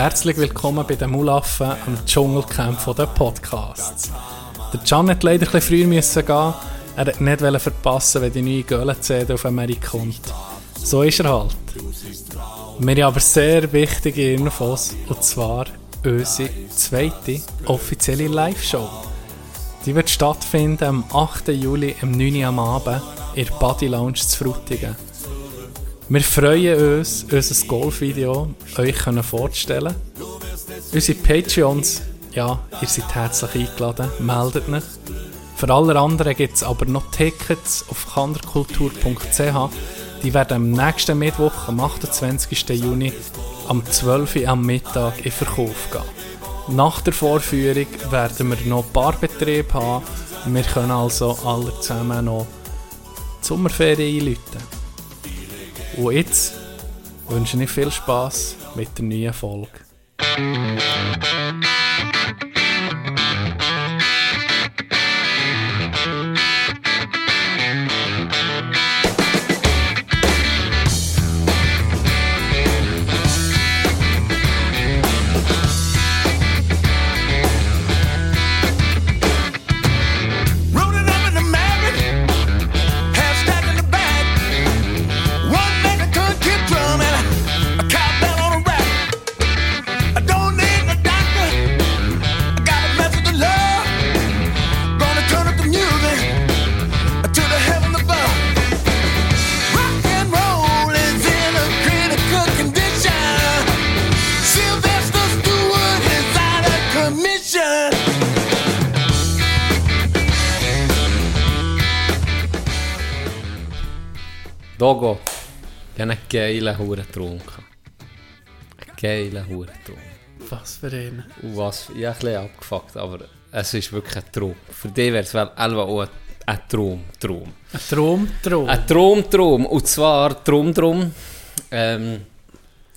Herzlich willkommen bei den Mulaffen am Dschungelcamp der Podcasts. Der Can hat leider ein früher müssen gehen. Er wollte nicht verpassen, wenn die neue Göhle-CD auf Amerika kommt. So ist er halt. Wir haben aber sehr wichtige Infos, und zwar unsere zweite offizielle Live-Show. Die wird stattfinden am 8. Juli um 9 Uhr am Abend in der Body Lounge zu Frutigen. Wir freuen uns, unser Golfvideo euch vorzustellen. Unsere Patreons, ja, ihr seid herzlich eingeladen, meldet euch. Für alle anderen gibt es aber noch Tickets auf kanderkultur.ch. Die werden am nächsten Mittwoch, am 28. Juni, am 12. Uhr am Mittag in Verkauf gehen. Nach der Vorführung werden wir noch Barbetrieb haben. Wir können also alle zusammen noch die Sommerferien einläuten. Und jetzt wünsche ich viel Spaß mit der neuen Folge. Dogo, ich habe einen geilen Hurentraum gehabt. Einen geilen Hurentraum. Was für einen? Was, ich habe ein bisschen abgefuckt, aber es ist wirklich ein Traum. Für dich wäre es auch ein, ein Traum, Traum. Ein Traum, Traum? Ein Traum, Traum. Und zwar, Traum, Traum, ähm,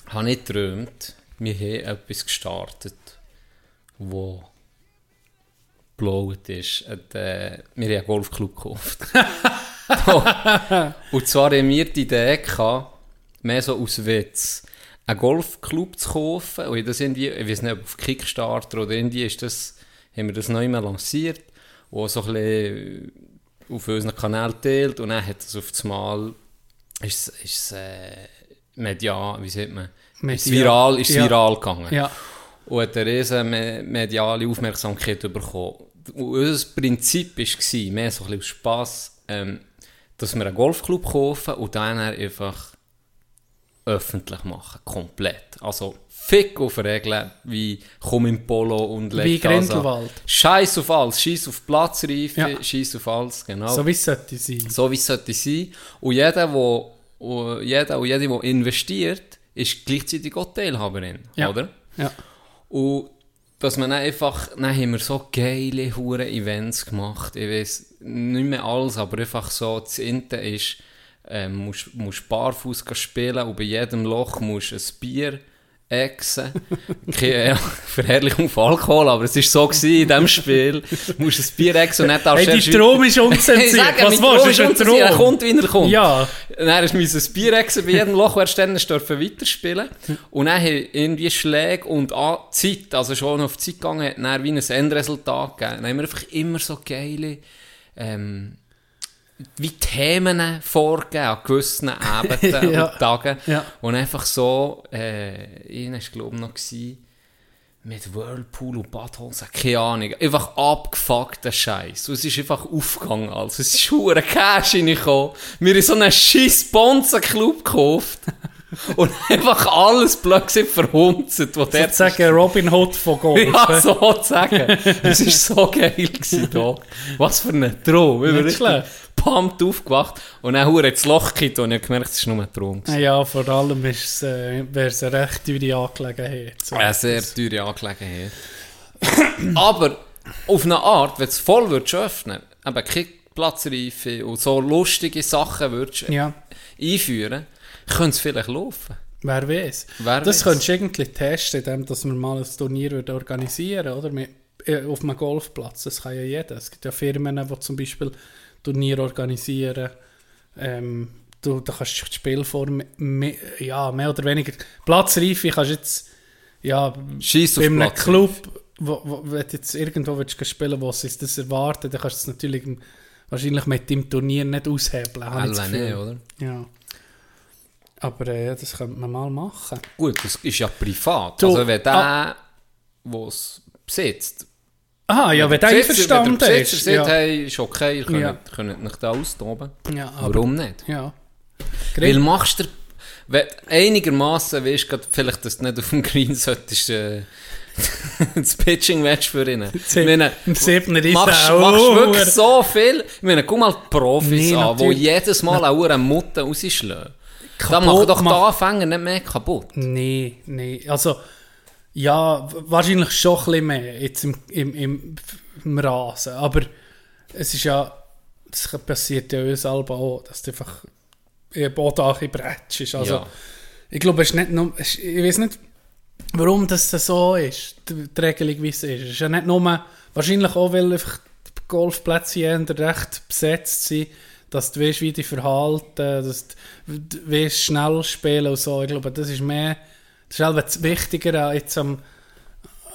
habe ich geträumt, wir haben etwas gestartet, wo blowt ist. Und, äh, wir haben einen Golfclub gekauft. und zwar haben wir die Idee gehabt, mehr so aus Witz, einen Golfclub zu kaufen. Und das irgendwie, ich weiß nicht, auf Kickstarter oder irgendwie ist das, haben wir das neu mal lanciert, wo so ein bisschen auf unseren Kanal teilt und dann hat es auf das Mal, ist, ist äh, medial, wie sagt man, ist viral, ist ja. viral gegangen. Ja. Und hat eine riesen mediale Aufmerksamkeit bekommen. Und unser Prinzip war, mehr so ein bisschen Spass, ähm, dass wir einen Golfclub kaufen und dann einfach öffentlich machen, komplett. Also fick auf Regeln wie komm im Polo und leg Wie Grindelwald. Scheiß auf alles, scheiß auf Platzreife, ja. scheiß auf alles, genau. So wie es sollte sein. So wie es sollte sein. Und jeder, wo, und jeder und jede, der investiert, ist gleichzeitig auch Teilhaberin, ja. oder? Ja. Und dass man einfach, dann haben wir so geile hure Events gemacht. Ich weiß nicht mehr alles, aber einfach so, das Inte ist, ähm, musst, musst barfuß spielen und bei jedem Loch musst ein Bier Echsen. Keine Verherrlichung von Alkohol, aber es war so gewesen in diesem Spiel. Du musst ein Bier exen und nicht darfst Hey, dein Strom ist unzensiert. Was willst du? Ist ein Strom. Er kommt, wie er kommt. Ja. Dann musst du ein Bier exen bei jedem Loch, erst dann dürfen weiterspielen. Und dann haben irgendwie Schläge und Zeit, also schon auf die Zeit gegangen, hat dann wie ein Endresultat gegeben. Dann haben wir einfach immer so geile, ähm, wie Themen vorgeben an gewissen Abenden ja. und Tagen. Ja. Und einfach so, äh, ich war glaube noch gewesen, mit Whirlpool und Badhosen, keine Ahnung, einfach abgefuckter Scheiß. Und es ist einfach aufgegangen, also es ist hure Cash reingekommen. Wir haben so einen scheiß Bonzen-Club gekauft. und einfach alles plötzlich verhunzt, sagen Robin Hood von Golf. Ja, sozusagen. Es war so geil gewesen, da. Was für ein Traum. Nicht schlecht pumped aufgewacht und dann hure ins Loch gekippt und ich gemerkt, es war nur ein Traum. Ja, vor allem ist es, äh, wäre es eine recht teure Angelegenheit. So eine sehr teure Angelegenheit. Aber auf eine Art, wenn es voll würdest öffnen, eben Kickplatzreife und so lustige Sachen würdest ja. einführen, könnte es vielleicht laufen. Wer weiß. Wer das könntest du irgendwie testen, indem dass wir mal ein Turnier organisieren oder? Mit, äh, auf einem Golfplatz. Das kann ja jeder. Es gibt ja Firmen, die zum Beispiel Turnier organisieren, ähm, du, du kannst die Spielform mehr, ja, mehr oder weniger Platzreife kannst jetzt ja, Scheiss auf bei einem Platz. Club, wo, wo, wenn du jetzt irgendwo willst spielen wo sie das erwarten, dann kannst du es natürlich wahrscheinlich mit dem Turnier nicht aushebeln. Alle nicht, oder? Ja. Aber äh, ja, das könnte man mal machen. Gut, das ist ja privat. Du, also wenn der, ah. der es besitzt, Aha, ja, wenn der Besitzer- einverstanden wenn der Besitzer ist. sagt, Ja, hey, ist okay, ihr könnt, Ja. könnt euch da austoben. ja, aber, Warum nicht? ja. Weil machst du, wenn einigermaßen weißt, grad vielleicht, dass du nicht auf dem Green solltest, äh, das Pitching-Match für ihn. Ich meine, Im siebten ist machst, er machst wirklich so viel. Ich meine, guck mal die Profis Nee, an, die jedes Mal auch eine Mutter rausschlagen. Da Kaputt machen doch die machen. Anfänger nicht mehr kaputt. Nee, nee. Also, ja, wahrscheinlich schon ein bisschen mehr jetzt im, im, im, im Rasen. Aber es ist ja, das passiert ja uns selber auch, dass du einfach im Boden ein bisschen. Also, Ja. ich glaube, es ist nicht nur, ich weiß nicht, warum das so ist, die, die Regelung, wie es ist. Es ist ja nicht nur, wahrscheinlich auch, weil einfach die Golfplätze hier recht besetzt sind, dass du weißt, wie die verhalten, dass du du weißt, schnell spielen und so. Ich glaube, das ist mehr, das ist halt das Wichtigere jetzt am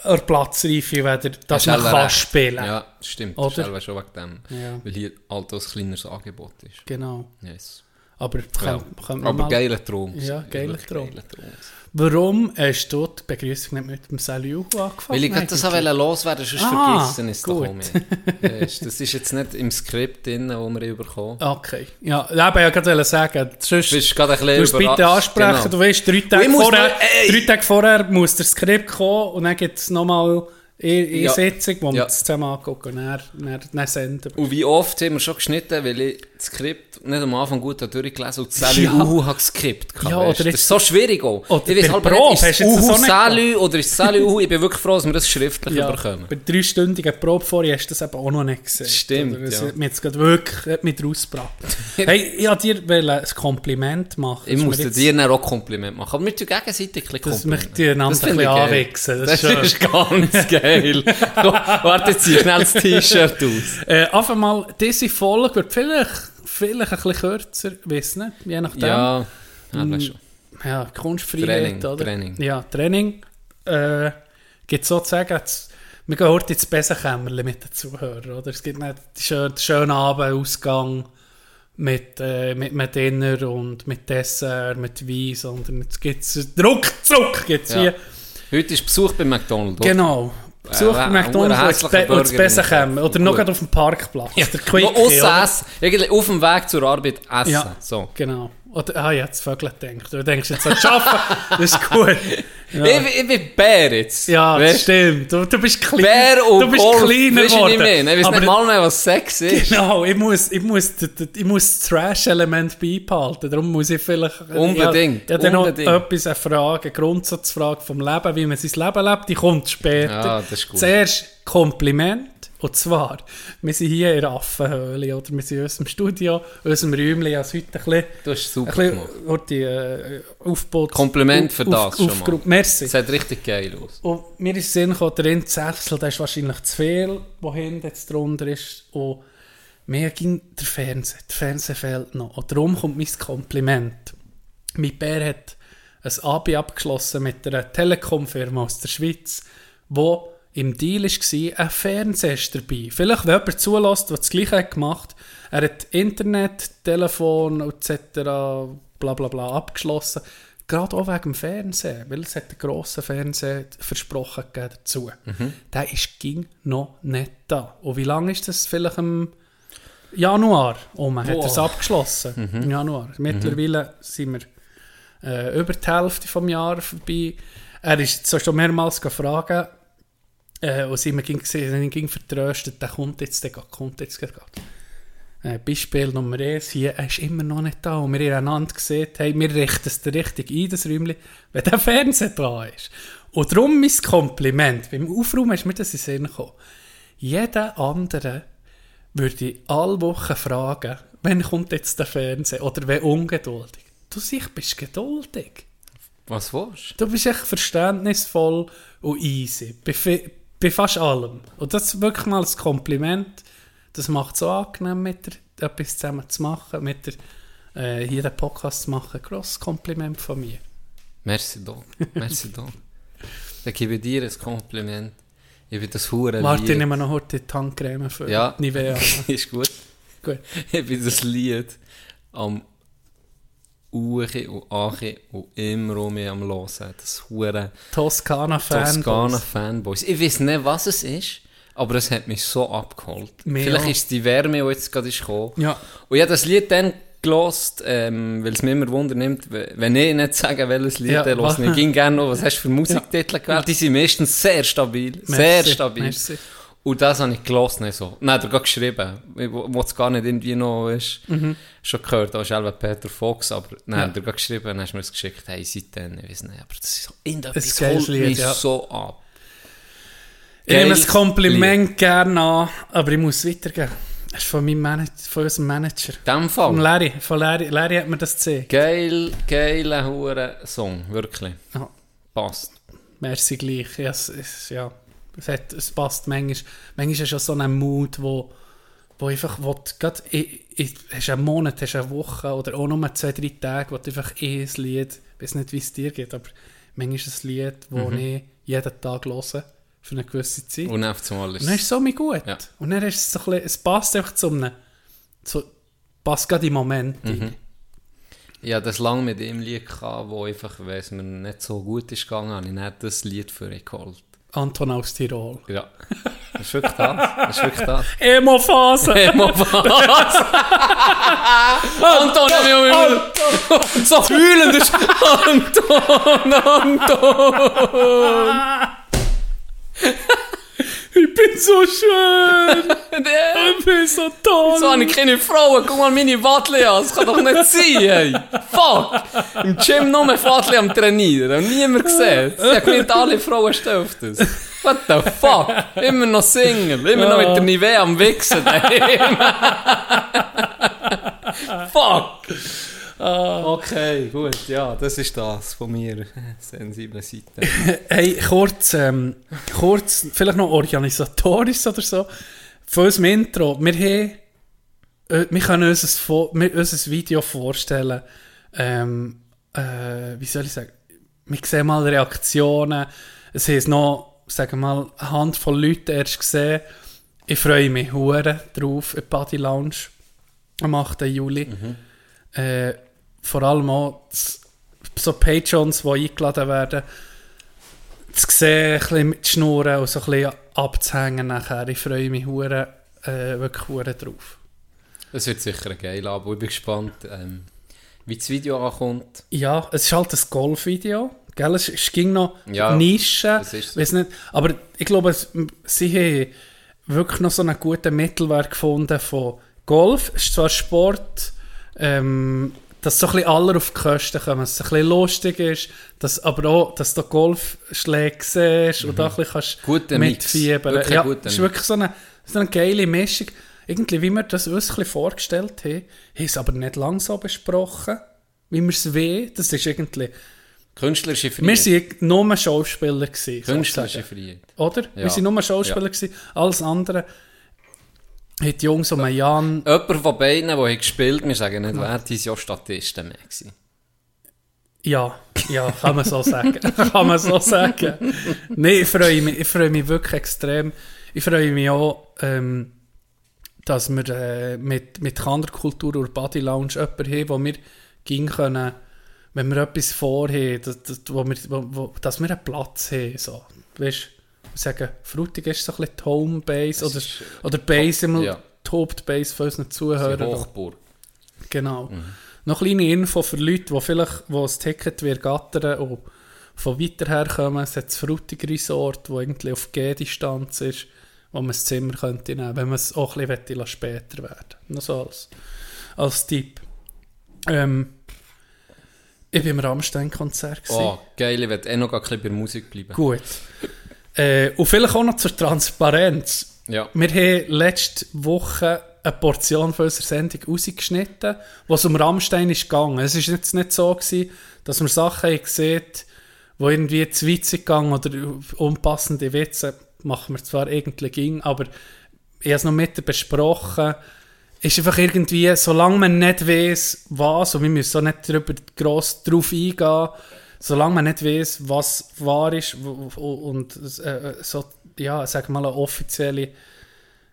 der Platzreife, weder, dass Ist man selber kann recht. spielen Ja, das stimmt. Oder? Das ist schon wegen dem. Ja. Weil hier halt ein kleineres Angebot ist. Genau. Yes. Aber, Ja. kann, man Aber geiler Traum. Ja, geiler Traum. warum hast du die Begrüßung nicht mit dem Salut angefangen? Weil ich das auch loswerden sonst Ah, vergessen ist es gut. Weisst, Das ist jetzt nicht im Skript drin, das wir bekommen Okay. Ja, ich wollte ja gerade sagen, sonst, Du bist gerade ein du bisschen musst bitte ansprechen, Genau. du weißt, drei Tage, vorher, noch- drei Tage vorher muss das Skript kommen und dann gibt es nochmal eine, Ja. Sitzung, wo wir Ja. das zusammen angucken und dann, dann, dann senden. Und wie oft haben wir schon geschnitten, weil ich das Skript nicht am Anfang gut durchgelesen und Salü Ja. Uhu habe geskippt. Ja, oder das ist so schwierig auch. Oder ich weiß halt Probe nicht, ist es Uhu nicht Salü oder ist Salü Uhu? Ich bin wirklich froh, dass wir das schriftlich Ja, bekommen. bei dreistündigen Probe vorher hast du das eben auch noch nicht gesehen. Stimmt, Oder? Das ja. hat mich jetzt gerade wirklich hat mich rausgebracht. hey, ich wollte dir ein Kompliment machen. Ich dass muss wir jetzt- dir dann auch Kompliment machen. Aber wir tun gegenseitig ein bisschen Dass Kompliment. wir einander Das ein bisschen anwichsen, das Das, ist ganz geil. Warte, zieh schnell das T-Shirt aus. Äh, einfach mal, diese Folge wird vielleicht, vielleicht ein bisschen kürzer, weiß nicht, je nachdem. Ja, ja das schon. ja Kunstfreiheit, Training, oder? Training. Ja, Training. Äh, gibt sozusagen, jetzt, wir gehen heute ins Besenkämmerchen mit den Zuhörern, oder? Es gibt nicht den schönen, schönen Abendausgang mit, äh, mit, mit Dinner und mit Dessert, mit Wein, sondern jetzt gibt es Druck, Druck gibt's Ja. hier. Heute ist Besuch bei McDonald's. oder? Genau. Besuch Äh, McDonalds hässlicher das Be- Burger Besenkämmerchen. Oder noch auf dem Parkplatz. Ja, Der oder? essen. Irgendwie auf dem Weg zur Arbeit essen. Ja, So. genau. Oder, ah, ja, das Vögel denkt. Du denkst jetzt an Arbeiten, das ist gut. Ja, Ich, ich bin Bär jetzt. ja Weißt? stimmt. Du, du bist klein. Bär und du bist Golf, kleiner was ich geworden. meine? Ich weiß Aber- nicht mal mehr, was Sex ist. Genau, ich muss, ich muss, ich muss das Trash-Element beibehalten. Darum muss ich vielleicht... Unbedingt, Ja, ja dann noch unbedingt. etwas, eine Frage, eine Grundsatzfrage vom Leben, wie man sein Leben lebt, die kommt später. Ja, das ist gut. Zuerst Kompliment. Und zwar, wir sind hier in der Affenhöhle, oder wir sind in unserem Studio, in unserem Räumchen, es heute ein bisschen... Du hast super Ein gemacht. bisschen heute, äh, Aufbau... Kompliment für das schon mal. Merci. Es sieht richtig geil aus. Und mir ist Sinn gekommen, der Inzepsel, der ist wahrscheinlich zu viel, wo hinten jetzt drunter ist. Und mir ging der Fernseher. Der Fernseher fehlt noch. Und darum kommt mein Kompliment. Mein Bär hat ein Abi abgeschlossen mit einer Telekom-Firma aus der Schweiz, wo im Deal war, ein Fernseher ist dabei. Vielleicht, wenn jemand zulässt, der das Gleiche hat gemacht er hat Internet, Telefon etc. bla bla bla abgeschlossen. Gerade auch wegen dem Fernsehen, weil es hat einen grossen Fernseher versprochen gegeben dazu. Der ist ging noch nicht da. Und wie lange ist das? Vielleicht im Januar. Oh, man hat Boah. es abgeschlossen. Im Januar. Mittlerweile sind wir äh, über die Hälfte vom Jahr vorbei. Er ist jetzt schon mehrmals gefragt, äh, und sie mir ging, sie ging vertröstet, der kommt jetzt, der kommt jetzt, der. Äh, Beispiel Nummer 1, hier, er ist immer noch nicht da und wir haben einander gesehen, hey, wir richten es richtig ein, das Räumchen, wenn der Fernseher da ist. Und darum mein Kompliment, beim Aufräumen ist mir das in Sinn gekommen. Jeder andere würde ich alle Wochen fragen, wann kommt jetzt der Fernseher oder wer ungeduldig. Du sich bist geduldig. Was willst Du bist echt verständnisvoll und easy. Bei, fi- bei fast allem. Und das ist wirklich mal ein Kompliment. Das macht es so angenehm, mit dir etwas zusammen zu machen, mit dir äh, hier den Podcast zu machen. Grosses Kompliment von mir. Merci doch. Merci doch. Dann gebe ich dir ein Kompliment. Ich bin das Huren Warte, ich nehme noch heute die Handcreme für Ja. Nivea. ist gut. Gut. Ich bin das Lied am Uche und Ache und immer um mich am Hören. Das Huren Toskana-Fan. Toskana-Fanboys. Ich weiß nicht, was es ist, aber es hat mich so abgeholt. Mir Vielleicht auch. ist es die Wärme, die jetzt gerade ist gekommen. Ja. Und ich habe das Lied dann gelost, ähm, weil es mir immer Wunder nimmt, wenn ich nicht sage, welches Lied Ja, ja, was- höre. Ich ging gerne noch, was hast du für Musiktitel gewählt? Die sind meistens sehr stabil. sehr Merci, stabil. merci. Und das habe ich gelost, nicht so. Nein, der hat geschrieben. Ich wo es gar nicht irgendwie noch ist, schon gehört. Da ist Elva Peter Fox, aber nein, Ja. der hat geschrieben, dann hast du mir das geschickt. Hey, seitdem, ich weiß nicht, aber das ist so, in der mich ja. so ab. Ich nehme das Kompliment gerne an, aber ich muss weitergeben. Das ist von, meinem Manager, von unserem Manager. Dem Von Fall. Larry. Von Larry. Larry hat mir das gezeigt. Geil, geiler hure Song, wirklich. Ja. Passt. Merci gleich. Ja, es, es, ja, es, hat, es passt manchmal. Manchmal ist ja so ein Mut, wo, wo einfach, wo du grad, i- i- hast einen Monat, hast eine Woche oder auch nur zwei, drei Tage, wo du einfach eh ein Lied, ich weiß nicht, wie es dir geht, aber manchmal ist es ein Lied, wo ich jeden Tag höre, für eine gewisse Zeit. Und auf einmal ist Und dann ist es so gut. Ja. Und dann ist es so ein bisschen, es passt einfach zu einem, zu, passt gerade im Moment. Mhm. Ich hatte das lange mit dem Lied, gehabt, wo einfach, weil es mir nicht so gut ist gegangen, habe ich dann das Lied für ihn geholt. Anton aus Tirol. Ja. Das ist wirklich das. Das ist wirklich das. Emo-Phase! Emo was? Anton, Anton, so fühlen das ist Anton, Anton. Ich bin so schön! Ich bin so toll! So habe ich keine Frauen, guck mal meine Wadle an, das kann doch nicht sein, ey. Fuck! Im Gym nur Wadle am Trainieren und niemand gesehen. Ich habe gemeint, alle Frauen auf das. What the fuck? Immer noch Single, immer noch mit der Nivea am Wichsen daheim. fuck! Okay, gut, ja, das ist das von mir, sensible Seite. Hey, kurz, ähm, kurz, vielleicht noch organisatorisch oder so. Für unser Intro, wir haben, äh, wir können uns ein, Fo- wir, uns ein Video vorstellen, ähm, äh, wie soll ich sagen, wir sehen mal Reaktionen, es haben noch, sagen wir mal, eine Handvoll Leute erst gesehen. Ich freue mich hure drauf, in Body Lounge am 8. Juli. Äh, vor allem auch so Patrons, die eingeladen werden, zu sehen, ein bisschen mit Schnurren und so ein bisschen abzuhängen nachher. Ich freue mich hure, äh, wirklich hure drauf. Das wird sicher ein geil aber ich bin gespannt, ähm, wie das Video ankommt. Ja, es ist halt ein Golfvideo. Gell? Es, es ging noch Ja, Nischen. so. Weiss nicht, aber ich glaube, es, sie haben wirklich noch so einen guten Mittelwert gefunden von Golf. Es ist zwar Sport, ähm, dass so ein bisschen alle auf die Kosten kommen, dass es ein bisschen lustig ist, dass, aber auch, dass du Golfschläge siehst und da ein bisschen kannst Guter mitfiebern. Ein Ja, es ist wirklich so eine, so eine geile Mischung. Irgendwie, wie wir das uns ein bisschen vorgestellt haben, haben es aber nicht lang so besprochen, wie wir es wollen. Das ist irgendwie... Künstlerische Wir Freiheit. waren nur Schauspieler. Gewesen, Künstlerische. Freiheit. Oder? Ja. Wir waren nur Schauspieler. Gewesen. Alles andere hat die Jungs um einen Jan... Jemand von beiden, haben gespielt wir sagen nicht wer, die sind ja Statisten mehr gewesen. Ja, ja, kann man so sagen. kann man so sagen. Nein, ich freue mich, ich freue mich wirklich extrem. Ich freue mich auch, ähm, dass wir äh, mit, mit Kanderkultur und Body Lounge jemanden haben, wo wir gehen können, wenn wir etwas vorhaben, dass, dass, wo wir, wo, dass wir einen Platz haben. So. Weißt sagen, Frutig ist so ein bisschen die Homebase oder, ist, oder Base, im ja. die Hauptbase von unseren Die Zuhörern. Hochburg. Genau. Noch eine kleine Info für Leute, die vielleicht wo das Ticket wird gattern und von weiter her kommen. Es hat das Frutig Resort, das irgendwie auf G-Distanz ist, wo man das Zimmer könnte nehmen, wenn man es auch ein bisschen später werden Noch so als, als Tipp. Ähm, ich war im Rammstein-Konzert. Oh, geil, ich werde eh noch ein bisschen bei der Musik bleiben. Gut. Äh, und vielleicht auch noch zur Transparenz. Ja. Wir haben letzte Woche eine Portion von unserer Sendung rausgeschnitten, was um Rammstein ist gegangen. Es ist jetzt nicht so gewesen, dass wir Sachen gesehen wo irgendwie zu witzig gegangen oder unpassende Witze machen wir zwar irgendwie ging, aber ich habe es noch mit besprochen. ist einfach irgendwie, solange man nicht weiß, was, und wir müssen auch nicht darüber gross drauf eingehen, solange man nicht weiß, was wahr ist und äh, so, ja, wir mal, eine offizielle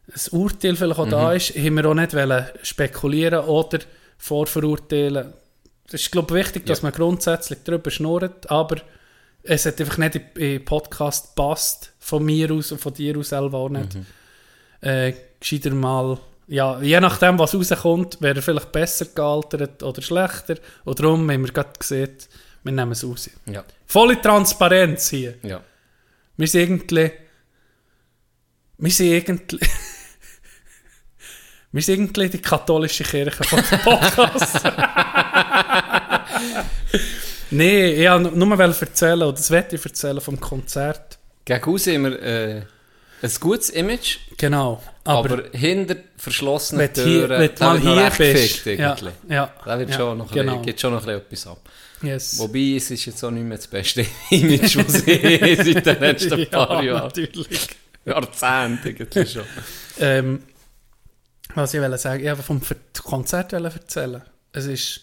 ein Urteil vielleicht auch da ist, haben wir auch nicht wollen spekulieren oder vorverurteilen. Es ist, glaube ich, wichtig, dass Ja. man grundsätzlich darüber schnurrt, aber es hat einfach nicht in den Podcast gepasst, von mir aus und von dir aus selber auch nicht. Äh, gescheiter mal, ja, je nachdem, was rauskommt, wäre er vielleicht besser gealtert oder schlechter. Und darum haben wir gerade gesehen, wir nehmen es raus. Ja. Volle Transparenz hier. Ja. Wir sind irgendwie. Wir sind irgendwie. wir sind irgendwie die katholische Kirche von dem Podcast. Nein, ich wollte nur mal erzählen, oder das werde ich erzählen vom Konzert. Gegen raus wir äh, ein gutes Image, Genau. Aber, aber, hinter verschlossenen wenn du hier, Türen, wenn da mal hier bist. Ja, ja, Da wird ja, schon noch ein genau. bisschen, geht schon noch ein etwas ab. Yes. Wobei, es ist jetzt auch nicht mehr das beste Image, was ich seit den letzten ja, paar Jahren. natürlich. Jahrzehnten eigentlich schon. Ähm, was ich wollte sagen, ich wollte vom Konzert erzählen. Es ist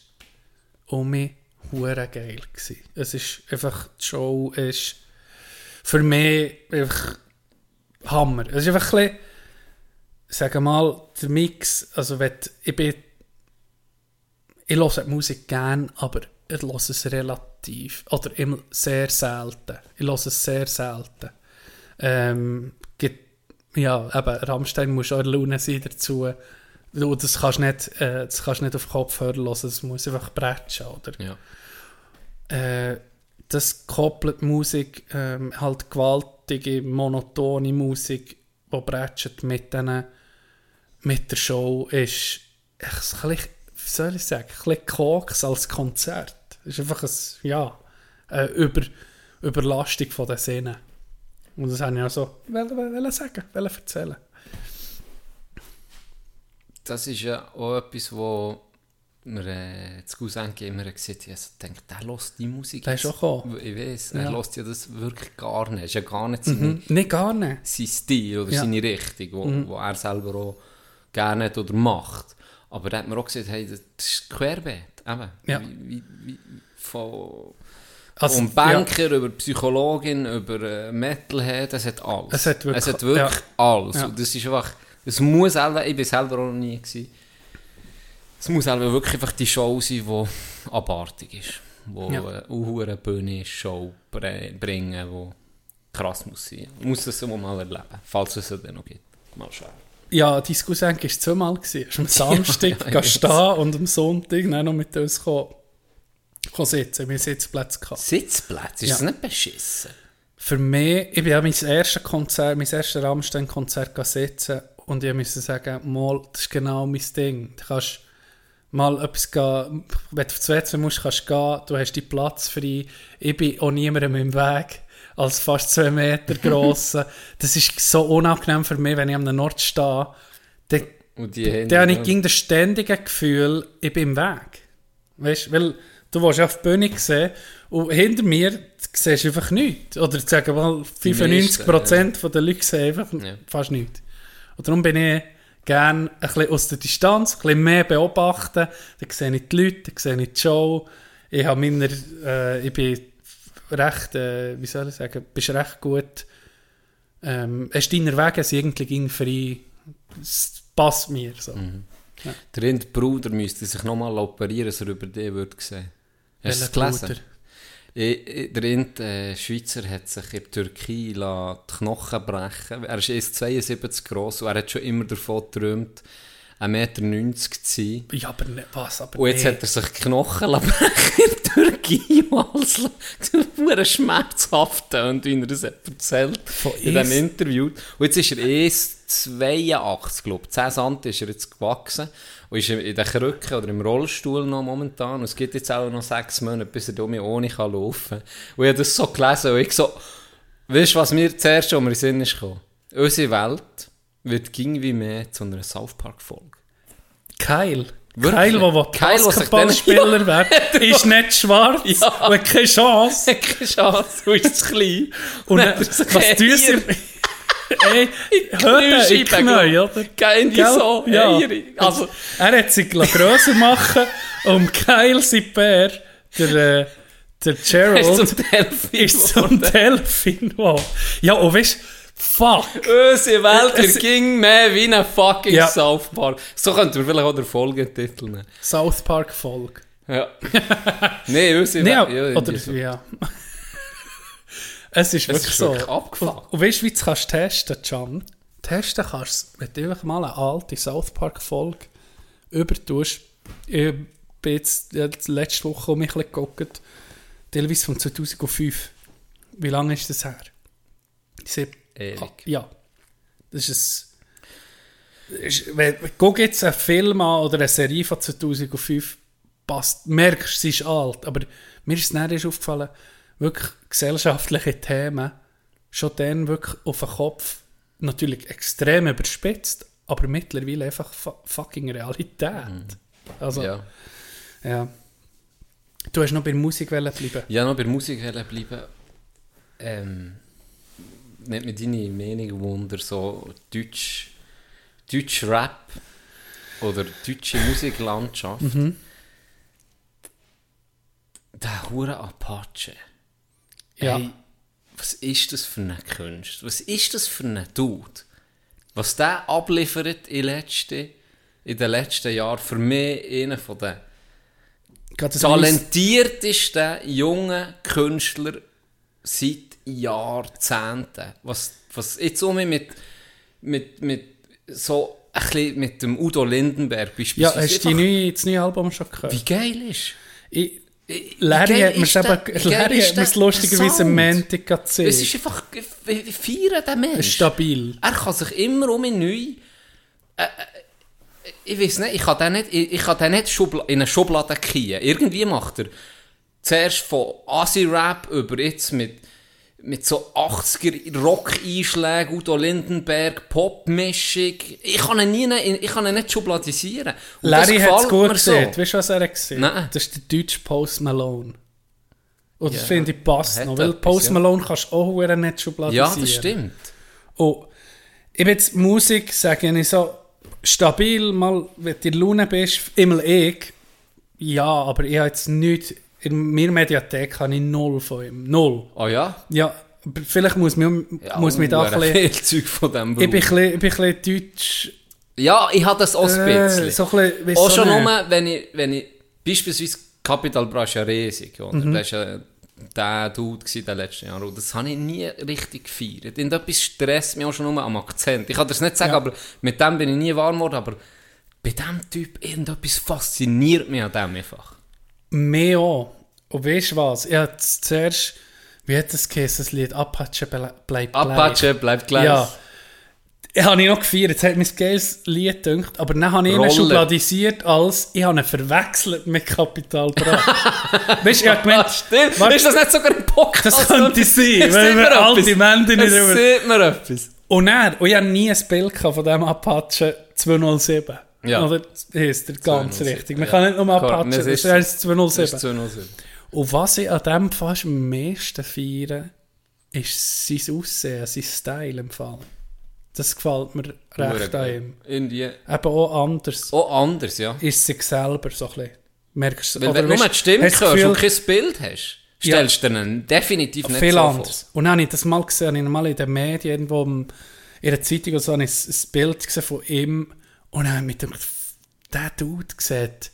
um mich hure geil gewesen. Es ist einfach, die Show ist für mich einfach Hammer. Es ist einfach ein bisschen, sagen mal, der Mix, also wenn, ich bin, ich höre die Musik gern, aber ich höre es relativ, oder immer sehr selten. Ich höre es sehr selten. Ähm, gibt, ja, eben, Rammstein muss auch Laune sein dazu. Du, das kannst du nicht, äh, das kannst nicht auf Kopfhörer hören, das muss einfach bretschen, oder? Ja. Äh, das koppelt Musik, ähm, halt gewaltige, monotone Musik, die bretscht mit, den, mit der Show, ist echt ein bisschen, wie soll ich sagen, ein bisschen Koks als Konzert. Es ist einfach ein, ja, eine Über, Überlastung von den Sinnen. Und das habe ich auch so wollen, wollen sagen, wollen erzählen. Das ist ja auch etwas, wo mir äh, das Cousin immer gesagt hat, ich also denke, der hört die Musik. Der ist auch gekommen. Ich weiß, Ja. er hört ja das wirklich gar nicht. ist ja gar nicht seine, Mhm. Nicht gar nicht. sein Stil oder Ja. seine Richtung, wo, wo er selber auch gerne hat oder macht. Aber da hat mir auch gesagt, hey, das ist querbeet. Eben. Ja. Wie, wie, von Also, vom Banker über Psychologin, über äh, Metalhead, es hat alles. Es hat wirklich- es hat wirklich ja. alles. Ja. Und das ist einfach, es muss selber, ich bin selber auch noch nie gewesen. Es muss selber wirklich einfach die Show sein, die abartig ist. Wo Ja. ja. äh, eine Bühne Show bringen, die krass muss sein. Ich muss das mal erleben, falls es es dann noch gibt. Mal schauen. Ja, dein Cousin war zweimal. gewesen. Am Samstag ja, ja, stehen und am Sonntag dann noch mit uns kommen, kommen sitzen. Wir Sitzplätze gehabt. Sitzplätze, ist Ja. das nicht beschissen? Für mich, ich bin ja mein erstes Konzert, mein erstes Rammstein-Konzert sitzen und ich musste sagen, mal, das ist genau mein Ding. Du kannst mal etwas gehen, wenn du auf die WC musst, kannst du gehen, du hast deinen Platz frei. Ich bin auch niemandem im Weg, als fast zwei Meter grosser. das ist so unangenehm für mich, wenn ich am Ort stehe. Dann, Und die Hände, dann habe ich gegen das ständige Gefühl, ich bin im Weg. Weißt weil du willst auf die Bühne sehen und hinter mir siehst du einfach nichts. Oder sagen wir mal, 95% der Leute sehen einfach Ja. fast nichts. Und darum bin ich gerne ein bisschen aus der Distanz, ein bisschen mehr beobachten. Dann sehe ich die Leute, dann sehe ich die Show. Ich, habe meiner, äh, ich bin recht, äh, wie soll ich sagen, bist recht gut. Ähm, hast deine Wege sind irgendwie ging frei. Es passt mir so. Mhm. Der eine Bruder müsste sich nochmal operieren, dass er über dich würde sehen. Hast du es gelesen? Bruder? Der eine, äh, Schweizer hat sich in der Türkei die Knochen brechen Er ist erst 72 groß und er hat schon immer davon geträumt, 1,90 Meter zu sein. Ja, aber nicht, was? Aber Und jetzt nee. hat er sich die Knochen brechen in der Türkei und alles sehr schmerzhaft und wie er das erzählt Von in diesem Interview. Und jetzt ist er erst 82, glaube ich. 10 cm ist er jetzt gewachsen und ist in den Krücken oder im Rollstuhl noch momentan. Und es gibt jetzt auch noch sechs Monate, bis er dumme ohne kann laufen kann. Und ich habe das so gelesen und ich so, weißt du, was mir zuerst schon in den Sinn ist gekommen? Unsere Welt wird irgendwie mehr zu einer South Park-Folge. Kyle. Wirklich? Kyle, der Basketballspieler wird, ist nicht schwarz Ja. und hat keine Chance. Keine Chance, du bist zu klein. Und dann hat was hier- sie? Ey, hört in Knäu, oder? Gell? so? Ja. Eier. Also, Er hat sich grösser machen und Kyle, sein Bär, der, äh, der ist Gerald, zum Delphin ist zum Delfin geworden. Ja, und weißt fuck. Unsere Welt Es- es, ging mehr wie ein fucking Ja. South Park. So könnten wir vielleicht auch den Folgetitel nehmen. South Park Folge. Ja. nee, unsere Nee, Welt. Ja, oder, so. ja. es ist Es wirklich ist so. wirklich abgefuckt. Und weißt du, wie du es kannst testen, Can? Testen kannst du, wenn du einfach mal eine alte South Park Folge übertust. Ich bin jetzt letzte Woche um mich ein bisschen geguckt. Teilweise von 2005. Wie lange ist das her? Sieb Ewig. Ah, ja. Das ist ein... Ist, wenn, guck jetzt einen Film an oder eine Serie von 2005, passt, merkst du, sie ist alt. Aber mir ist es dann erst aufgefallen, wirklich gesellschaftliche Themen schon dann wirklich auf den Kopf natürlich extrem überspitzt, aber mittlerweile einfach fu- fucking Realität. Also, ja. Ja. Du hast noch bei der Musik bleiben. Ja, noch bei der Musik bleiben. Ähm, nicht mit deine Meinung wunder, so Deutsch, Deutsch Rap oder deutsche Musiklandschaft. Der hure Apache. Ja. Ey, was ist das für eine Kunst? Was ist das für ein Dude? Was der abliefert in, letzte, in den letzten Jahren, für mich einer von den talentiertesten jungen Künstler seit Jahrzehnten. Was, was jetzt um mit, mit, mit so ein bisschen mit dem Udo Lindenberg Ja, beispielsweise. hast du die einfach- neue, das neue Album schon gehört? Wie geil ist Ich, Larry geil hat mir ist es der- wie Larry hat mir es der lustigerweise Sound? Montag Es gesehen. ist einfach, ich feiere den Mensch. Stabil. Er kann sich immer um ihn neu. Äh, äh, ich weiß nicht, ich kann den nicht, ich, ich kann den nicht Schubla in eine Schublade kiehen. Irgendwie macht er zuerst von Asi-Rap über jetzt mit, mit so 80er Rock-Einschlägen, Udo Lindenberg, Pop-Mischung. Ich kann ihn nie, ich kann ihn nicht schubladisieren. Und Larry hat es gut gesehen. So. Weißt du, was er hat gesehen Nein. Das ist der deutsche Post Malone. Und das Ja, finde ich passt hat noch. Weil etwas, Post ja. Malone kannst du auch nicht schubladisieren. Ja, das stimmt. Und ich bin jetzt Musik, sage ich so, stabil, mal, wenn du in Laune bist, immer ich. Ja, aber ich habe jetzt nichts, in meiner Mediathek habe ich null von ihm. Null. Oh ja? Ja, vielleicht muss mich, ja muss mich da ein bisschen... viel Zeug von dem Ich bin, ein bisschen, ich bin ein deutsch... Ja, ich habe das auch ein Äh, bisschen. so ein bisschen, Auch schon nicht. nur, wenn ich, wenn ich beispielsweise Capital Bra ja riesig, oder? Mhm. Das war ja der Dude gewesen, der letzten Jahre. Und das habe ich nie richtig gefeiert. Irgendetwas stresst mich auch schon nur am Akzent. Ich kann das nicht sagen, Ja. aber mit dem bin ich nie warm geworden, aber bei diesem Typ, irgendetwas fasziniert mich an dem einfach. Mehr auch. Und weißt du was? Ich hatte zuerst... Wie hat das geheißen, das Lied? Apache ble- bleibt gleich. Apache bleibt gleich. Ja. Ich habe ihn noch gefeiert, jetzt hat mir ein geiles Lied gedacht, aber dann habe ich ihn schubladisiert als, ich habe ihn verwechselt mit Capital Bra. weißt du, ich habe gemeint, Stimmt. Warte. ist das nicht sogar ein Podcast? das könnte sein, Es weil wir alte. Männer nicht Es sieht mir etwas. Und er, und ich habe nie ein Bild von dem Apache 207. Ja. Oder heisst der ganz 207, richtig. Man ja. kann nicht nur Apache, das ist- Das 207. ist 207. Und was ich an dem fast am meisten feiere, ist sein Aussehen, sein Style im Fall. Das gefällt mir recht an ihm. Eben auch anders. auch anders, ja. Ist sich selber so ein bisschen. Merkst du? Weil wenn du nur die Stimme hörst und kein Bild hast, Ja. stellst du dir definitiv nicht viel so anders. Und dann habe ich das mal gesehen, habe ich mal in den Medien, irgendwo in einer Zeitung oder so, habe ich ein, ein Bild gesehen von ihm und dann mir gedacht, der Dude sieht,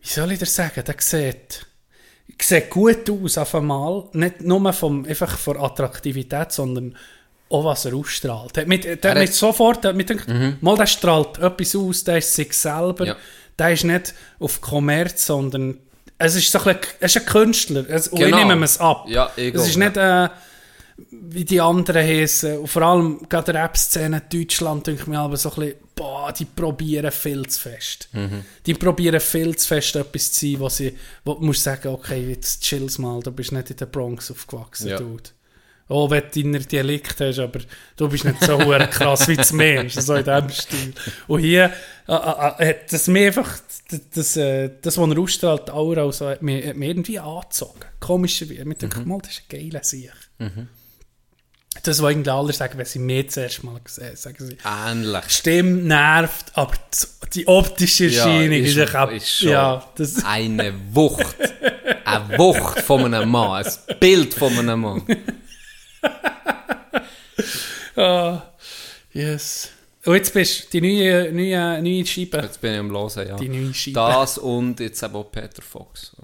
wie soll ich das sagen, der sieht, sieht gut aus auf einmal, nicht nur vom, einfach von Attraktivität, sondern auch was er ausstrahlt. Der mit, der Er mit sofort, der mit gedacht, mal der strahlt etwas aus, der ist sich selber, Ja. der ist nicht auf Kommerz, sondern es ist so ein, er ist ein Künstler, es, und ich Genau. nehme es ab. Ja, Es ist nicht äh, wie die anderen heißen. Und vor allem gerade der Rap-Szene in Deutschland, denke ich mir aber so ein bisschen, boah, die probieren viel zu fest. Mhm. Die probieren viel zu fest etwas zu sein, wo sie, wo du musst sagen, okay, jetzt chill's mal, du bist nicht in der Bronx aufgewachsen, Ja. Dude. Oh, wenn du deinen Dialekt hast, aber du bist nicht so krass wie das Meer, ist so in diesem Stil. Und hier äh, äh, äh, hat das mir einfach, das, äh, das was er ausstrahlt, die Aura, und so, hat mich, hat mich irgendwie angezogen. Komischerweise. Ich dachte, mal, das ist ein geiler Sieg. Das, was alle sagen, wenn sie mich zuerst mal sehen, sagen sie, Ähnlich. Stimme nervt, aber die optische Ja, Erscheinung ist ist, echt ab, ist schon ja, das, Eine Wucht. Eine Wucht von einem Mann. Ein Bild von einem Mann. ah, yes. Und jetzt bist du die neue, neue, neue Scheibe, Jetzt bin ich am Hören, ja. die neue Scheibe. Das und jetzt eben auch Peter Fox.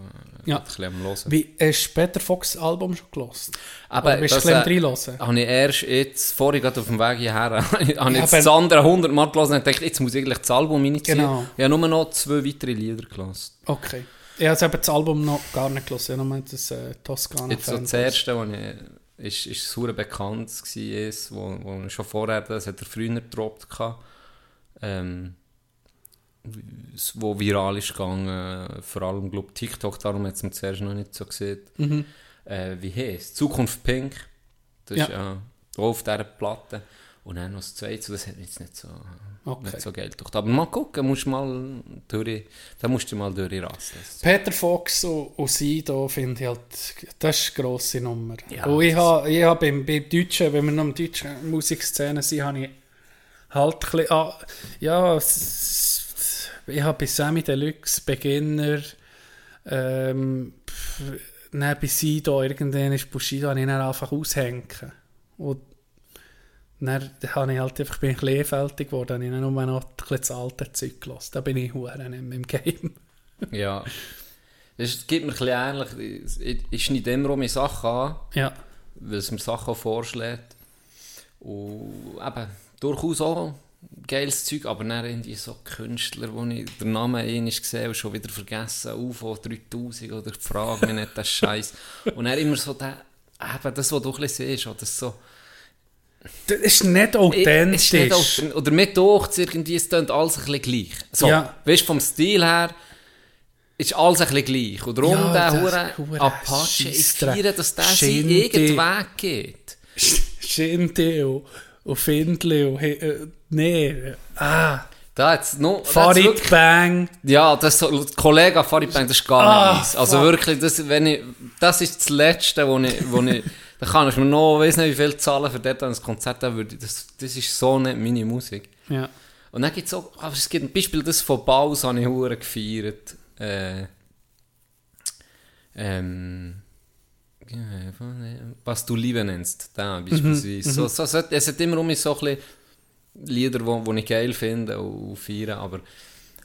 Ja. Ein bisschen am Hören. Wie, hast du Peter Fox Album schon gelost? Aber Oder bist du das, ein bisschen äh? Habe ich erst jetzt, vorher gerade auf dem Weg hierher, habe ich jetzt das andere 100 Mal gelesen und dachte, jetzt muss ich eigentlich das Album reinziehen. Genau. Ich habe nur noch zwei weitere Lieder gelesen. Okay. Ich habe das Album noch gar nicht gelesen, ich habe nur das äh, Toskana Jetzt so das erste, was ich, ist, ist super bekannt war, ist, wo, wo ich schon vorher, das hat er früher gedroppt ähm, wo viral ist gegangen, vor allem, glaube TikTok, darum hat es mir zuerst noch nicht so gesehen. Mhm. Äh, wie heisst Zukunft Pink, das Ja. ist ja auch auf dieser Platte. Und dann noch das zweite, das hat jetzt nicht so, Okay. nicht so geil gedacht. Aber mal gucken, musst mal durch, da musst du mal durchrasten. Peter Fox und, und sie da finde ich halt, das ist eine grosse Nummer. Ja, und ich habe ich hab beim, beim Deutschen, wenn wir noch in der deutschen Musikszene sind, habe ich halt ein bisschen, ah, ja, ich habe bei Sammy Deluxe, Beginner, ähm, pff, dann bei Sido, irgendwann ist Bushido, habe ich dann einfach aushängen. Und dann habe ich halt einfach, bin ich einfältig geworden, habe ich dann nur noch das alte Zeug gelassen. Da bin ich hure nicht mehr im Game. Ja. Es gibt mir ein bisschen ähnlich. Ich, ich schneide immer auch meine Sachen an, Ja. weil es mir Sachen vorschlägt. Und eben, durchaus auch geiles Zeug, aber dann irgendwie so Künstler, wo ich den Namen einmal gesehen und schon wieder vergessen, UFO 3000 oder frage mich nicht, das Scheiß. Und dann immer so der, eben das, was du ein bisschen siehst, oder so. Das ist nicht authentisch. Ist nicht. Oder mit durch irgendwie, es klingt alles ein bisschen gleich. So, Ja. weißt vom Stil her ist alles ein bisschen gleich. Und darum Ja, der hure Apache, ich feiere, dass der seinen Weg geht. Shindy und, Findli und... Äh, nee. Ah. Da da hat's Farid Bang. Ja, das so, Kollege Farid Bang, das ist gar Ah, nicht meins. Also fuck. wirklich, das, wenn ich, das ist das Letzte, wo ich, wo ich, da kann ich mir noch, weiss nicht wie viel zahlen für dort ein Konzert, da würde das, das ist so nicht meine Musik. Ja. Und dann gibt es auch, aber es gibt ein Beispiel, das von Baus habe ich gefeiert. Äh, ähm, was du Liebe nennst, da beispielsweise. So, so, so, es hat immer um mich so ein bisschen Lieder, die wo, wo ich geil finde und, feiere, aber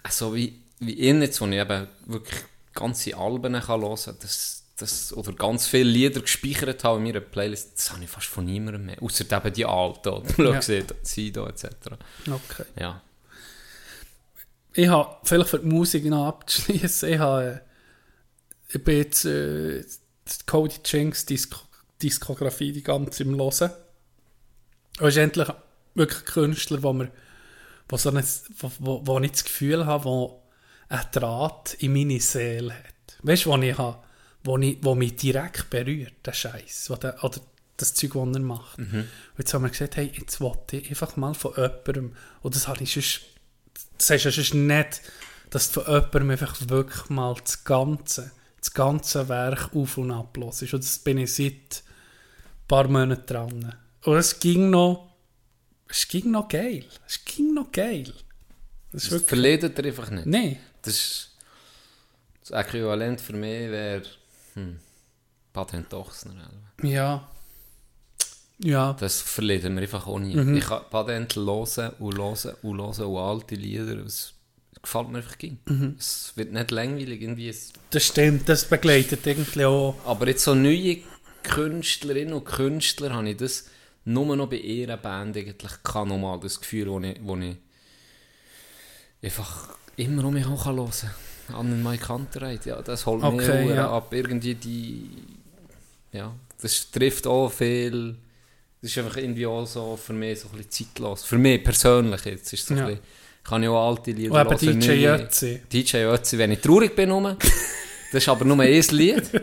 so wie, wie ihn jetzt, wo ich eben wirklich ganze Alben kann hören kann, das, das, oder ganz viele Lieder gespeichert habe in meiner Playlist, das habe ich fast von niemandem mehr. Außer eben die alten, oder Ja. ja. gesehen, Sido etc. Okay. Ja. Ich habe, vielleicht für die Musik noch abzuschließen, ich habe... Ich bin jetzt... Äh, die Cody Jinks Disko Diskografie die ganze im Hören. Und ist endlich wirklich ein Künstler, wo, mir, wo, so ein, wo, wo, wo ich das Gefühl habe, wo ein Draht in meine Seele hat. Weißt du, wo ich habe, wo, ich, wo mich direkt berührt, der Scheiß oder das Zeug, das er macht. Und jetzt haben wir gesagt, hey, jetzt wollte ich einfach mal von jemandem, und das habe ich sonst, das heißt ja sonst nicht, dass du von jemandem einfach wirklich mal das Ganze, das ganze Werk auf und ab los ist. Und das bin ich seit ein paar Monaten dran. Und es ging noch, es ging noch geil. Es ging noch geil. Das Das verledet er einfach nicht. nein. Das ist das Äquivalent für mich wäre hm, Patent Ochsner. Ja. Ja. Das verleden wir einfach auch nie. Mhm. Ich kann Patent hören und hören und hören und alte Lieder. Es gefällt mir einfach ging. Mhm. Es wird nicht langweilig irgendwie. Das stimmt, das begleitet irgendwie auch. aber jetzt so neue Künstlerinnen und Künstler habe ich das nur noch bei ihrer Band eigentlich kann nochmal das Gefühl, wo ich, wo ich einfach immer um mich herum kann hören kann. An My Kantereit, ja, das holt mich Okay, okay, ja. ab. Irgendwie die, ja, das trifft auch viel. Das ist einfach irgendwie auch so für mich so ein bisschen zeitlos. Für mich persönlich jetzt ist es so Ja. ein bisschen, kann ich auch alte Lieder hören, DJ neue- Jötzi. DJ Ötzi, wenn ich traurig bin. Das ist aber nur ein Lied.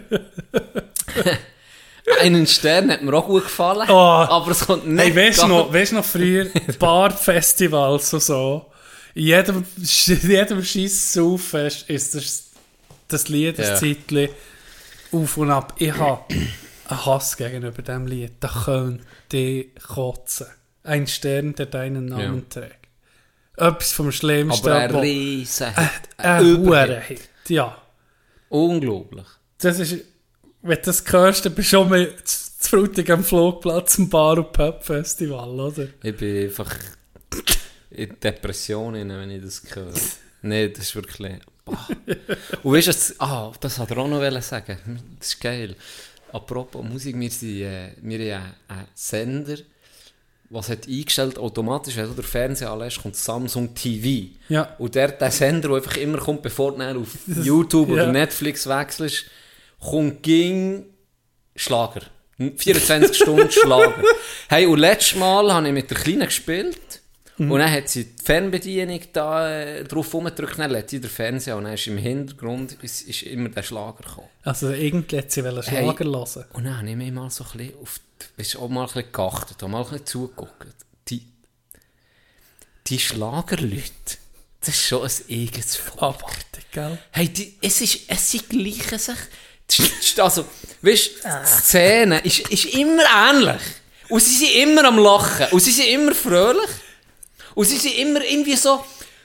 Einen Stern hat mir auch gut gefallen. Oh. Aber es kommt nicht Hey, weißt du noch, weißt noch früher Barfestivals und so? In jedem, jedem scheiß Sauffest ist das, das Lied, das Ja. Zeitchen auf und ab. Ich habe einen Hass gegenüber diesem Lied. Da könnte ich kotzen. Ein Stern, der deinen Namen trägt. Etwas vom Schlimmsten. Aber ein wo- riesen Ein, ein. Hurenhit, ja. Unglaublich. Das ist, wenn du das hörst, dann bist du schon mal zu Frutig am Flugplatz im Bar- und Pub-Festival, oder? Ich bin einfach in Depressionen, wenn ich das höre. Nein, das ist wirklich... Bah. Und weißt du, das, ah, das hat er auch noch sagen. Das ist geil. Apropos Musik, wir, sind, äh, wir haben einen Sender, was hat eingestellt, automatisch, wenn du den Fernseher anlässt, kommt Samsung TV. Ja. Und der, der Sender, der einfach immer kommt, bevor du auf YouTube oder ja. Netflix wechselst, kommt ging Schlager. 24 Stunden Schlager. Hey, und letztes Mal habe ich mit der Kleinen gespielt. Mhm. Und dann hat sie die Fernbedienung da äh, drauf rumgedrückt, dann lädt sie den Fernseher und dann ist im Hintergrund ist, ist immer der Schlager gekommen. Also irgendwie hat sie wollen Hey. Schlager hören. Und dann habe ich mich mal so ein bisschen auf die, weißt, auch mal ein bisschen geachtet, auch mal ein bisschen zugeguckt. Die, die Schlagerleute, das ist schon ein eigenes Volk. Gell? Hey, die, es ist, es sie gleichen sich. Also, weißt du, die Szene ist, ist immer ähnlich. Und sie sind immer am Lachen. Und sie sind immer fröhlich. Und sie sind immer irgendwie so,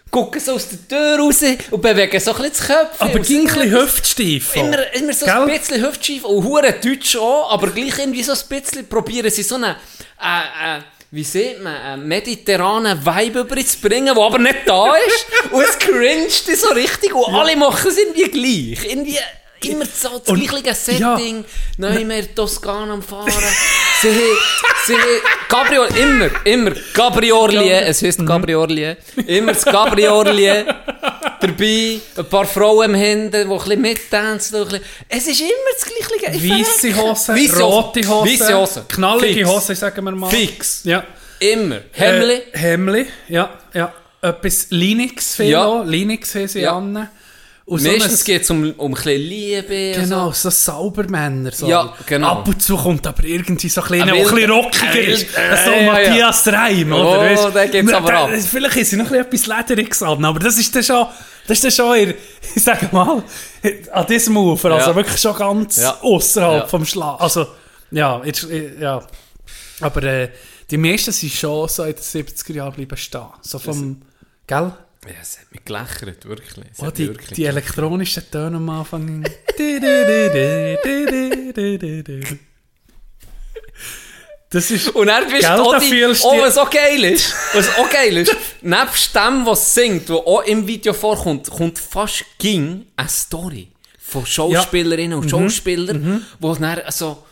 gucken so aus der Tür raus und bewegen so ein bisschen das Köpfchen. Aber ging ein bisschen hüftsteif. auch. Immer, immer so Gell? ein bisschen hüftschief und hure deutsch auch, aber gleich irgendwie so ein bisschen probieren sie so einen, äh, äh, wie sieht man, einen mediterranen Vibe überzubringen, der aber nicht da ist. und es cringed so richtig und alle machen es irgendwie gleich. Irgendwie immer so das gleiche Setting, ja. neu mehr Toskana am Fahren. sie, sie, Gabriel, immer, immer, Gabriorlie, es Mhm. heisst Gabriorlie, immer das Gabriorlie dabei, ein paar Frauen im Hinten, die ein bisschen mittanzen. Es ist immer das gleiche. Ich Weisse. Hosen, rote Hosen, Hosen. knallige. Hosen, sagen wir mal. Fix. Ja. Immer. Hemmli. Äh, Hemmli, ja, ja. Etwas Linux viel Ja. Linux haben sie Ja. an. Und so Meistens ein- geht es um, um ein bisschen Liebe. Genau, So. so Saubermänner. So. Ja, genau. Ab und zu kommt aber irgendwie so ein kleiner, Ein bisschen rockiger ist. wilder- So äh, ja, Matthias Reim, Oh, oder? Weisst- der geht's aber ab. Vielleicht ist sie noch ein bisschen etwas Lederiges an, aber das ist dann schon, das ist dann schon ihr, ich sage mal, an diesem Ufer, also Ja. wirklich schon ganz Ja. außerhalb Ja. vom Schlag. Also, ja, jetzt, äh, ja. Aber äh, die meisten sind schon so in den 70er Jahren bleiben stehen. So vom, gell? Ja, es hat mich gelächert, wirklich. Es Oh, die, wirklich die elektronischen Töne am Anfang. Du, du, du, du, du, du, du, du. das ist. Und dann bist du auch die, oh, du- was auch geil ist, was auch geil ist, nebst dem, was singt, was auch im Video vorkommt, kommt fast ging eine Story von Schauspielerinnen Mhm. und Schauspielern, wo dann so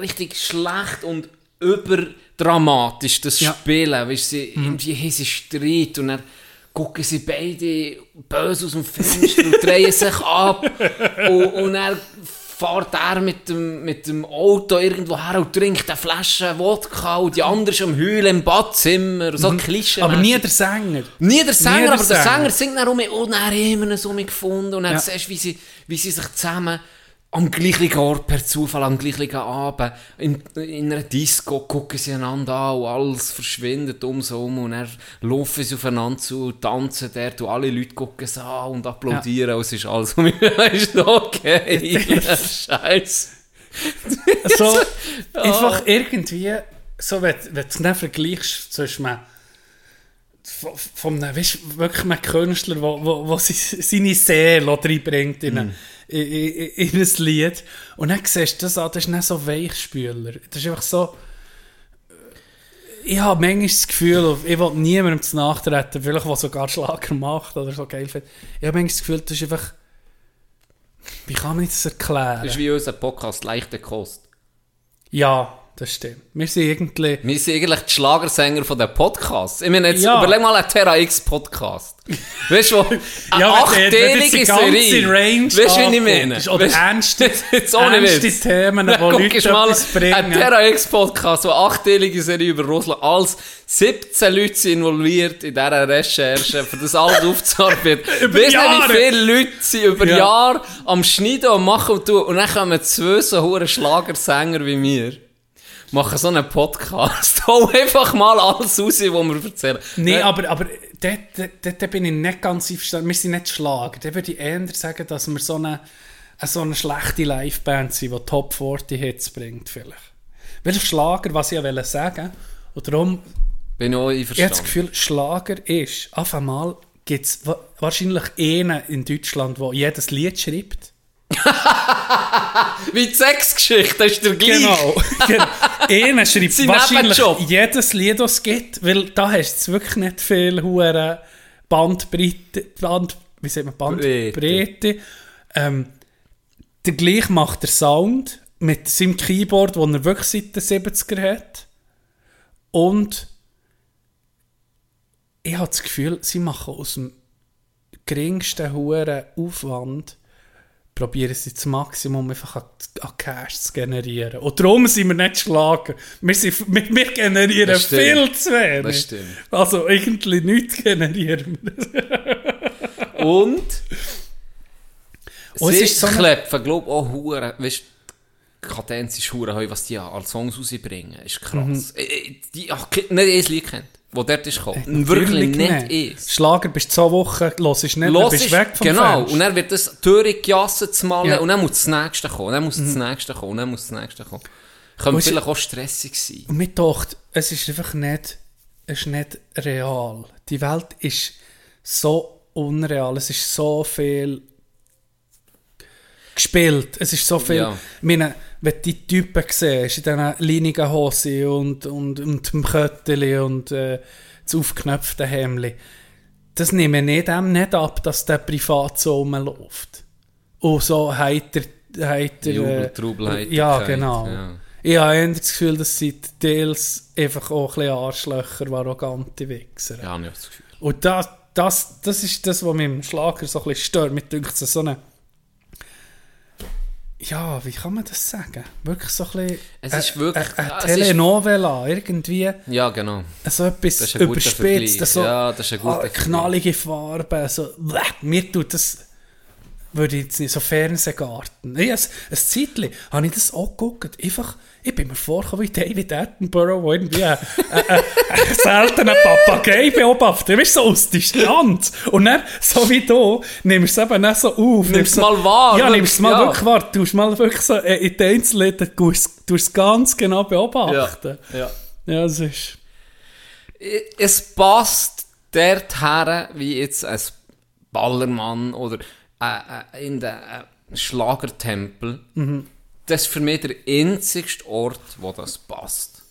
richtig schlecht und überdramatisch das Ja. Mhm. spielen, weißt, sie, irgendwie haben sie Streit und dann gucken sie beide böse aus dem Fenster und drehen sich ab und, und dann fährt er mit dem, mit dem Auto irgendwo her und trinkt eine Flasche Wodka und die andere ist am Heulen im Badzimmer, so Klischee. Mhm. aber nie der Sänger. Nie der Sänger, Nie aber der Sänger. Sänger singt dann um und dann haben wir ihn so gefunden und dann Ja. siehst du, wie sie, wie sie sich zusammen am gleichen Ort per Zufall, am gleichen Abend. In, in einer Disco gucken sie einander an und alles verschwindet um so um und dann laufen sie aufeinander zu tanzen dort und alle Leute gucken sie an und applaudieren. Und es ist alles um ist okay. Scheiße. So, einfach irgendwie, so, wenn, wenn du es dann vergleichst zwischen von, von einem, weißt, du, wirklich einem Künstler, der wo, wo, wo seine Seele reinbringt in, eine, in, in, in ein Lied. Und dann siehst du das an, das ist nicht so Weichspüler. Das ist einfach so... Ich habe manchmal das Gefühl, ich will niemandem zu nachtreten, vielleicht der sogar Schlager macht oder so geil findet. Ich habe manchmal das Gefühl, das ist einfach... Wie kann man das erklären? Das ist wie unser Podcast «Leichte Kost». Ja, das stimmt. Wir sind irgendwie... Wir sind eigentlich die Schlagersänger von den Podcasts. Ich meine, jetzt Ja. überleg mal einen Terra X Podcast. Weißt du, eine Ja, die ganze Serie. Range Weißt du, wie ich meine? Oder ernste, Jetzt ohne ernste. Themen, guck Leute mal etwas ein bringen. Terra X Podcast, wo eine achtteilige Serie über Russland, als 17 Leute sind involviert in dieser Recherche, für das alles aufzuarbeiten. Über Weißt du, wie viele Leute sind über Ja. Jahre am Schneiden und machen und tun, und dann kommen zwei so hure Schlagersänger wie mir. Machen so einen Podcast, hau einfach mal alles raus, was wir erzählen. Nein, Äh, aber, aber dort, dort, dort bin ich nicht ganz einverstanden. Wir sind nicht Schlager. Da würde ich eher sagen, dass wir so eine, so eine schlechte Liveband sein, die Top 40 Hits bringt vielleicht. Welcher Schlager, was ich ja wollte sagen, und darum, Bin ich auch ich habe das einverstanden. Gefühl, Schlager ist, auf einmal gibt es wahrscheinlich einen in Deutschland, der jedes Lied schreibt. Wie die Sexgeschichte, ist der gleich. Genau. genau. Einer schreibt wahrscheinlich jedes Lied, das es gibt, weil da hast du wirklich nicht viel hure Bandbreite, Band, wie sagt man, Bandbreite. Breite. Ähm, der gleich macht der Sound mit seinem Keyboard, das er wirklich seit den 70er hat. Und ich habe das Gefühl, sie machen aus dem geringsten hohen Aufwand probieren sie das Maximum einfach an, an Cash zu generieren. Und darum sind wir nicht schlagen. Wir, sind, wir, wir generieren viel zu wenig. Das stimmt. Also eigentlich nichts generieren wir. Und Und es ist so klepfen, glaube ich, auch Huren. Weißt du, Kadenz ist Huren, was die als Songs rausbringen. Ist krass. Mhm. Äh, äh, Die, ach, nicht ein Lied kennt, wo dort ist gekommen. Wirklich nicht ist. Schlager bist zwei Wochen, los ist nicht, Los bist ist, weg vom genau, Fenster. und dann wird das durchgejasset zu malen Ja. und dann muss das nächste kommen, und dann muss das nächste kommen, und dann muss das nächste kommen. Könnte es- vielleicht auch stressig sein. Und mir dachte, es ist einfach nicht, es ist nicht real. Die Welt ist so unreal. Es ist so viel gespielt. Es ist so viel. Ja. Meine, wenn du die Typen siehst, in diesen linigen Hosen und, und, und dem Kötteli und äh, das aufgeknöpfte Hemdli, das nehme ich nicht, dem nicht ab, dass der privat so rumläuft. Und so heiter. heiter äh, Trubel, Heiterkeit, Ja, genau. ja. Ich habe eher das Gefühl, das sind teils einfach auch ein bisschen Arschlöcher, arrogante Wichser. Ja, habe ich auch das Gefühl. Und das, das, das ist das, was mich im Schlager so ein bisschen stört. Mir denkt so eine... Ja, wie kann man das sagen? Wirklich so ein bisschen... Es ist wirklich- Eine, eine Telenovela, irgendwie Ja, genau. so etwas Das ist ein überspitzt. So, Ja, das ist ein guter ah, knallige Farben. So, bleh, mir tut das... Würde ich jetzt nicht so Fernsehgarten. Ich, ein, ein Zeitchen habe ich das auch geguckt. Einfach, ich bin mir vorgekommen wie David Attenborough, der irgendwie einen, einen, einen seltenen Papagei beobachtet. Weißt du, so aus Distanz. Und dann, so wie du, nimmst du es eben nicht so auf. Nimmst so, mal wahr, Ja, nimmst es mal ja. wirklich wahr. Du musst mal wirklich so äh, in den Einzelheiten, du du es ganz genau beobachten. ja. Ja, es ist... es passt dort her, wie jetzt ein Ballermann oder äh, in den äh, Schlagertempel. Mhm. Das ist für mich der einzigste Ort, wo das passt.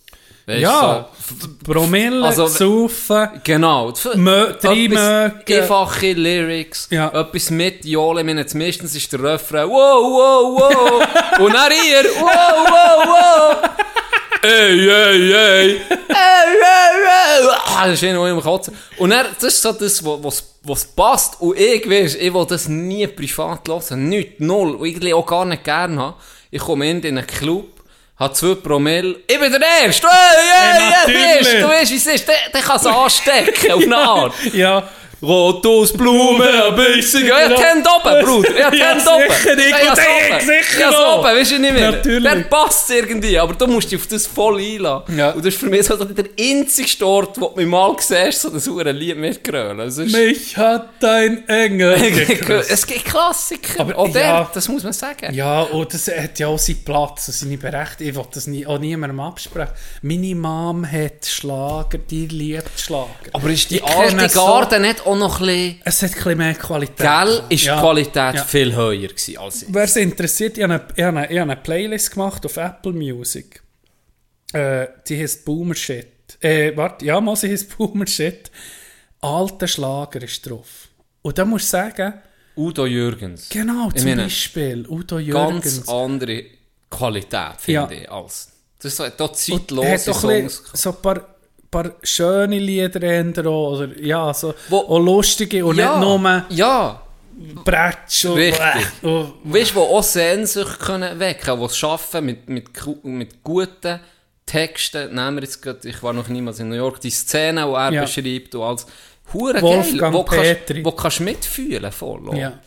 Weißt Ja, so, Promille, Also, saufen, Genau. Mö- drei Mögen. Einfache Lyrics, Ja. etwas mit Jole. Meine, meistens ist der Refrain wow, wow, wow. Und dann hier wow, wow, wow. Ey, ey, ey. Ey, ey, ey. Ah, das ist kotzen. Und dann, das ist so das, was, was passt. Und ich ich will das nie privat hören. Nicht, null. Und irgendwie auch gar nicht gerne haben. Ich komme in einen Club, habe zwei Promille. Ich bin der Erste. Ey, ey, Ja, ey, natürlich. weißt, du weißt, wie es ist. Der, der kann es anstecken, auf eine Art. ja. Rothausblume, ein bisschen. Ja, ich kenne oben, Bruder. Ich Ja, kenne oben. sicher, ich- Ja, ich- oben. sicher Ja, auch. oben, weißt du nicht mehr. Natürlich. Der passt irgendwie, aber du musst dich auf das voll einlassen. Ja. Und das ist für mich so der einzige Ort, wo du mich mal siehst, so das hure Lied mitgrölen. Es ist... Mich hat ein Engel es gibt Klassiker. Aber Aber auch der, ja. das muss man sagen. Ja, und das hat ja auch seinen Platz und seine Berechtigung. Ich will das nie, auch niemandem absprechen. Meine Mom hat Schlager, die liebt Schlager. Aber ist die Ich alte so- Garde nicht auch noch ein bisschen... Es hat ein bisschen mehr Qualität. Gell, ist Ja. die Qualität Ja. viel höher gewesen als Wer es interessiert, ich habe eine, ich habe eine, ich habe eine Playlist gemacht auf Apple Music. Äh, die heißt Boomer Shit. Äh, warte, ja, mal, sie heißt Boomer Shit. Alter Schlager ist drauf. Und da muss ich sagen, Udo Jürgens. genau, zum meine, Beispiel Udo ganz Jürgens. andere Qualität, Ja. finde ich. Als, das ist so, da zeitlose Songs. so ein paar, paar schöne Lieder ändern oder ja, so Wo- auch lustige und nicht nur ja, Bretsch und, Richtig. Und weißt du, wo auch Sehnsucht können wecken, die es schaffen mit, mit, mit guten Texten. Nehmen wir jetzt gerade, ich war noch niemals in New York, die Szene, die er Ja. beschreibt und als hure geil, wo kannst, wo kannst du mitfühlen voll. oder? Ja.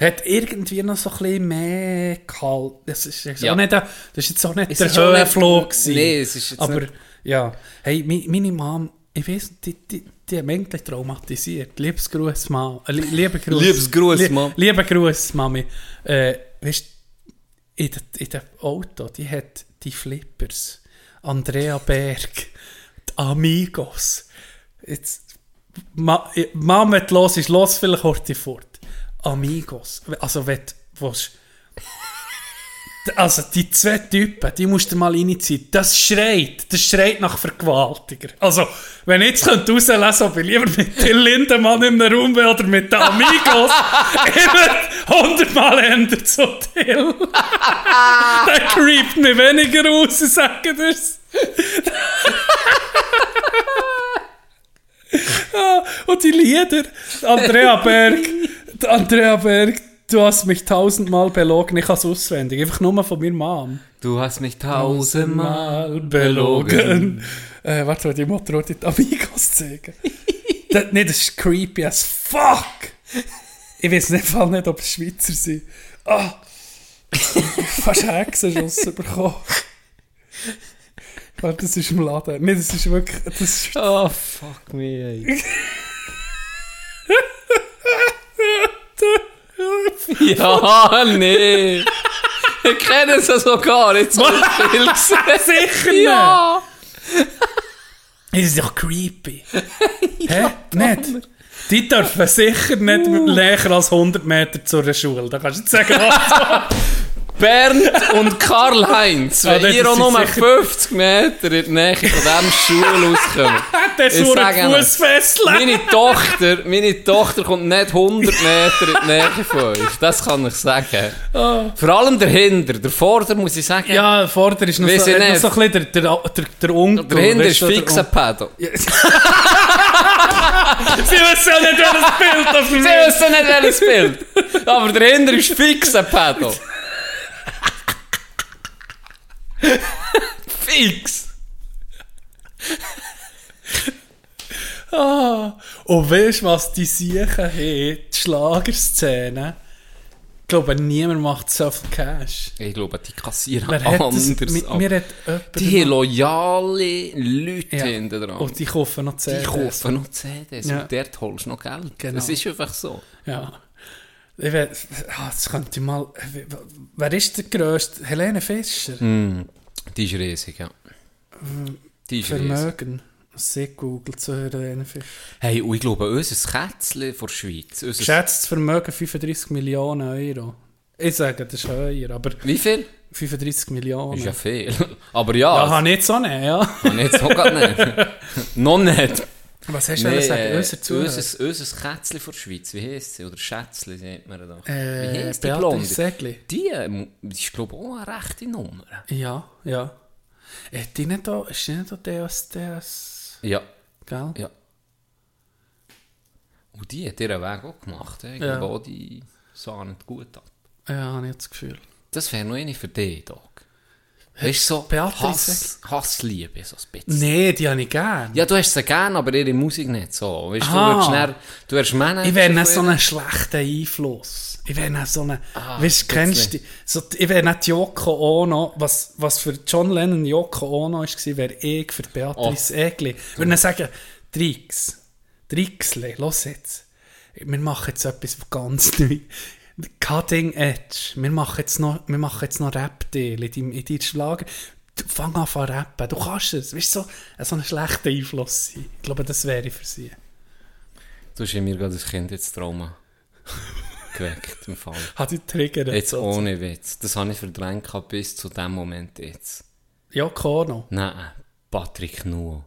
Hat irgendwie noch so ein bisschen mehr kalt. Das ist, Ja. auch nicht, das ist jetzt auch nicht Es der auch Höhenflug. Nee, es ist jetzt Aber nicht- ja, hey, meine Mom ich weiß, die, die, die haben eigentlich traumatisiert. Liebes Gruß, Mama. Äh, li- liebe Gruß. Liebes Gruß, Mom. Liebe Gruß, Mami. Äh, weißt in dem in dem Auto, die hat die Flippers. Andrea Berg. Die Amigos. Jetzt, Ma, Mama, wenn du los ist, los vielleicht heute fort. Amigos. Also, wenn du also die zwei Typen, die musst du mal reinziehen. Das schreit, das schreit nach Vergewaltiger. Also, wenn ich jetzt könnte rauslesen, ob ich lieber mit Till Lindemann in einem Raum bin oder mit den Amigos, immer hundertmal ändert so Till. Der creept mich weniger raus, sagen dir's. Ah, Und die Lieder, Andrea Berg, Andrea Berg, du hast mich tausendmal belogen, ich es auswendig, einfach nur von mir Mom. Du hast mich Tausendmal tausendmal belogen. Äh, warte, die Mutter wollte die Amigos zeigen. das, nee, das ist creepy as fuck. Ich weiß nicht, Fall nicht, ob es Schweizer sind. Ah! Fast Hexenschuss bekommen. Warte, das ist im Laden. Nee, das ist wirklich... Das ist Oh, fuck me, ey. ja, nee. Ich kenne es ja sogar, jetzt so viel gesehen. Sicher nicht! Ja. Das ist doch creepy. Hä? Nicht? Die dürfen sicher nicht näher als 100 Meter zur Schule. Da kannst du jetzt sagen, was. Bernd und Karl-Heinz, Ah, wenn das ihr auch ist nur sicher- 50 Meter in die Nähe von diesem Schul rauskommt. Der Ich sauren sage Ihnen, Fuß festlegen. Meine Tochter, meine Tochter kommt nicht 100 Meter in die Nähe von uns. Das kann ich sagen. Vor allem dahinter. Der Vorder muss ich sagen. Ja, vorder ist noch so, so ein bisschen der, der, der, der Onkel. dahinter weißt ist du, der fix ein Pedal. Sie wissen ja nicht, das Bild auf Sie dem wissen nicht welches Bild. Aber dahinter ist fix ein Pedal. Fix. Ah, und weißt du, was die Siechen haben? Die Schlagerszene. Ich glaube, niemand macht so viel Cash. Ich glaube, die kassieren Wer hat das? anders. Mir, ab. mir hat die haben loyale Leute Ja. hinten dran. Und die kaufen noch die CDs. kaufen noch CDs Ja. und dort holst du noch Geld. Genau. Das ist einfach so. Ja. Ich weiß, ah, das könnte ich mal. Wer ist der grösste? Helene Fischer. Mm, die ist riesig, ja. Die ist. Vermögen. Sie googelt zu Helene Fischer. Hey, und ich glaube, unser Kätzchen von der Schweiz, unser Geschätztes Vermögen 35 Millionen Euro. Ich sage, das ist höher, aber Wie viel? 35 Millionen. Ist ja viel. Aber ja, ja, habe ich nicht so nicht, ja. kann ich jetzt auch nicht. Noch nicht. Was hast du Nee, sagen? äh, Unser Zuhörer. unser, unser Kätzchen von der Schweiz, wie heisst sie? Oder Schätzchen, sagt man da. wie Äh, heisst die Blonde? Segli. Die, ähm, die ist, glaube ich, auch eine rechte Nummer. Ja, ja. Hat die nicht da, ist die nicht da DS, DS, Ja, gell? ja. Und die hat ihren Weg auch gemacht. Ich Ja. glaube auch, die sah nicht gut ab. Ja, habe ich das Gefühl. Das wäre noch eine für dich, Doc. Weißt du, so Beatrice Hass, Hassliebe, so ein bisschen. Nee, die habe ich gern. Ja, du hast sie gern, aber ihre Musik nicht so. Weißt du, du Aha. wirst schnell, du wirst Manager. Ich wäre nicht so einen schlechten Einfluss. Ich wäre nicht so eine, Ah, weißt du, kennst du, so, ich wäre nicht Yoko Ono, was, was für John Lennon Yoko Ono war, wäre ich für Beatrice Egli. Ich würde dann sagen, Trix, Trixle, los jetzt. Wir machen jetzt etwas ganz neu. Cutting Edge. Wir machen jetzt noch, wir machen jetzt noch Rap-Deal in deinem, in deinem Schlager. Du, fang an zu rappen. Du kannst es. Weißt du, so, so einen schlechten Einfluss sein. Ich glaube, das wäre für sie. Du hast in mir gerade als Kind jetzt Trauma geweckt, im Fall. Hat die Trigger Jetzt ohne Witz. Das habe ich verdrängt bis zu dem Moment jetzt. Yoko Ono. Nein, Patrick Nuo.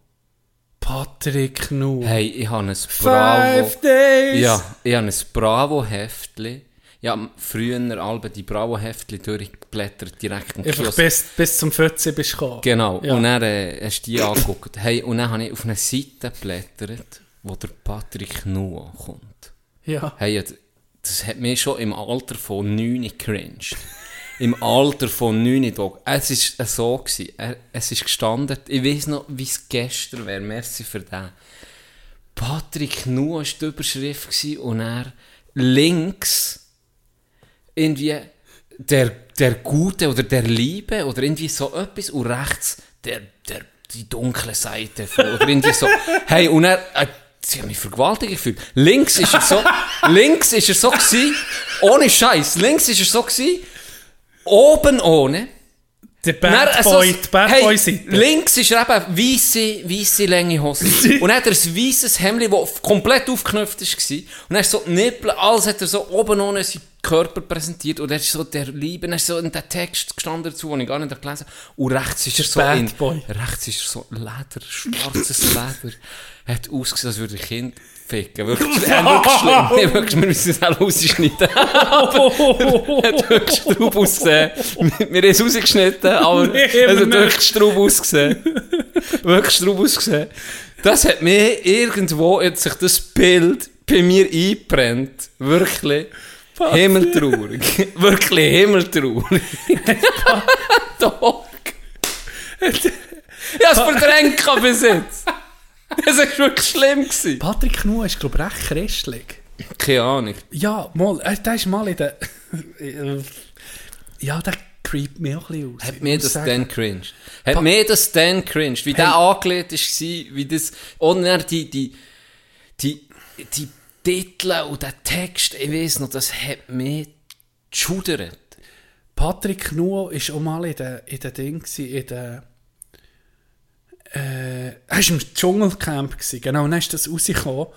Patrick Nu. Hey, ich habe ein Bravo... Five Days! Ja, ich habe ein Bravo-Heftli. Ja, früher alle die Bravo-Heftli durchgeblättert, direkt im Einfach Kiosk. bis, bis zum 14 bist du gekommen. Genau, Ja. und dann äh, hast du die angeguckt. Hey, und dann habe ich auf eine Seite geblättert, wo der Patrick Nuo kommt. Ja. Hey, das hat mir schon im Alter von 9 gecringed. Im Alter von 9 Tag. Es war so. Gewesen. Es ist gestanden, ich weiß noch, wie es gestern wäre. Merci für den. Patrick Nuo war die Überschrift und er links irgendwie der, der Gute oder der Liebe oder irgendwie so etwas und rechts der, der, die dunkle Seite von, oder irgendwie so. Hey, und er, äh, sie haben mich vergewaltigt gefühlt. Links ist er so, links ist er so gewesen, ohne Scheiß, links ist er so gewesen, oben ohne. Der Dann, Bad also, Boy, die Bad hey, Boy Seite. Links ist er eben weisse, weisse lange Hose. und dann hat er ein weisses Hemd, das komplett aufgeknöpft war. Und dann ist so die Nippel, alles hat er so oben ohne seinen Körper präsentiert. Und er ist so der Liebe, dann ist so in der Text gestanden dazu, den ich gar nicht gelesen habe. Und rechts ist er so Bad in, Boy. rechts ist er so Leder, schwarzes Leder. Er hat ausgesehen, als würde ein Kind ficken. Wirklich, er hat wirklich schlimm. Nee, wirklich, wir müssen es auch rausschneiden. hat wirklich Straub ausgesehen. Wir wir haben es rausgeschnitten, aber Nee, es hat aber wirklich Straub ausgesehen. wirklich Straub ausgesehen. Das hat mir irgendwo, hat sich das Bild bei mir eingebrennt. Wirklich. Himmeltraurig. wirklich himmeltraurig. Doch. Ich hab's verdrängt gehabt bis jetzt. Es war wirklich schlimm. Gewesen. Patrick Nu ist, glaube ich, recht christlich. Keine Ahnung. Ja, mal, äh, der ist mal in der... ja, der creept mich auch ein bisschen aus. Hat mir das sagen. dann cringed. Hat mir das dann cringed. Wie der angelegt war, wie das, dann die, die, die, die Titel und der Text, ich weiß noch, das hat mich geschudert. Patrick Nuo war auch mal in der, in der Ding, in der... Äh, er war im Dschungelcamp, gewesen, genau, und dann ist das rausgekommen.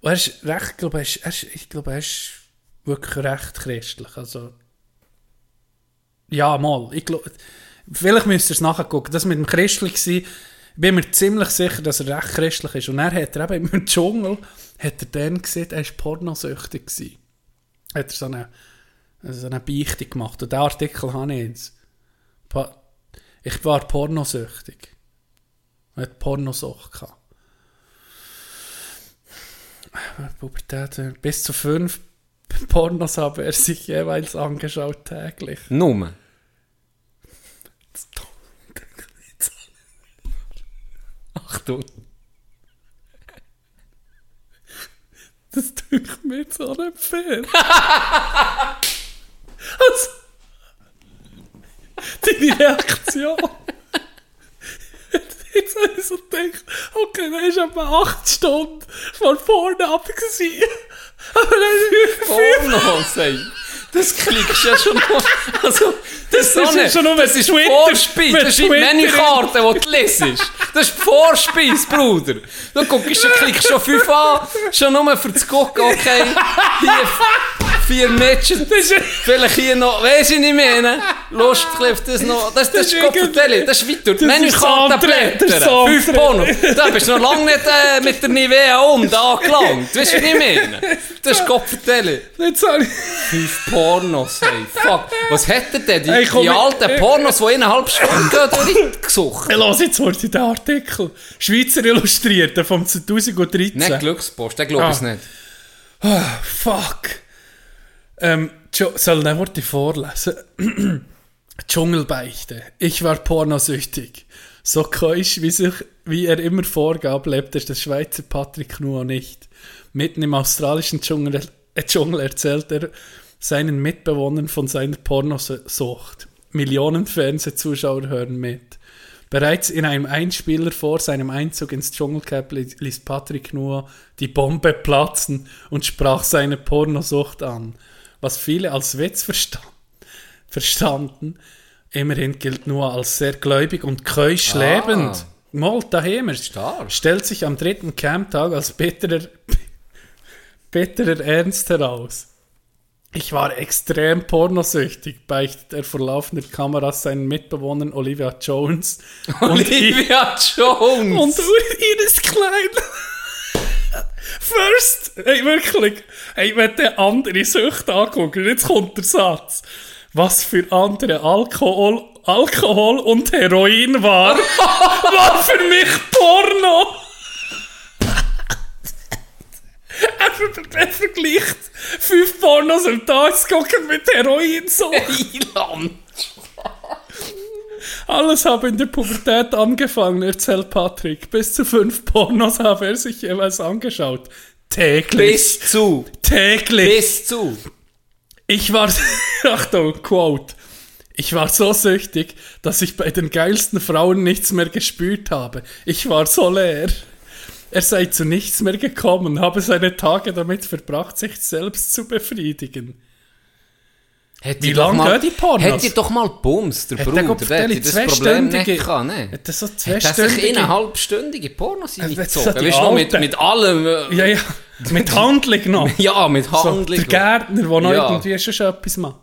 Und er ist recht, ich glaube, er ist, er ist, ich glaube, er ist wirklich recht christlich, also... Ja, mal, ich glaube... Vielleicht müsst ihr es nachgucken, das mit dem christlich sein, ich bin mir ziemlich sicher, dass er recht christlich ist. Und er hat er eben im Dschungel, hat er dann gesehen, er war pornosüchtig gewesen. Hat er so eine, so eine Beichte gemacht. Und diesen Artikel habe ich jetzt. Ich war pornosüchtig. Er hat Pornosucht gehabt. Pubertät, äh, bis zu fünf Pornos habe er sich jeweils angeschaut täglich. Nummer. Achtung. Das tut mir jetzt auch nicht fair. also, deine Reaktion. So gedacht, okay, dann ist etwa 8 Stunden von vorne ab gewesen. Aber dann Porno, sei. Das klickst ja schon noch. Also, das, ist ja schon nur, das ist Twitter- Vorspeise. wenn Das ist die Menükarte, die du lesest. Das ist die Vorspeise, Bruder. Du guckst, klickst schon fünf an. Schon nur für das Gucken, okay. Hier vier Matches. Vielleicht hier noch, weisst du nicht mehr, Lust auf das noch. Das, das, ist. Das ist weiter. Die Das ist Menükarte das andere, das ist das blättern. Fünf. Porno. Da bist du noch lange nicht äh, mit der Nivea um, da angelangt. Weisst du nicht mehr? Das ist. Jetzt habe ich... Fünf Pornos, hey, fuck. Was hätte der? Die, Hey, komm, die ich- alten Pornos, die eineinhalb Stunden gehen, durchgesucht. Ich lasse jetzt heute den Artikel. Schweizer Illustrierte vom 2013. Nicht Glückspost, den glaube ich Ah. nicht. Ah, fuck. Ähm, soll ich Worte vorlesen? Dschungelbeichte. Ich war pornosüchtig. So keusch, wie, sich, wie er immer vorgab, lebte der Schweizer Patrick Nuo nicht. Mitten im australischen Dschungel, äh, Dschungel erzählt er seinen Mitbewohnern von seiner Pornosucht. Millionen Fernsehzuschauer hören mit. Bereits in einem Einspieler vor seinem Einzug ins Dschungelcamp li- ließ Patrick Nuo die Bombe platzen und sprach seine Pornosucht an, was viele als Witz versta verstanden. Immerhin gilt Nuo als sehr gläubig und keusch Ah. lebend. Mal daheim. Stark. Stellt sich am dritten Camptag als bitterer, bitterer Ernst heraus. Ich war extrem pornosüchtig, beichtet er vor laufender Kameras seinen Mitbewohnern Olivia Jones und, Olivia Jones. und Iris Klein. First, hey, wirklich, hey, wenn der andere Sucht anguckt, jetzt kommt der Satz. Was für andere Alkohol, Alkohol und Heroin war, war für mich Porno. Er, ver er vergleicht fünf Pornos am Tag gucken mit Heroin so. Eiland. Alles habe in der Pubertät angefangen, erzählt Patrick. Bis zu fünf Pornos habe er sich jeweils angeschaut. Täglich. Bis zu. Täglich. Bis zu. Ich war, Achtung, Quote. Ich war so süchtig, dass ich bei den geilsten Frauen nichts mehr gespürt habe. Ich war so leer. Er sei zu nichts mehr gekommen, habe seine Tage damit verbracht, sich selbst zu befriedigen. Hätte Wie ich doch lang mal- gehen die Pornos? Hätte ich doch mal Bums, der Hat der Bruder, der hätte das Problem nicht gehabt, ne? Hat das so Hat zweistündige... in eine halbstündige Pornos das hineingezogen? hat die Weißt du noch, mit, mit allem... äh, Ja, ja, mit Handlung noch. Ja, mit So, Handlung. der Gärtner, der noch Ja. irgendwie schon etwas macht.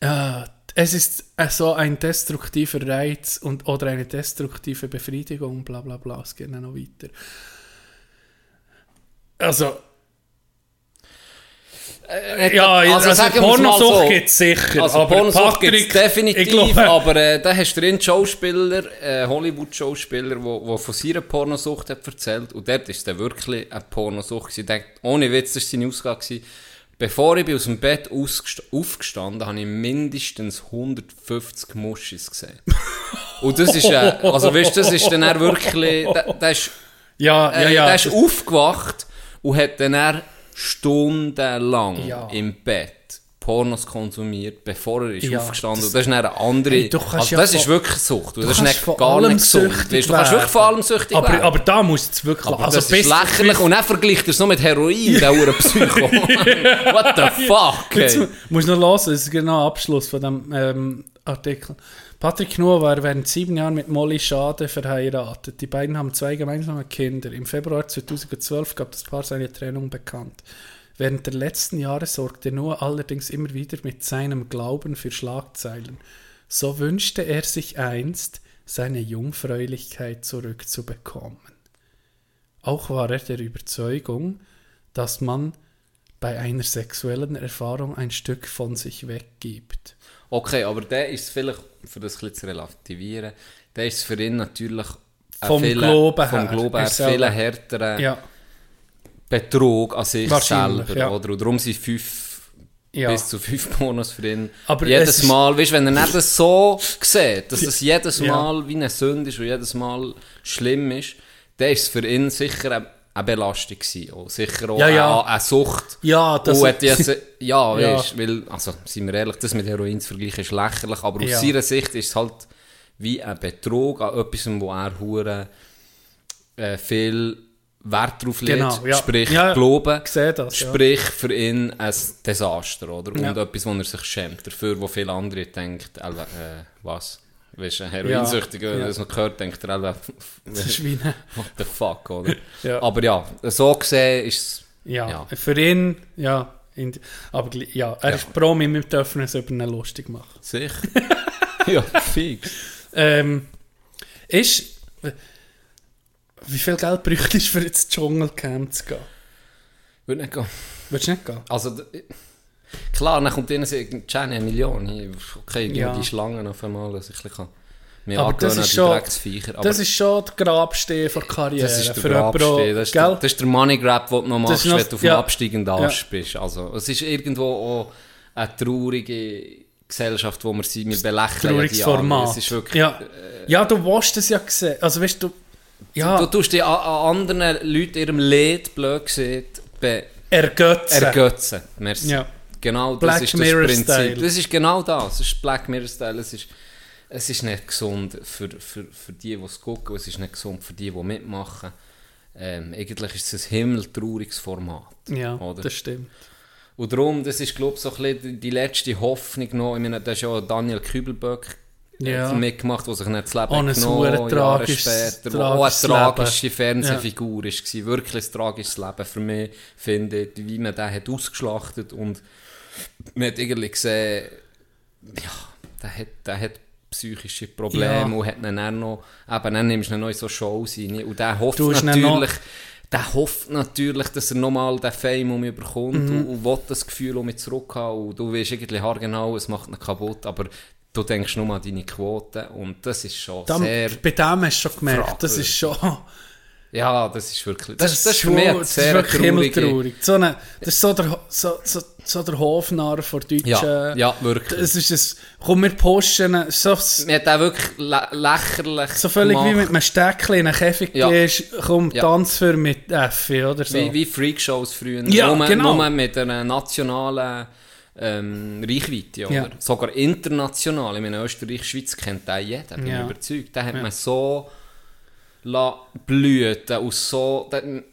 Äh, es ist äh, so ein destruktiver Reiz und, oder eine destruktive Befriedigung, bla bla bla, es geht noch weiter. Also, Äh, ja, also, sagen es mal Pornosucht so. gibt es sicher. Also aber Pornosucht gibt es definitiv, ich glaube, aber äh, da hast du einen Schauspieler, äh, Hollywood-Schauspieler, der von seiner Pornosucht hat erzählt und dort ist der wirklich eine Pornosucht gewesen. Der, ohne Witz, das war seine gewesen. Bevor ich aus dem Bett aufgestanden habe ich mindestens 150 Muschis gesehen. und das ist, äh, also weißt du, das ist dann wirklich, der, der ist ja, ja, äh, ja. der ist aufgewacht und hat dann er stundenlang Ja. im Bett Pornos konsumiert, bevor er ist Ja, aufgestanden das- ist. Das ist dann eine andere... Hey, du also ja das ist von- wirklich Sucht. du Das ist nicht gar nicht gesund. du kannst wirklich von allem süchtig aber, werden. aber da muss es wirklich... Aber also das ist lächerlich. Und dann vergleicht er es noch mit Heroin, der hure Psycho. What the fuck, Jetzt ey. muss noch hören, das ist genau Abschluss von dem ähm, Artikel. Patrick Nuhr war während sieben Jahren mit Molly Schade verheiratet. Die beiden haben zwei gemeinsame Kinder. Im Februar 2012 gab das Paar seine Trennung bekannt. Während der letzten Jahre sorgte Nuhr allerdings immer wieder mit seinem Glauben für Schlagzeilen. So wünschte er sich einst, seine Jungfräulichkeit zurückzubekommen. Auch war er der Überzeugung, dass man bei einer sexuellen Erfahrung ein Stück von sich weggibt. Okay, aber der ist vielleicht, für das ein zu relativieren, der ist für ihn natürlich Vom viel- Glauben vom her. Glauben Er her viel härterer Ja, Betrug an sich selber. ja. Oder? Und darum sind fünf, ja. bis zu fünf Pornos für ihn. Aber es jedes Mal, weißt wenn er nicht das so sieht, dass es jedes. Mal wie eine Sünde ist und jedes Mal schlimm ist, dann ist es für ihn sicher eine, Belastung gewesen. Und sicher auch Ja, ja. Eine, eine Sucht. ja, das und hat jetzt, ja, Ja. weißt, weil, also, sind wir ehrlich, das mit Heroin zu vergleichen ist lächerlich, aber aus seiner Sicht ist es halt wie ein Betrug an etwas, wo er hure äh, viel Wert drauf legt, Genau, ja. sprich Glauben, ich sehe das, sprich für ihn ein Desaster, oder? Und etwas, wo er sich schämt dafür, wo viele andere denken, äh, was? Weißt du, ein Heroinsüchtiger, Ja, der das noch gehört, denkt er, äh, das ist wie eine, what the fuck, oder? Ja. Aber ja, so gesehen ist es, ja, Ja. für ihn, ja, aber ja, er ist Promi, wir dürfen uns über ihn lustig machen. sicher. ja, fix. Ähm, ist, wie viel Geld bräuchtest du, für ins Dschungelcamp zu gehen? Würde nicht gehen. Willst du nicht gehen? Also, klar, dann kommt ihnen eine Million. Okay, Ja. die Schlangen auf einmal, dass ich ein bisschen mich Aber das ist die schon- Das ist schon der Grabstein der Karriere. das ist der Grabstein. Das ist der, das ist der Money Grab, den du noch machst, noch- wenn du auf ja. dem absteigenden Arsch bist. Also, es ist irgendwo auch eine traurige Gesellschaft, wo wir sind. Wir belächeln trauriges die. Format. Es ist wirklich... ja. ja, du willst es ja sehen. Also weißt du, ja, Du tust dich an, an anderen Leuten ihrem Leid, blöd gesagt, be ergötzen. ergötzen. Merci. Ja. Genau, das Black ist das Mirror Prinzip. Style. Das ist genau das. Es ist Black Mirror Style. Es ist, es ist nicht gesund für, für, für die, die es gucken. Es ist nicht gesund für die, die mitmachen. Ähm, eigentlich ist es ein himmeltrauriges Format. Ja, Oder? das stimmt. Und darum, das ist, glaube ich, so ein bisschen die- letzte Hoffnung noch. Ich meine, da ist ja Daniel Kübelböck Ja. mitgemacht, der sich nicht das Leben ein genommen hat, Jahre später. Wo auch eine tragische Fernsehfigur ist, war. Wirklich ein tragisches Leben für mich, finde ich, wie man den hat ausgeschlachtet und man hat irgendwie gesehen, ja, der hat, der hat psychische Probleme Ja. und hat ihn dann noch, eben, dann nimmst du ihn noch in so Shows rein und der hofft ihn natürlich, der hofft natürlich, dass er nochmal den Fame um mich bekommt Mhm. und, und will das Gefühl um mich zurückhaben und du weißt irgendwie haargenau, es macht ihn kaputt, aber du denkst nur an deine Quote und das ist schon Dann, sehr, bei dem hast du schon gemerkt, das ist schon... ja, das ist wirklich, das, Das, das, ist für mich das ist sehr wirklich traurige, himmeltraurig. So eine, das ist so der, so, so, so der Hofnarr von deutschen... ja, ja, wirklich. Das ist es. Komm, wir posten so, so Mir hat auch wirklich lä lächerlich völlig wie gemacht. mit einem Steckchen in einen Käfig Ja. gehst, komm, Ja. tanz für mit Effi oder so. Wie, wie Freakshows früher. Ja, nur, genau. nur mit einer nationalen ähm, Reichweite, oder? Ja. Sogar international. Ich meine, Österreich, Schweiz kennt den jeder, bin Ja. ich überzeugt. Den hat Ja. man so la blüten und so den,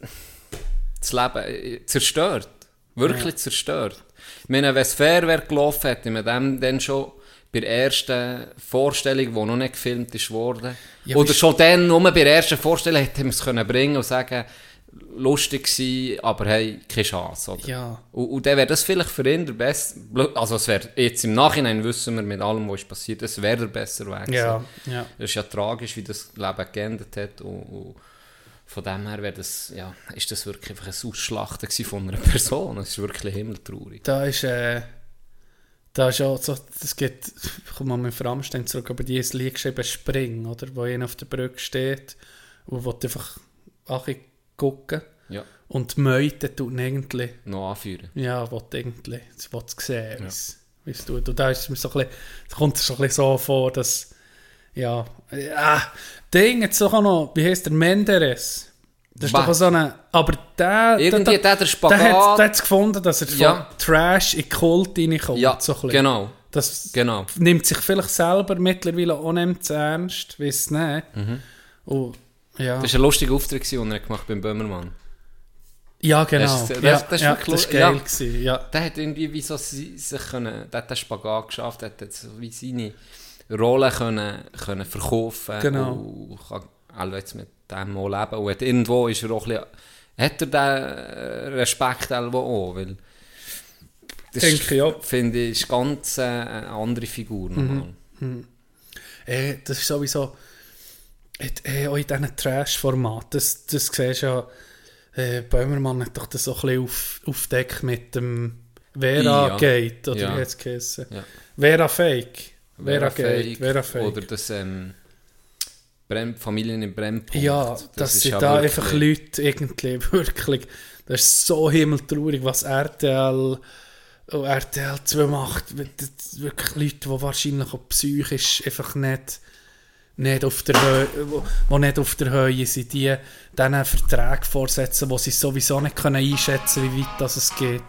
das Leben äh, zerstört. Wirklich zerstört. Ich meine, wenn es fair wäre gelaufen, hätte man dem dann schon bei der ersten Vorstellung, die noch nicht gefilmt ist worden, oder schon dann, nur bei der ersten Vorstellung, hätte man es können bringen und sagen, lustig gewesen, aber hey, keine Chance. Oder? Ja. Und, und dann wäre das vielleicht für ihn der beste, also es wäre, jetzt im Nachhinein wissen wir mit allem, was ist passiert, es wäre der bessere Weg Ja, ja. Es ist ja tragisch, wie das Leben geendet hat und, und von dem her wäre das, ja, ist das wirklich einfach ein Ausschlachten von einer Person. Es ist wirklich himmeltraurig. Da ist, äh, da ist auch so, das geht, ich komme mal mit Framstein zurück, aber die ist Lied geschrieben Spring, oder? Wo einer auf der Brücke steht und will einfach anche- gucken. Ja, Und die Meute tut ihn irgendwie, noch anführen. ja, will irgendwie, sie will sehen, es wie es tut. Und da ist es mir so ein bisschen, da kommt es so ein bisschen so vor, dass, ja, ja, Ding, jetzt auch noch, wie heißt der, Menderes? Das ist Was? doch auch so eine, aber der, Irgendwie der, der der, Spagat- der hat, hat's gefunden, dass er von Ja. Trash in Kult reinkommt. Ja, so genau, Das genau. nimmt sich vielleicht selber mittlerweile auch nicht ernst, weiss nicht. Mhm. Und, ja. Das war ein lustiger Auftritt, den er gemacht beim Böhmermann. ja, genau. Das ja, ja, wirklich das geil ja. gewesen, ja. Der hat irgendwie wie so si- sich können, der hat den Spagat geschafft, der hat so wie seine Rolle können, können verkaufen Genau. und kann auch jetzt mit dem auch leben. Und hat irgendwo ist er auch ein bisschen, hat er den äh, Respekt auch, weil das Denke auch. finde ich, ist ganz äh, eine andere Figur nochmal. Äh, das ist sowieso äh, auch in diesen Trash-Formaten, das, das siehst du ja, äh, Böhmermann hat doch das so ein bisschen auf, aufdeckt mit dem Vera Ja. Gate, oder Ja. wie hat es? Ja. Vera Fake. Vera, Vera Gate, Fake Vera Fake. Oder das ähm, Brem Familien im Brennpunkt. Ja, das, ist sind ja da einfach Leute irgendwie, wirklich, das ist so himmeltraurig, was RTL und RTL 2 macht. Wirklich Leute, die wahrscheinlich auch psychisch einfach nicht, nicht auf der Höhe, wo, nicht auf der Höhe sind, die diesen Verträge vorsetzen, wo sie sowieso nicht können einschätzen wie weit das es geht,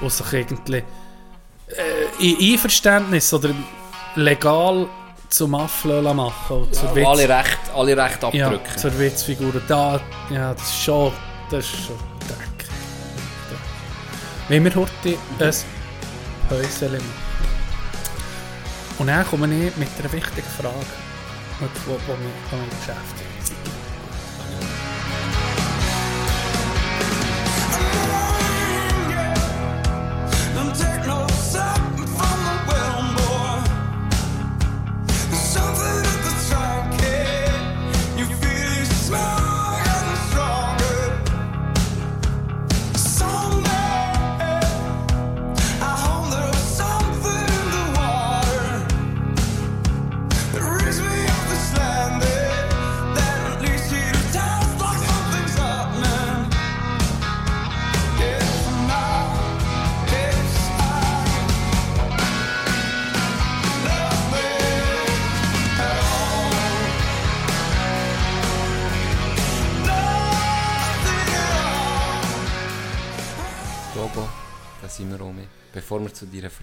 wo sich irgendwie äh, in Einverständnis oder legal zum Afflölen machen und zur Ja, Witz- alle recht, alle recht ja, abdrücken. zur Witzfigur. Da, ja, das ist schon, das ist schon Dreck. Wenn wir heute ein Häuschen machen. Und dann komme ich mit einer wichtigen Frage, die, die, die mich,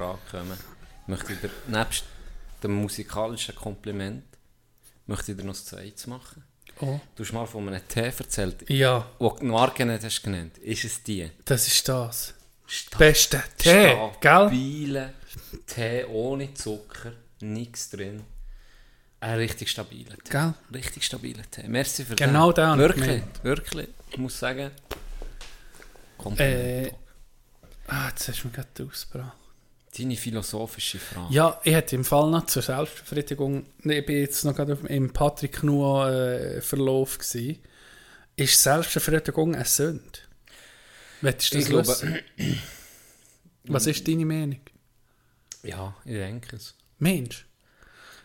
Frage kommen, möchte ich dir, nebst dem musikalischen Kompliment, möchte ich dir noch das Zweites machen. Oh. Du hast mal von einem Tee erzählt, Ja, wo du Marke nicht hast genannt. Ist es die? das ist das. Beste Tee, gell? Stabile Tee ohne Zucker, nichts drin. Ein richtig stabiler Tee. Gell? Richtig stabiler Tee. Merci für Genau den. ich Wirklich, wirklich. Ich muss sagen, Kompliment. Äh, ah, jetzt hast du mir gerade ausgebracht. Deine philosophische Frage. Ja, ich hätte im Fall noch zur Selbstbefriedigung, ich bin jetzt noch gerade im Patrick Nuo äh, Verlauf gsi. Ist Selbstbefriedigung eine Sünde? Willst du das Ich glaube-? Was ist deine Meinung? Ja, ich denke es. Mensch,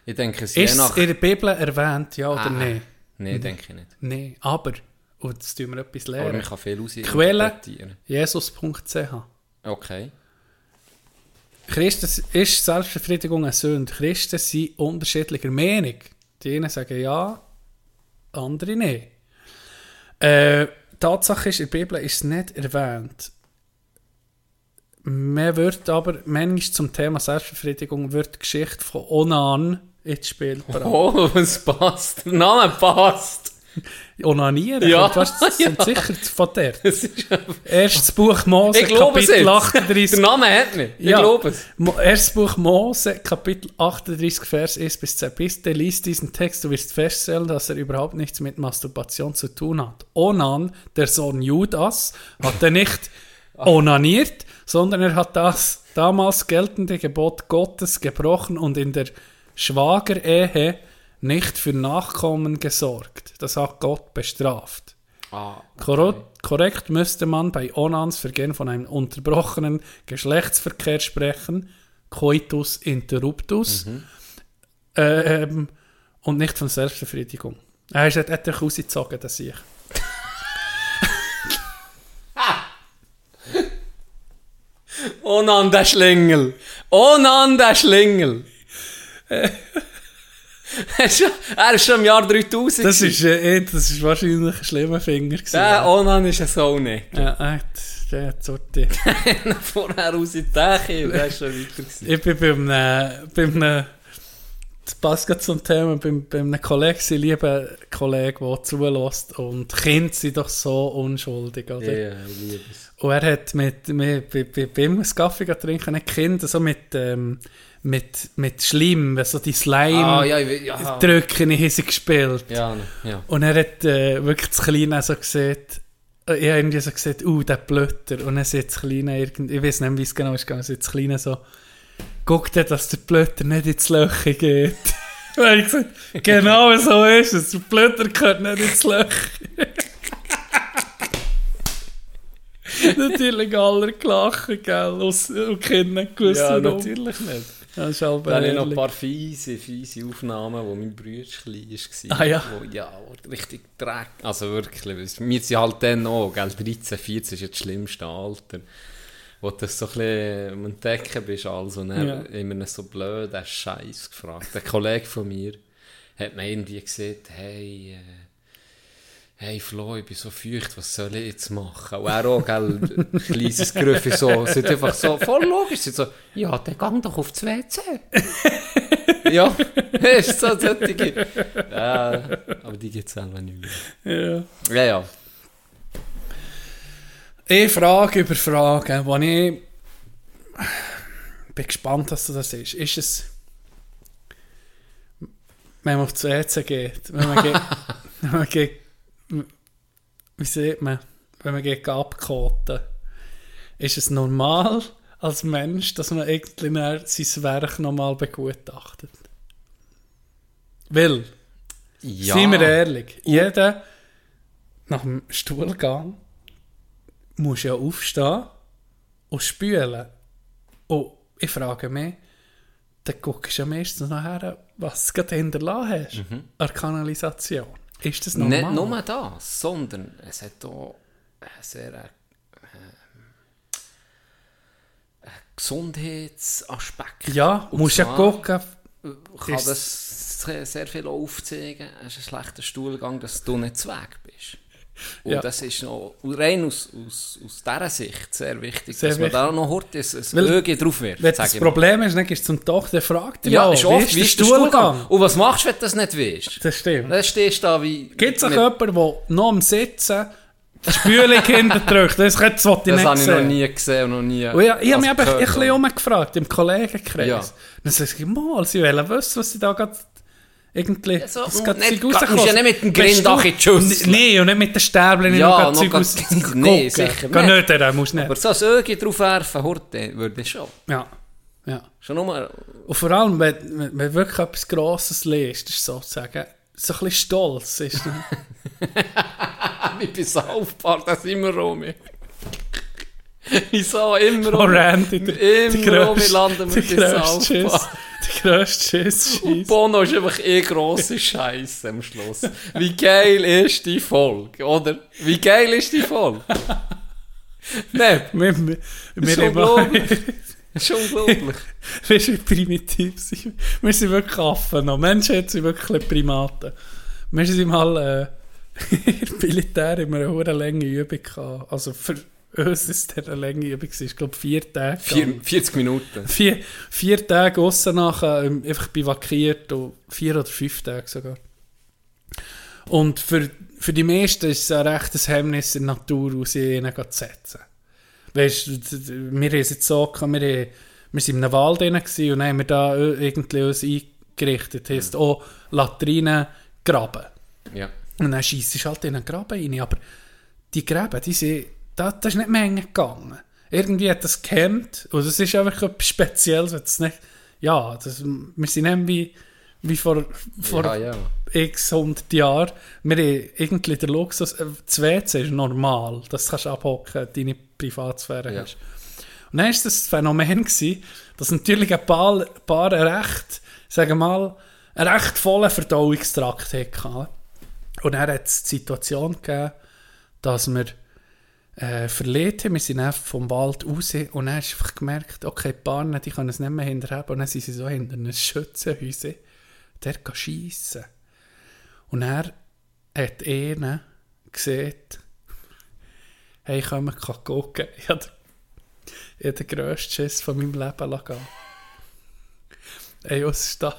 Ich denke es je ist es nach... in der Bibel erwähnt, ja oder Ah, nein? Nein, denke ich nicht. Nein, aber, und jetzt tun wir etwas Aber man lernen. kann viel Quelle Jesus.ch Okay. Christen ist Selbstbefriedigung eine Sünde. Christen sind unterschiedlicher Meinung. Die einen sagen ja, andere nicht. Äh, Tatsache ist, in der Bibel ist es nicht erwähnt. man wird aber, manchmal zum Thema Selbstbefriedigung wird die Geschichte von Onan ins Spiel gebracht. Oh, es passt. Name passt. Onanieren? Ja, das ja. kommt sicher von der. Erstes Buch Mose, ich glaube es Kapitel jetzt. 38. Der Name hat mich. Ich Ja. glaube es. Erstes Buch Mose, Kapitel 38, Vers 1 bis 10. Bitte lies diesen Text, du wirst feststellen, dass er überhaupt nichts mit Masturbation zu tun hat. Onan, der Sohn Judas, hat er nicht onaniert, sondern er hat das damals geltende Gebot Gottes gebrochen und in der Schwagerehe nicht für Nachkommen gesorgt. Das hat Gott bestraft. Ah, Korrekt, korrekt müsste man bei Onans Vergehen von einem unterbrochenen Geschlechtsverkehr sprechen, Coitus interruptus, ähm, und nicht von Selbstbefriedigung. Er ist hat er rausgezogen, das ich. Nein, der Schlingel. Nein, der Schlingel. er, ist schon, im Jahr 3000. Das ist, äh, eh- das ist wahrscheinlich ein schlimmer Finger gewesen. Der Onan ist ein so nicht. ja, er hat- der hat sortiert. Vorher raus in die Decke und der ist schon weiter gewesen. Ich bin beim, äh, beim äh, das passt gerade zum Thema, beim, beim einem Kollegen, sein lieber Kollege, der zulässt und Kinder sind doch so unschuldig, oder? Ja, ich liebe es. Und er hat mit, mit, bei, bei, bei ihm einen Kaffee trinken, nicht Kinder, so mit, ähm, mit, mit Schlimm, so die Slime Ah, ja, ich, gespielt. Ja, ja. Und er hat äh, wirklich das Kleine so gesehen, äh, ich habe irgendwie so gesagt, uh, der Blötter. Und dann sieht das Kleine irgendwie, ich weiß nicht, wie es genau ist, gegangen, sieht das Kleine so, guck dir, dass der Blötter nicht ins Löcher geht. Und ich gesagt, genau so ist es, der Blötter gehört nicht ins Löcher. Natürlich alle gelacht, gell, und Kinder gewusst, Ja, natürlich nicht. Das ist aber Da habe ich noch ein paar fiese, fiese Aufnahmen, wo mein Bruder klein war. Ah, ja. Wo, ja, wo richtig Dreck. Also wirklich, wir sind halt dann auch, gell, 13, 14 ist ja das schlimmste Alter. Wo du das so ein bisschen am Entdecken bist, also, und dann Ja. immer so blöd, der Scheiß gefragt. Der Kollege von mir hat mir irgendwie gesagt, hey, äh, hey Flo, ich bin so feucht, was soll ich jetzt machen? Und er auch, gell, ein kleines Grüffi so, sind einfach so, voll logisch, sind so, ja, dann gang doch aufs WC. ja, ist so solche. Ja, aber die gibt es selber nicht mehr. Ja. Ja, ja. Ich Frage über Fragen, wo ich bin gespannt, dass du das ist. Ist es, wenn man auf die WC geht, wenn man geht, wenn man geht wie sieht man, wenn man geht abkoten, ist es normal als Mensch, dass man irgendwie sein Werk nochmal begutachtet? Weil, ja. Seien wir ehrlich, jeder nach dem Stuhlgang muss ja aufstehen und spülen. Und ich frage mich, dann guckst du ja meistens nachher, was du gerade hinterlassen hast an der Kanalisation. Ist das normal? Nicht nur das, sondern es hat auch einen sehr äh, einen Gesundheitsaspekt. Ja, Und musst ja gucken. Kann ist- das sehr, sehr viel aufzeigen, hast einen schlechten Stuhlgang, dass du nicht Weg. Und Ja. das ist noch rein aus, aus, aus dieser Sicht sehr wichtig, Sehr dass man wichtig. da noch ein, ein Weil- Auge drauf wirft. Wenn das mal. Problem ist, dann gehst du zum der fragt dich Ja, mal, ist wie oft, wie ist der Stuhlgang? Und was machst du, wenn du das nicht weißt? Das stimmt. Dann stehst du da wie... Gibt es auch jemanden, der noch am Sitzen die Spülung hinterdrückt? Das, das wollte ich Das nicht habe ich noch nie gesehen noch nie... Und ja, ich habe mich eben ein bisschen umgefragt, im Kollegenkreis. Ja. Dann sage ich, mal, sie wollen wissen, was sie da gerade irgendwie... so, was und gerade nicht- Zeug musst rauskommt. ja nicht mit dem Grindach du- in die Schüssel. Nein, und nicht mit den Stäbchen Ja, noch Zeug grad- aus... Nee, gucken. sicher Geh nicht. nicht, der musst nicht. Aber so ein Auge drauf werfen, heute würde ich schon. Ja, ja. Schon nur... Und vor allem, wenn, wenn, wenn wirklich etwas Grosses liest, ist sozusagen so ein bisschen stolz. Ist, Wie bei South Park, das immer Romy. Wieso immer Oh, Randy, der, Immer Romy grösste- landen wir bei South. Park. Der grösste Schiss. Und Bono ist einfach eh grosse Scheiße am Schluss. Wie geil ist die Folge, oder? Wie geil ist die Folge? Nein, Wir, wir, wir unglaublich. Das ist unglaublich. Du, wie primitiv sind? Wir sind wirklich Affen noch. Menschen sind wirklich Primaten. Wir sind mal äh, im Militär in einer hohen lange Übung gehabt. Also für uns ist der Länge war, ich glaube, vier Tage. Vier, 40 Minuten. Vier, vier Tage aussen nachher ähm, einfach bivakiert vier oder fünf Tage sogar. Und für, für die meisten ist es ein rechtes Hemmnis in der Natur, aus ihnen zu setzen. Weißt du, wir haben es jetzt so gehabt, wir, haben, wir sind in einem Wald drin und haben wir da irgendwie uns eingerichtet. Das heisst auch Latrinen graben. Ja. Und dann scheisst du halt in einen Graben rein. Aber die Gräben, die sind, da, das ist nicht Menge gegangen. Irgendwie hat das gehemmt. Und das ist einfach etwas Spezielles. wenn Das nicht, ja, das, wir sind nicht wie, wie vor, vor ja, ja. x hundert Jahren. Wir haben irgendwie den Luxus, äh, das WC ist normal. Das kannst du abhocken, deine Privatsphäre Ja. hast. Und dann war das das Phänomen, gewesen, dass natürlich ein paar, paar einen recht, sagen wir mal, einen recht vollen Verdauungstrakt hatten. Und dann hat es die Situation gegeben, dass wir äh, verlegt. Wir sind einfach vom Wald raus und dann hast einfach gemerkt, okay, die Bahnen, die können es nicht mehr hinterher. Und dann sind sie so hinter einem Schützenhäuschen, der kann schiessen. Und er hat einer gesehen, hey, man kann gucken. Ich habe ich den grössten Schiss von meinem Leben lassen. Ey, was ist da?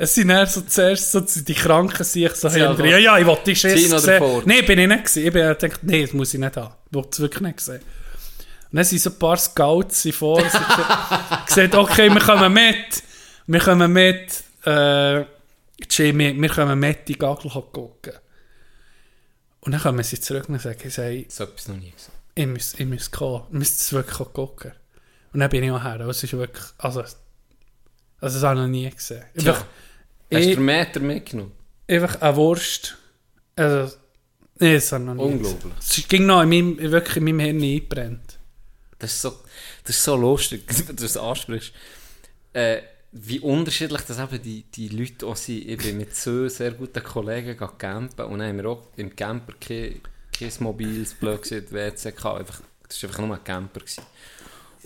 Es sind eher so zuerst so die Kranken sich so Sie hinter. Ja, ja, ich wollte die Schiss sehen. Nein, bin ich nicht gewesen. Ich bin gedacht, nein, das muss ich nicht haben. Ich wollte es wirklich nicht sehen. Und dann sind so ein paar Scouts vor. Sie gesagt, okay, wir kommen mit. Wir kommen mit. Äh, Jimmy, wir kommen mit, die Gagel gucken. Und dann kommen sie zurück und sagen, hey, So etwas noch nie gesehen. ich muss, ich muss kommen. Ich muss es wirklich gucken. Und dann bin ich auch her. Also, es ist wirklich, also, also das habe ich noch nie gesehen. Einfach, Hast du den Meter mitgenommen? einfach eine Wurst. Also, nee, das habe ich noch nie Unglaublich. Es ging noch in meinem, wirklich in meinem Hirn eingebrennt. Das ist so, das ist so lustig, dass du das ansprichst. Äh, wie unterschiedlich das eben die, die Leute auch sind. Ich bin mit zwei sehr guten Kollegen campen und haben wir auch im Camper kein, kein mobiles, blöd gesagt, WC gehabt. Einfach, das war einfach nur ein Camper. Gewesen.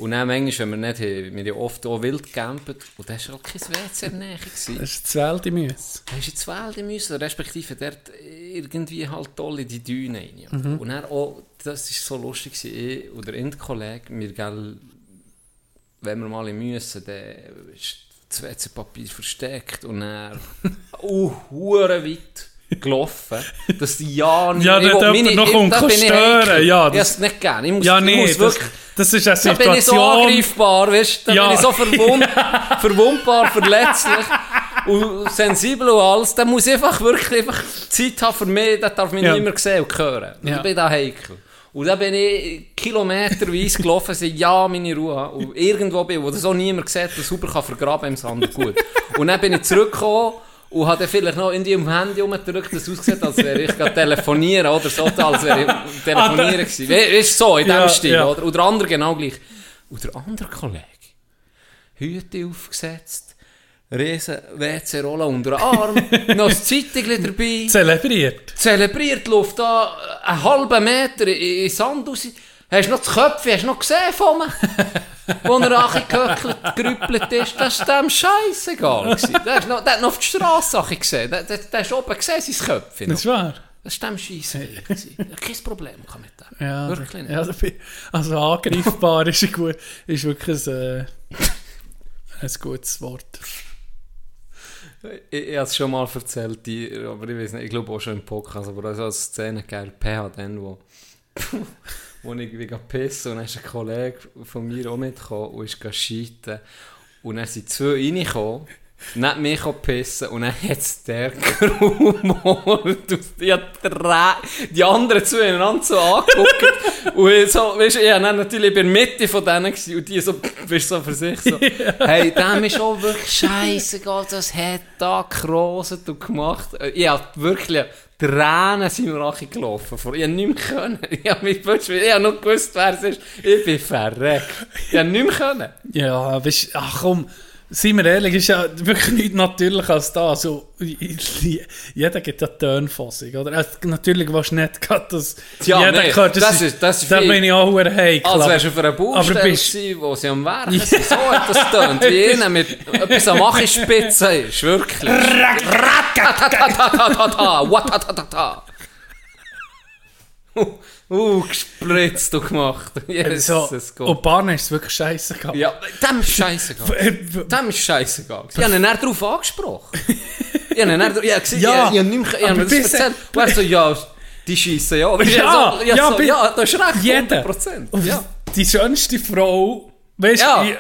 Und dann manchmal, wenn wir nicht haben, wir haben oft auch wild gecampt und da war halt kein WC in der Nähe. Gewesen. Das ist das im Müsse. Da hast du ins Wälder müssen, respektive dort irgendwie halt toll in die Düne rein. ja. Und dann auch, das war so lustig, gewesen, ich oder ein Kollege, wir, gell, wenn wir mal müssen, dann ist das WC-Papier versteckt und dann uh, hure weit gelaufen, dass die ja nicht... Ja, ich dort jemand noch ich- kommt ich stören, ja, Ich das- hab's nicht gerne. Ich muss, Ja, ich nee, muss das, wirklich... das ist eine Da bin ich so Situation. angreifbar, weißt du? Da Ja. bin ich so verwund, verwundbar, verletzlich und sensibel und alles. Da muss ich einfach wirklich einfach Zeit haben für mich, da darf mich Ja. niemand sehen und hören. Und Ja. Ich bin da heikel. Und dann bin ich kilometerweise gelaufen, sie ja meine Ruhe. Und irgendwo bin, wo das auch niemand sieht, das sauber kann vergraben im Sand. Gut. Und dann bin ich zurückgekommen und habe dann vielleicht noch in die am Handy rumgedrückt, das aussieht, als wäre ich gerade telefonieren oder so, als wäre ich telefonieren gewesen. We- Weißt du, so, in dem Ja, Stil, ja. oder? Und der andere genau gleich. Und der andere Kollege, Hüte aufgesetzt, riesen WC-Rolle unter den Arm, noch das Zeitung dabei, Zelebriert. zelebriert, läuft da einen halben Meter in Sand raus. Hast du noch das Köpfe, hast du noch gesehen von mir? Wo er nachher gehöckelt, gerüppelt ist, das war dem scheißegal. Der, ist noch, hat noch auf die Straße Sachen gesehen. Der, der, der ist oben gesehen, sein Köpfchen. Das wahr. Das war dem scheißegal. Kein Problem kann mit dem. Ja, Wirklich nicht. Ja, also angreifbar ist, ein gut, ist wirklich ein, äh, ein gutes Wort. Ich, ich habe es schon mal erzählt, die, aber ich weiß nicht, ich glaube auch schon im Podcast, aber also als Szene gegeben, PH dann, wo, wo ich irgendwie pissen und dann ist ein Kollege von mir auch mitgekommen und ist scheiten und dann sind zwei reingekommen, nicht mich pissen und dann hat es der gerumort drei, die anderen zwei einander so angeguckt. Und ich so, weißt ich war natürlich in der Mitte von denen gewesen, und die so, bist so für sich so, hey, dem ist auch wirklich scheißegal, das hat da geroset und gemacht. Ich hab wirklich, Tränen sind mir gelaufen. Ich hab nicht mehr können. Ich hab mich ich hab noch gewusst, wer es ist. Ich bin verreckt. Ich hab nicht mehr können. Ja, weißt, ach komm, seien wir ehrlich, ist ja wirklich nichts natürlicher als das. Also, jeder gibt ja Tönfassung, oder? Also, natürlich willst du nicht gerade, dass Tja, jeder nee, hört, das ist- das ist Da bin ich auch verdammt heikel. Als wärst du für aber Baustelle bist- gewesen, wo sie am Werken sind. So hat das tönt. Wie ihnen mit etwas am Machispitze ist. Wirklich. Ratatatatata. Uh, gespritzt und gemacht. Jesus so, Gott. und Barne ist wirklich scheiße gegangen. Ja, dem ist scheißegal. Äh, Dem ist scheißegal. Ich habe ihn dann darauf angesprochen. ich habe ihn dann darauf... Ja, ich, ich habe ich mir das erzählt. Und er so, ja, die schiessen ja. Aber Ja, so, ja, ja, so, ja, das ist recht, Jeder. 100%. Und Ja. Die schönste Frau, weißt du, Ja, ja,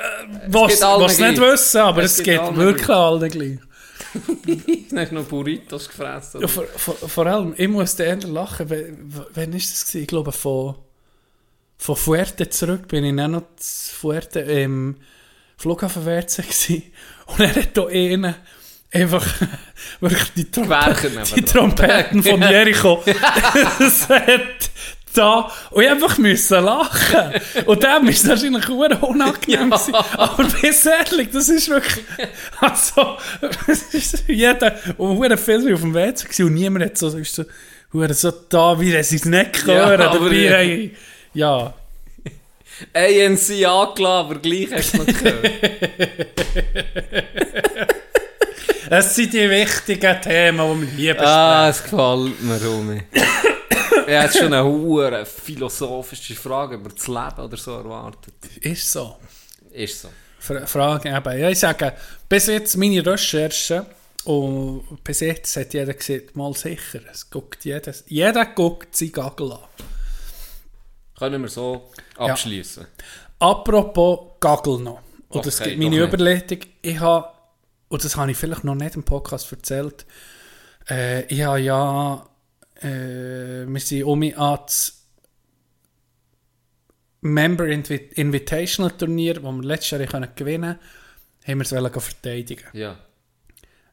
was was nicht wissen, aber Es es, geht geht wirklich allen gleich. Dann hast du noch Burritos gefressen. Ja, vor, vor, vor allem, ich muss eher lachen, wenn, wann ist das gewesen? Ich glaube, von, von Fuerte zurück bin ich dann noch zu Fuerte im Flughafen WC gewesen. Und er hat da einen einfach wirklich die, Trompe die Trompeten von Jericho. das hat da und ich einfach müssen lachen. Und dem ist wahrscheinlich sehr unangenehm Ja. gewesen. Aber bis ehrlich, das ist wirklich, also, ist jeder, und sehr viel auf dem WC gewesen und niemand hat so, ist so, hure so da, wie er sein nicht Ja, hören. aber dabei, ja. hey, ja. ANC angelassen, aber gleich hast du noch gehört. Es sind die wichtigen Themen, die wir hier besprechen. ah, es gefällt mir, Rumi. Ich hätte schon eine hohe philosophische Frage über das Leben oder so erwartet. Ist so. Ist so. Fra- Frage eben. Ja, ich sage, bis jetzt meine Recherche und bis jetzt hat jeder gesagt, mal sicher, es guckt jeder, jeder guckt sein Gagel an. Können wir so abschließen. Apropos Gagel noch. Und das Okay, gibt meine. Überlegung. Ich habe, und das habe ich vielleicht noch nicht im Podcast erzählt, äh, ich habe ja, äh, wir sind um mich an das Member Invi Invitational Turnier, das wir letztes Jahr können gewinnen konnten, haben wir es verteidigen. Ja.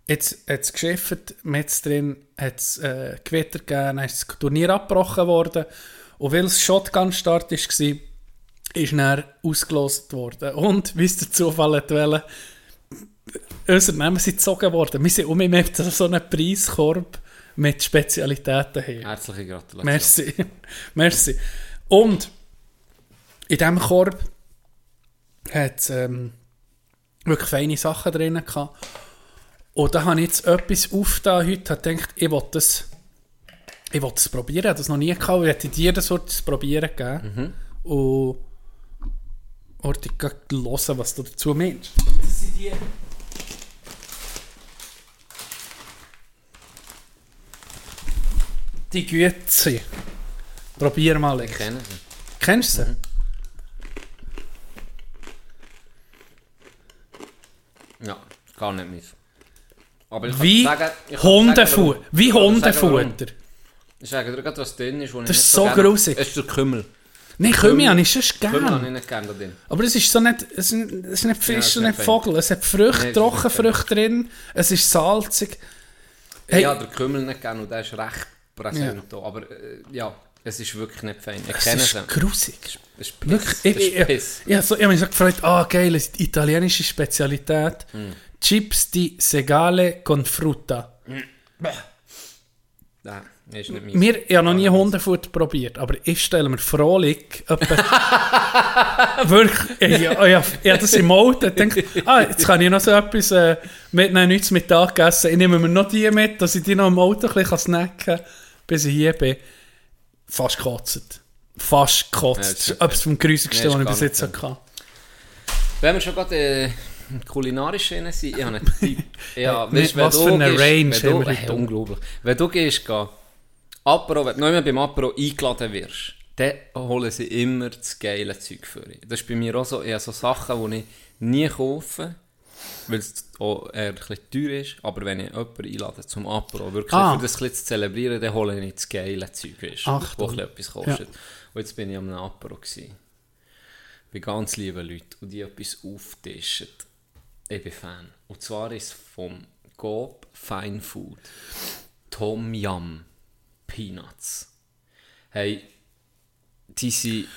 Jetzt hat es geschifft, mit drin hat es äh, Gewitter gegeben, dann ist das Turnier abgebrochen worden. Und weil es Shotgun-Start war, ist dann ausgelost worden. Und, wie es der Zufall hat wollen, unsere Namen sind gezogen worden. Wir sind um so einem Preiskorb mit Spezialitäten her. Herzliche Gratulation. Merci. Merci. Und in diesem Korb hat es ähm, wirklich feine Sachen drin gehabt. Und da habe ich jetzt etwas aufgetan heute, habe gedacht, ich will das, ich will das probieren. Ich habe das noch nie gehabt. Ich hätte dir das zu probieren geben. Und wollte ich hören, was du dazu meinst. Das sind die... Die Güte. Probier mal. Alex. Kennen Sie? Kennst du sie? Ja, gar nicht mehr. Aber ich Wie ich kann sagen. Wie Ich kann sagen, warum. Hundefutter. Ich sage dir gerade, was drin ist. wo ich Das ist so gerne- grusig. Es ist der Kümmel. Nein, Kümmel habe ich sonst Kümmel habe ich nicht gerne da drin. Aber es ist so nicht, es ist, es ist nicht Ja, Fisch und nicht nicht Vogel. Es hat Früchte, nicht Trockenfrüchte drin. Es ist salzig. Hey. Ich habe den Kümmel nicht gerne und der ist recht präsent. da. Aber äh, ja, es ist wirklich nicht fein. Ich Es kenne ist grusig. Es ist Piss. Wirklich, ich, ist ich, Piss. ich, ich, so, ich habe mich so gefreut, ah geil, es ist die italienische Spezialität. Mm. Chips di segale con frutta. Nein, ist nicht meins. Wir, ich habe noch nie Hundefutter probiert, aber ich stelle mir frohlich etwa, wirklich, ich, ich, ich, ich habe das im Auto denke, ah, jetzt kann ich noch so etwas äh, mitnehmen, nichts Mittag essen. Ich nehme mir noch die mit, dass ich die noch im Auto ein bisschen snacken kann, bis ich hier bin. Fast gekotzt. Fast Ja, gekotzt. ist etwas vom Grüßigsten, Ja, ist was ich bis nicht jetzt hatte. Wenn wir schon gerade äh, kulinarisch sind, ich habe einen Tipp. Ja, weißt, was für eine gehst- Range wenn du, haben wir heute. Unglaublich. Wenn du gehst, geh, Apero, wenn du noch immer beim Apero eingeladen wirst, dann holen sie immer das geile Zeug für dich. Das ist bei mir auch so, ich habe so Sachen, die ich nie kaufe, weil es auch eher ein bisschen teuer ist, aber wenn ich jemanden einlade zum Apero, wirklich Ah. für das ein bisschen zu zelebrieren, dann hole ich das geile Zeug, weißt, wo ein etwas kostet. Und jetzt bin ich am Apero gewesen bei ganz lieben Leuten und die etwas auftischen. Ich bin Fan. Und zwar ist es vom Coop Fine Food. Tom Yum Peanuts. Hey, die sind...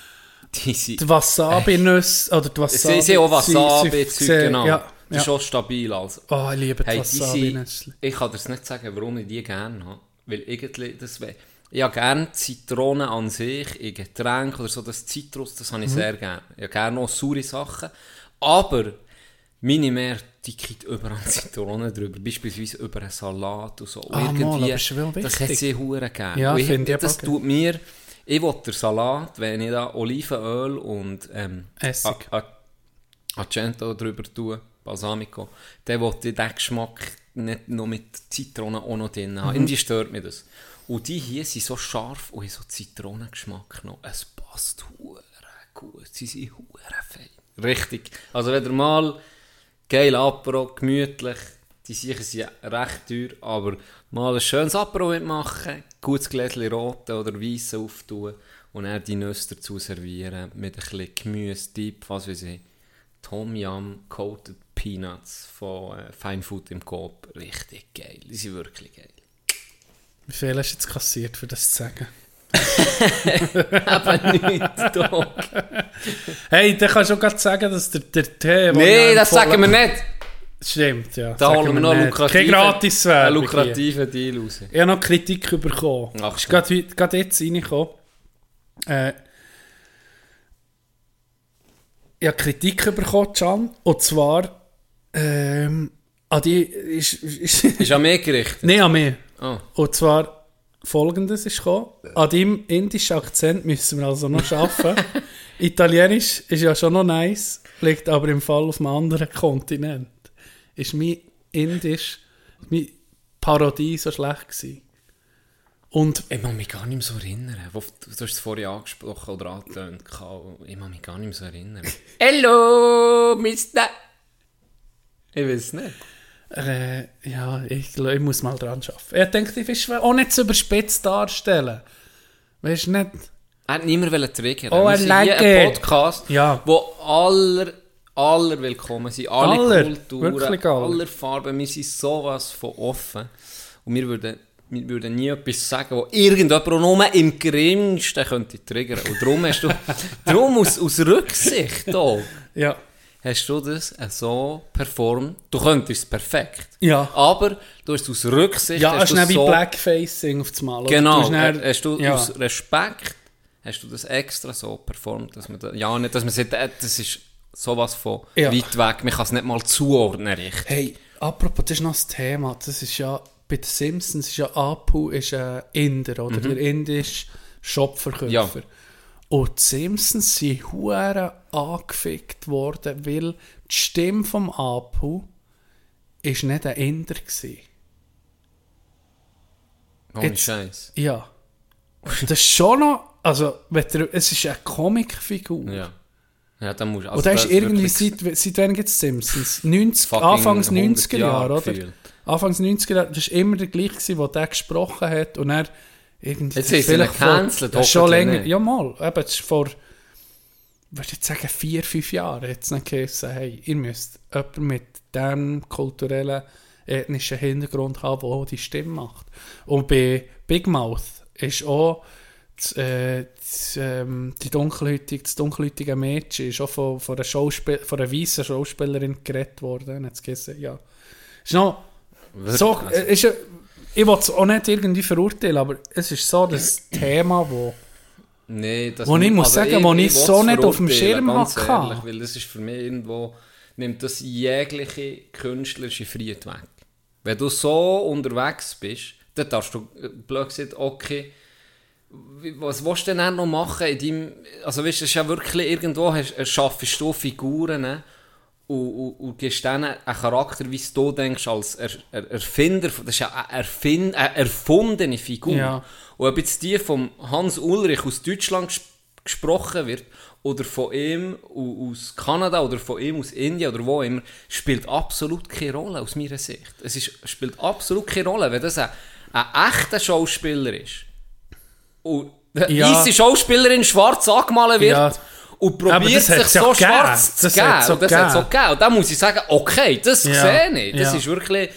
Die sind... Die Wasabi-Nüsse, oder die Wasabi... Sie auch sie- Wasabi, sie- Zeug, sie- genau. Ja, Das ist ja. auch stabil. Also. Oh, ich liebe Hey, Wasabi-Nüsse. ich kann dir nicht sagen, warum ich die gerne habe. Weil irgendwie, das ich habe gerne Zitronen an sich, in Getränk oder so, das Zitrus, das Mhm. habe ich sehr gerne. Ich habe gerne auch saure Sachen. Aber meine Mehr, die kriegt überall Zitronen drüber, beispielsweise über einen Salat und so. Und Ah, ist schon das hat sie hure gerne. Ja, finde ich Das tut mir Ich will den Salat, wenn ich da Olivenöl und ähm, Essig. A- A- Accento drüber tue, Balsamico, dann ich den Geschmack nicht nur mit Zitrone auch noch drin haben. Irgendwie stört mich das. Und die hier sind so scharf und haben so Zitronengeschmack noch. Es passt hure gut. Sie sind hure fein. Richtig. Also wenn ihr mal geil Apero, gemütlich, die sicher sind recht teuer, aber mal ein schönes Apero mitmachen, gutes Gläschen rote oder weiße auftun und dann die Nüsse dazu servieren mit ein bisschen Gemüse, Dip, was weiß ich. Tom Yum Coated Peanuts von äh, Fine Food im Coop. Richtig geil. Die sind wirklich geil. Wie viel hast du jetzt kassiert, für das zu sagen? Aber nicht, Dog. Hey, dann kannst du auch gerade sagen, dass der, der Tee... ich das sagen wir nicht. Stimmt, ja. Da holen wir noch lukrative, Gratiswerbung einen lukrativen Deal raus. Ich habe noch Kritik bekommen. Ach, ist gerade, gerade jetzt reingekommen. Äh, ich habe Kritik bekommen, Can. Und zwar ähm, an die... Ist, ist, Ist an mich gerichtet. Nein, an mich. Ah. Und zwar folgendes ist gekommen. An deinem indischen Akzent müssen wir also noch arbeiten. Italienisch ist ja schon noch nice, liegt aber im Fall auf einem anderen Kontinent. Ist mein Indisch, mein Parodie so schlecht gewesen. Und Ich kann mich gar nicht mehr so erinnern. Wo- Du hast es vorhin angesprochen oder angetönt. Ich kann mich gar nicht mehr so erinnern. Hello, Mr. Ich weiß nicht. äh, ja, ich, glaub, ich muss mal dran arbeiten. Ich denke, ich will auch nicht zu überspitzt darstellen. Weißt du nicht? Er hat niemand wollen triggern. Oh, er lege. ein Podcast, Ja. wo aller, aller willkommen sind. Alle Aller, Kulturen, aller Farben. Wir sind sowas von offen. Und wir würden, wir würden nie etwas sagen, wo irgendjemand auch nur im geringsten könnte triggern. Und darum hast du, darum aus, aus Rücksicht da, Ja. hast du das so performt. Du könntest es perfekt. Ja. Aber du hast aus Rücksicht Ja, hast es ist du nicht wie so Blackfacing auf das Mal. Genau, hast dann- hast du ja. aus Respekt hast du das extra so performt, dass man da, ja nicht, dass man sagt, äh, das ist sowas von Ja. weit weg, man kann es nicht mal zuordnen richtig. Hey, apropos, das ist noch das Thema. Das ist ja, bei den Simpsons ist ja Apu ist ein Inder, oder? Der indische Shopverkäufer. Mhm. Ja. Und die Simpsons sind hure angefickt worden, weil die Stimme vom Apu ist nicht ein Inder gewesen. Ohne Jetzt- Scheiß. Ja. Das ist schon noch, also, der, es ist eine Comicfigur. Ja. Ja, dann musst du. Und da ist irgendwie, seit, seit wann gibt es Simpsons? 90, fucking Anfangs 100 90er Jahre, oder? gefühlt. Anfangs 90er Jahre, das war immer der gleiche, der der gesprochen hat und er irgendwie... Jetzt vielleicht vor- gecancelt, ist schon länger, nicht. ja mal, eben, das ist vor, würde ich sagen, vier, fünf Jahren jetzt nicht geheißen, hey, ihr müsst jemanden mit dem kulturellen, ethnischen Hintergrund haben, der auch die Stimme macht. Und bei Big Mouth ist auch das, äh, das, ähm, die dunkelhäutige, das dunkelhäutige Mädchen ist auch von, von, einer, Schauspiel von einer weißen Schauspielerin geredet worden. Hat gesagt, ja. Ist noch Wirklich, so, also, äh, ist, ich will es auch nicht irgendwie verurteilen, aber es ist so das Thema, wo nee, das wo ich muss sagen, wo ich will's so nicht auf dem Schirm ganz hatte. ehrlich, Weil das ist für mich irgendwo, nimmt das jegliche künstlerische Freiheit weg. Wenn du so unterwegs bist, dann darfst du äh, blöd gesagt, okay, was willst du denn noch machen in deinem, also weißt du, es ist ja wirklich irgendwo, äh, schaffst du Figuren ne? Und, und, und gibst denen einen Charakter, wie du denkst, als er, er, Erfinder, das ist ja eine, Erfin eine erfundene Figur. Ja. Und ob jetzt die von Hans Ulrich aus Deutschland ges gesprochen wird, oder von ihm au- aus Kanada, oder von ihm aus Indien, oder wo immer, spielt absolut keine Rolle aus meiner Sicht. Es ist, spielt absolut keine Rolle, wenn das ein, ein echter Schauspieler ist. Und eine Ja. Schauspielerin schwarz angemalt wird, Ja. Und probiert das sich ja so gegeben. schwarz zu Das geben. ja das hat es auch gegeben. Und da muss ich sagen, okay, das Ja. sehe ich. Das Ja. ist wirklich äh,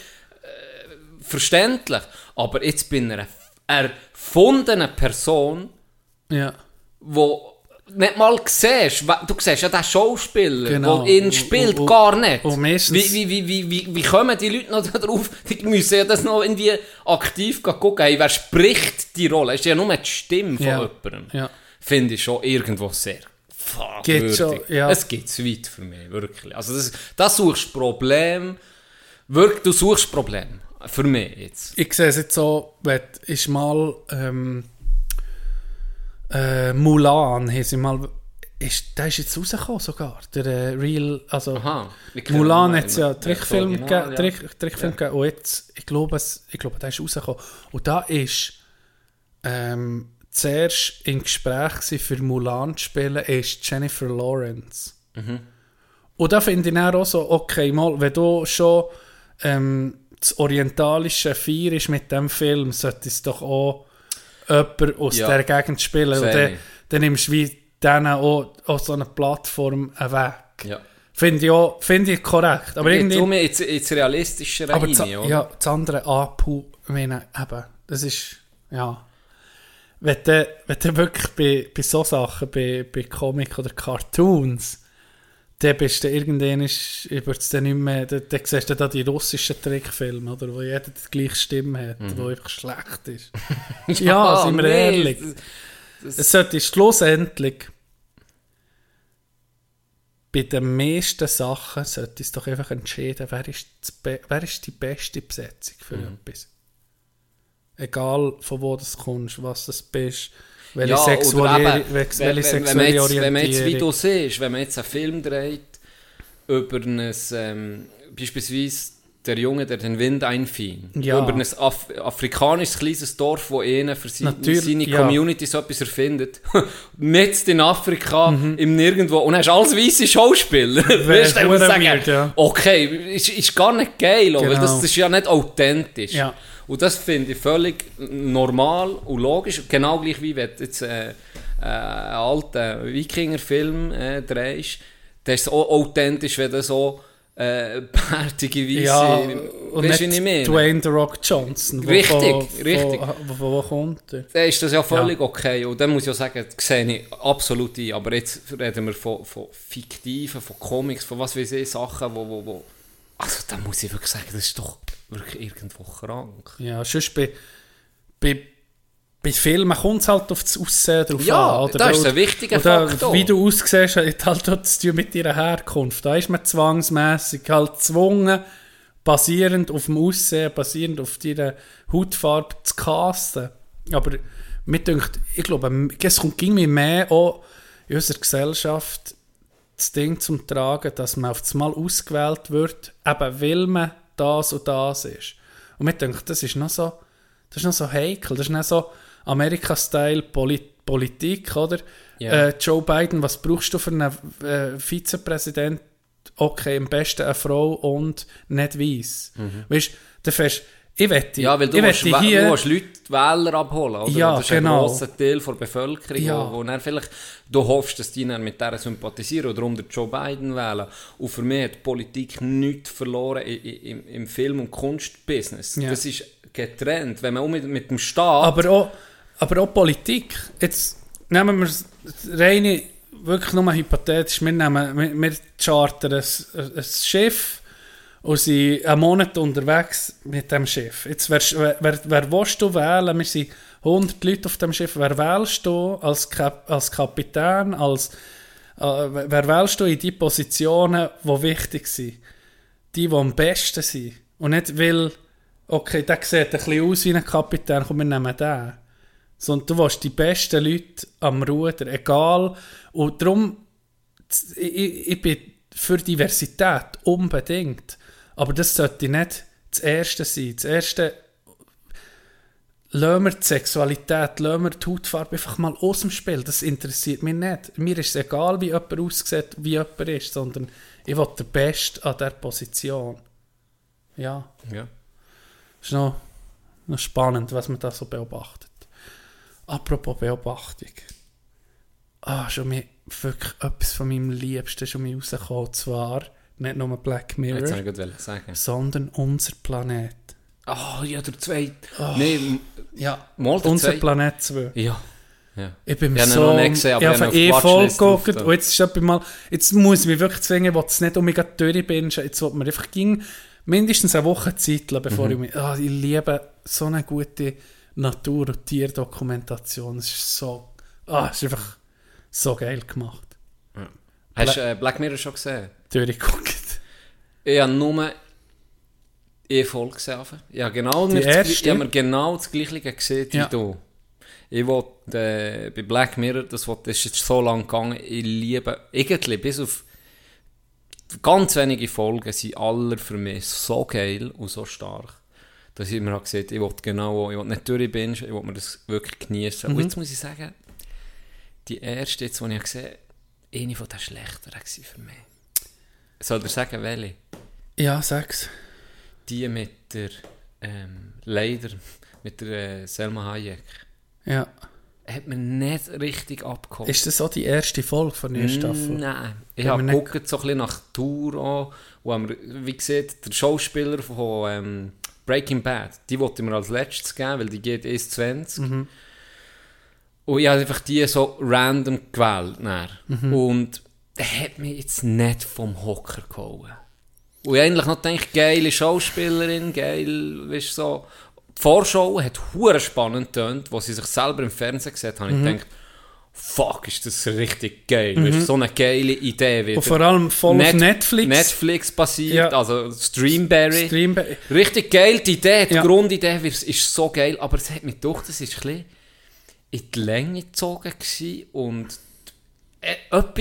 verständlich. Aber jetzt bin ich eine erfundene Person, ja, wo nicht mal siehst, du siehst ja den Schauspieler, Genau. der ihn spielt, und- gar nicht. und wie, wie, wie, wie, wie, wie kommen die Leute noch darauf? Die müssen ja das noch irgendwie aktiv gucken. Hey, wer spricht die Rolle? Es ist ja nur die Stimme von Ja. jemandem. ja. Finde ich schon irgendwo sehr Geht schon, ja. Es geht zu weit für mich, wirklich. Also das, das suchst Problem, wirklich, du suchst Problem. Für mich jetzt. Ich sehe es jetzt so, wenn ist mal ähm, äh, Mulan, haben sie mal, ist, der ist jetzt rausgekommen sogar, der äh, Real, also Aha. Ich Mulan hat es ja Trickfilm gegeben, ja. Trick, Trickfilm gegeben und jetzt, ich glaube, es, ich glaube, der ist rausgekommen. Und da ist ähm, zuerst im Gespräch gewesen, für Mulan zu spielen, ist Jennifer Lawrence. Mhm. Und da finde ich auch so, okay, mal, wenn du schon ähm, das orientalische Feier ist mit dem Film, sollte es doch auch jemand aus Ja. der Gegend spielen. Und dann, dann nimmst du wie denen auch, auch so eine Plattform weg. Ja. Finde ich, auch, finde ich korrekt. Aber Jetzt irgendwie... ins, ins Realistischere Aber rein, das, oder? ja, das andere Apu, meine, eben, das ist, ja. Wenn du, wenn du wirklich bei, bei so Sachen, bei, bei Comic oder Cartoons, dann bist du irgendwann, ich es dann nicht mehr, dann, dann siehst du da die russischen Trickfilme, oder, wo jeder die gleiche Stimme hat, wo einfach schlecht ist. ja, sind wir Mhm. nee, ehrlich. das- Es sollte schlussendlich bei den meisten Sachen sollte es doch einfach entschieden, wer ist, das wer ist die beste Besetzung für Mhm. etwas. Egal von wo das kommst, was das bist, welche Ja, sexuelle, eben, welche wenn, wenn, wenn, sexuelle man jetzt, wenn man jetzt, wie du siehst, wenn man jetzt einen Film dreht über ein, ähm, beispielsweise der Junge, der den Wind einfing, Ja. über ein Af afrikanisches kleines Dorf, wo einer für seine, seine ja. Community so etwas erfindet, mit in Afrika, Mhm. im Nirgendwo, und hast du alles weisse Schauspieler. Weißt du, sagen, weird, ja. okay, ist, ist gar nicht geil, weil Genau. das, das ist ja nicht authentisch. Ja. Und das finde ich völlig normal und logisch. Genau gleich wie wenn du jetzt äh, äh, einen alten Wikinger-Film äh, drehst. Das ist auch authentisch, wenn du so äh, bärtige Weisse... Ja, weißt und du, nicht ich meine? Dwayne The Rock Johnson. wo Richtig, von, richtig. Von, von, wo kommt er? Dann ist das ja völlig okay. Und dann muss ich ja sagen, das sehe ich absolut ein. Aber jetzt reden wir von, von fiktiven, von Comics, von was weiß ich, Sachen, wo, wo, wo... Also da muss ich wirklich sagen, das ist doch wirklich irgendwo krank. Ja, sonst bei, bei, bei Filmen kommt es halt auf das Aussehen drauf Ja, an. Oder? das ist ein wichtiger oder Faktor. Wie du aussiehst, hat halt auch zu mit deiner Herkunft. Da ist man zwangsmässig halt gezwungen, basierend auf dem Aussehen, basierend auf deiner Hautfarbe zu casten. Aber mir denkt, ich glaube, es kommt irgendwie mehr auch in unserer Gesellschaft das Ding zum Tragen, dass man auf das Mal ausgewählt wird, eben weil man das und das ist. Und mir denkt, das ist noch so, das ist noch so heikel, das ist noch so Amerika-Style Poli Politik, oder? Ja. Äh, Joe Biden, was brauchst du für einen äh, Vizepräsident? Okay, am besten eine Frau und nicht weiss. Weißt du, ich wette. Ja, weil du ich wä- hier, du musst Leute Wähler abholen, oder? Ja, das ist genau. ein grosser Teil der Bevölkerung, Ja. wo, wo dann vielleicht, du hoffst, dass die dann mit der sympathisieren oder den Joe Biden wählen. Und für mich hat die Politik nichts verloren im, im Film- und Kunstbusiness. Ja. Das ist getrennt. Wenn man auch mit, mit dem Staat... Aber auch, aber auch Politik. Jetzt nehmen wir das reine, wirklich nur hypothetisch, wir, nehmen, wir, wir chartern ein, ein Schiff und sind einen Monat unterwegs mit dem Schiff. Jetzt, wer, wer, wer, willst du wählen? Wir sind 100 Leute auf dem Schiff. Wer wählst du als, Kap als Kapitän, als, äh, wer wählst du in die Positionen, die wichtig sind? Die, die am besten sind. Und nicht, weil, okay, der sieht ein bisschen aus wie ein Kapitän, komm, wir nehmen den. Sondern du willst die besten Leute am Ruder, egal. Und darum, ich, ich bin für Diversität unbedingt. Aber das sollte nicht das Erste sein. Das Erste, lassen wir die Sexualität, lassen wir die Hautfarbe einfach mal aus dem Spiel. Das interessiert mich nicht. Mir ist es egal, wie jemand aussieht, wie jemand ist, sondern ich will der Beste an dieser Position. Ja, ja. ist noch, noch spannend, was man da so beobachtet. Apropos Beobachtung. Ah, schon mir wirklich etwas von meinem Liebsten schon mir rausgekommen. Und zwar nicht nur Black Jetzt Mirror, wollte ich sagen. sondern unser Planet. Ah, ja, der zweite. Nee, Ja, mal der unser zweite. Planet 2. Ja. ja. Ich bin Ich habe ihn so... noch nicht gesehen, aber ich habe eh voll geguckt und jetzt ist mal... Jetzt muss ich mich wirklich zwingen, will es nicht unbedingt durchbingen. Jetzt will man einfach ging mindestens eine Woche Zeit lassen, bevor Mhm. ich mich... Ah, ich liebe so eine gute Natur- und Tierdokumentation. Es ist so... Ah, es ist einfach so geil gemacht. Hast du äh, Black Mirror schon gesehen? Durchgeguckt. Ich habe nur eine Folge gesehen. Habe genau, Die erste? ich habe mir genau das Gleiche gesehen wie Ja. du. Ich wollte, äh, bei Black Mirror, das, wollte, das ist jetzt so lang gegangen, ich liebe, irgendwie, bis auf ganz wenige Folgen sind alle für mich so geil und so stark, dass ich mir auch gesagt ich wollte genau, ich wollte nicht durchbingen, ich wollte mir das wirklich genießen. Und jetzt muss ich sagen, die erste, jetzt, die ich gesehen habe, eine von den schlechteren war für mich. Soll ich sagen, welche? Ja, sag's. Die mit der, ähm, leider, mit der äh, Selma Hayek. Ja. Hat mir nicht richtig abgeholt. Ist das auch die erste Folge von der neuen Staffel? Nein. Ich habe wir nicht- geguckt, so ein bisschen nach Tour an. Und wie gesagt, der Schauspieler von ähm, Breaking Bad, die wollte ich mir als letztes geben, weil die geht erst 20. Mhm. Und ich habe einfach die so random gewählt. Mhm. Und der hat mich jetzt nicht vom Hocker gehauen. Und ich eigentlich noch gedacht, geile Schauspielerin, geil, weißt so. Die Vorschau hat hure spannend getönt, wo sie sich selber im Fernsehen gesehen hat, Mhm. ich gedacht, fuck, ist das richtig geil. Weißt, du, so eine geile Idee wieder. Und vor allem voll auf Netflix. Netflix basiert, Ja. also Streamberry. Stream Richtig geil, die Idee, die Ja. Grundidee ist so geil, aber es hat mich doch, das ist ein bisschen in die Länge gezogen gewesen und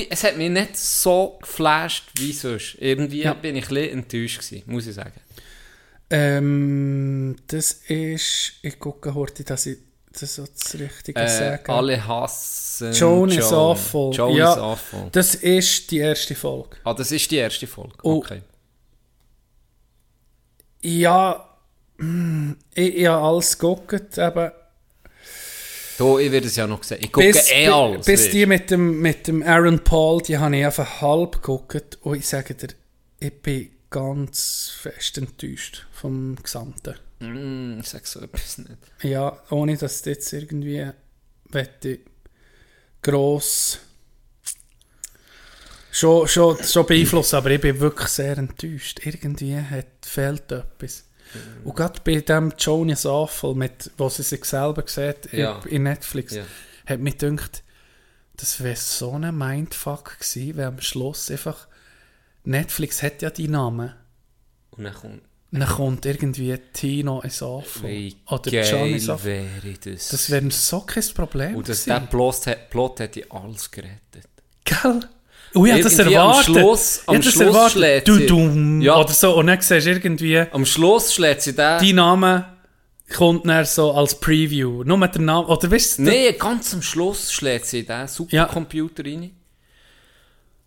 es hat mich nicht so geflasht wie sonst. Irgendwie Ja. bin ich ein bisschen enttäuscht gewesen, muss ich sagen. Ähm, das ist, ich gucke heute, dass ich das so das Richtige Äh, sage. alle hassen Joan is awful. Joan Ja. is awful. Das ist die erste Folge. Ah, das ist die erste Folge. Oh. Okay. Ja, mm, ich, ich habe alles geguckt, eben. Da, ich werde es ja noch sehen. Ich gucke Bis, eh alles. bis weißt. die mit dem, mit dem Aaron Paul, die habe ich einfach halb geguckt. Und ich sage dir, ich bin ganz fest enttäuscht vom Gesamten. Mm, ich sag so etwas nicht. Ja, ohne dass das jetzt irgendwie wette gross schon, schon, schon beeinflussen, aber ich bin wirklich sehr enttäuscht. Irgendwie hat, fehlt etwas. Und gerade bei dem Jonas Affel, mit, wo sie sich selber sieht in- Ja. in Netflix, Ja. hat mich gedacht, das wäre so ein Mindfuck gewesen, wenn am Schluss einfach Netflix hat ja die Namen. Und dann kommt, dann kommt irgendwie Tino wie Oder Johnny's Affel. wäre das. Das wäre so kein Problem Und das, gewesen. der Plot, Plot hätte alles gerettet. Gell? Oh, ich hab das Irgendwie am erwartet. Schluss- am Schluss erwartet. schlägt Du, Ja. Oder so. Und dann siehst du irgendwie, Am Schluss schlägt sie den... dein Name kommt dann so als Preview. Nur mit dem Namen. Oder weißt du? Nein, ganz am Schluss schlägt sie den Ja. Supercomputer rein.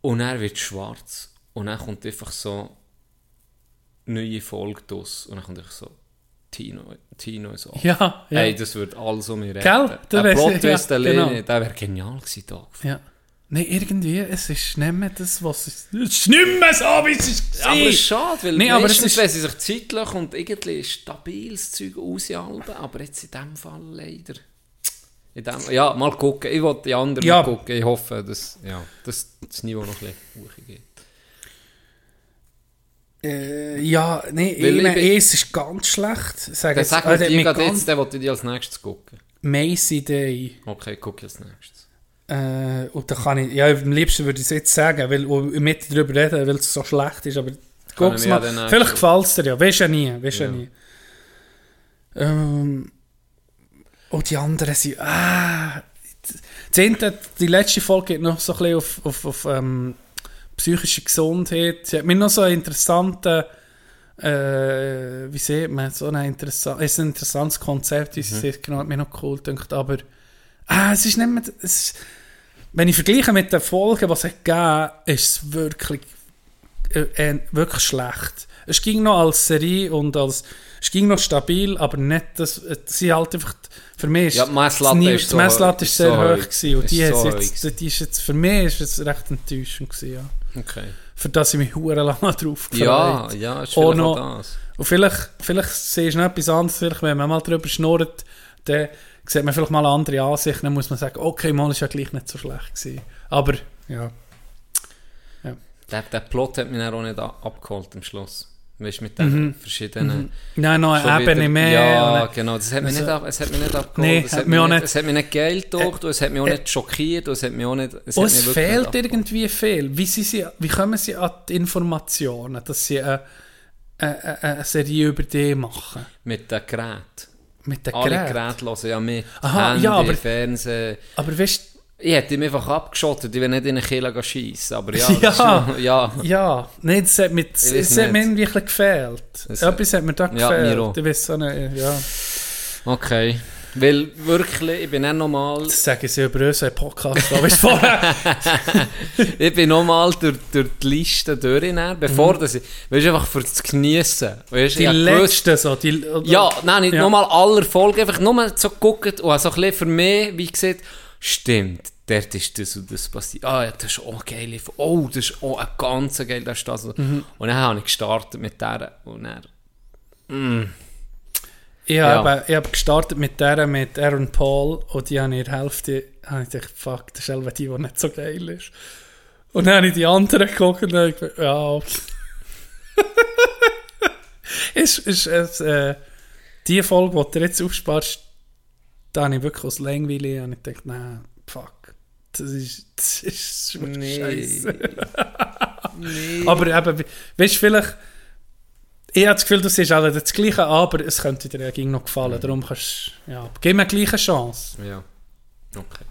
Und er wird schwarz. Und dann kommt einfach so neue Folge draus. Und dann kommt einfach so Tino, Tino auch. Ja, ja. Hey, das wird alles um mich retten. Gell? Das Der Plot-Twist ja, alleine, genau. der wäre genial gewesen. Da. ja. Nein, irgendwie, es ist nicht mehr das, was es... Es ist nicht mehr so, wie es ist. Aber es ist schade, weil Nee, aber es ist- wenn sie sich zeitlich und irgendwie stabiles Zeug aushalten, aber jetzt in dem Fall leider. In dem, ja, mal gucken. Ich wollte die anderen Ja. gucken. Ich hoffe, dass ja, dass das Niveau noch ein bisschen hochgeht. Äh, ja, nee, Weil ich ich, bin- es ist ganz schlecht. Sag Dann jetzt, sag mir der die gerade jetzt, den wollte ich dir als nächstes gucken. Macy Day. Okay, gucke ich als nächstes. Äh, und da kann ich, ja, am liebsten würde ich es jetzt sagen, weil mit darüber reden, weil es so schlecht ist, aber ja mal. auch Vielleicht gefällt es dir ja, weißt ja nie, weißt ja, Ja. nie. Ähm, und die anderen sind, ah, die, letzte Folge geht noch so ein bisschen auf, auf, auf ähm, psychische Gesundheit. Sie hat mir noch so einen interessanten, äh, wie sieht man, so ein, interessant, es ist ein interessantes Konzept, wie sie Mhm. sagt, genau, hat mir noch cool gedacht, aber ah, es ist nicht mehr, es ist, wenn ich vergleiche mit den Folgen, die es gegeben ist es wirklich, äh, äh, wirklich schlecht. Es ging noch als Serie und als, es ging noch stabil, aber nicht, das, äh, sie halt einfach, für mich ist, Ja, die Messlatte das nie- ist so- Messlatte ist sehr so hoch hoch. gewesen und die, so jetzt, die ist jetzt, für mich ist es recht enttäuschend gewesen, ja. Okay. Für das ich mich hure lange drauf gefreut Ja, ja, ist vielleicht noch- das. und vielleicht, vielleicht siehst du noch etwas anderes, vielleicht, wenn man mal drüber schnurrt, dann sieht man vielleicht mal eine andere Ansicht, dann muss man sagen, okay, mal ist ja gleich nicht so schlecht gewesen. Aber, ja. Der, der Plot hat mich dann auch nicht abgeholt am Schluss. Weißt du, mit den verschiedenen... Nein, noch schon eine Ebene wieder- mehr. Ja, genau. Das hat mich Also- nicht, ab, es hat mich nicht abgeholt. Nee, es, hat mich auch nicht, nicht- es hat mich nicht geil gedacht und es hat mich auch nicht schockiert es hat mich auch nicht... Es es nicht fehlt abgeholt. irgendwie viel. Wie, sie, sie, wie kommen sie an die Informationen, dass sie eine, eine, eine Serie über die machen? Mit den Geräten. Mit den Alle Geräten. Geräte hören ja mit. Aha, Handy, ja, aber- Fernsehen. Aber weißt Ich hätte ihm einfach abgeschottet, ich will nicht in eine Kille schiessen. Aber ja, Ja. das schon- ja. Ja, nein, das hat, mit, es hat mir nicht. irgendwie ein gefehlt. Es- Etwas hat mir da Ja, gefehlt. mir auch. ich weiß so nicht, ja. Okay. Weil wirklich, ich bin dann nochmal Das sagen sie über unseren Podcast, aber ist vorher. ich bin nochmal durch, durch die Liste durch, dann, bevor Mhm. das weißt du, einfach für das Geniessen. Weißt, Die letzten so. Die, Ja, nein, nicht Ja. nochmal aller Folgen, einfach nur so geguckt und so ein bisschen für mich, wie gesagt, stimmt, dort ist das und das passiert. Ah, ja, das ist auch geil. Oh, das ist auch ein ganz geil, das ist das. Mhm. Und dann habe ich gestartet mit der und dann, Ich Ja. habe, ich habe gestartet mit der, mit Aaron Paul und die habe in der Hälfte, habe ich gedacht, fuck, das ist selber die, die nicht so geil ist. Und dann habe ich die anderen geguckt und dann habe ich gedacht, ja, ist, ist, es, äh, die Folge, die du jetzt aufsparst, da habe ich wirklich aus Langweile und ich gedacht, nein, fuck, das ist, das ist Nee. scheiße. Aber eben, weißt du, vielleicht, ich habe das Gefühl, du siehst alle das Gleiche, aber es könnte dir ja gegen noch gefallen. Darum kannst du, ja, gib mir gleich eine Chance. ja, okay.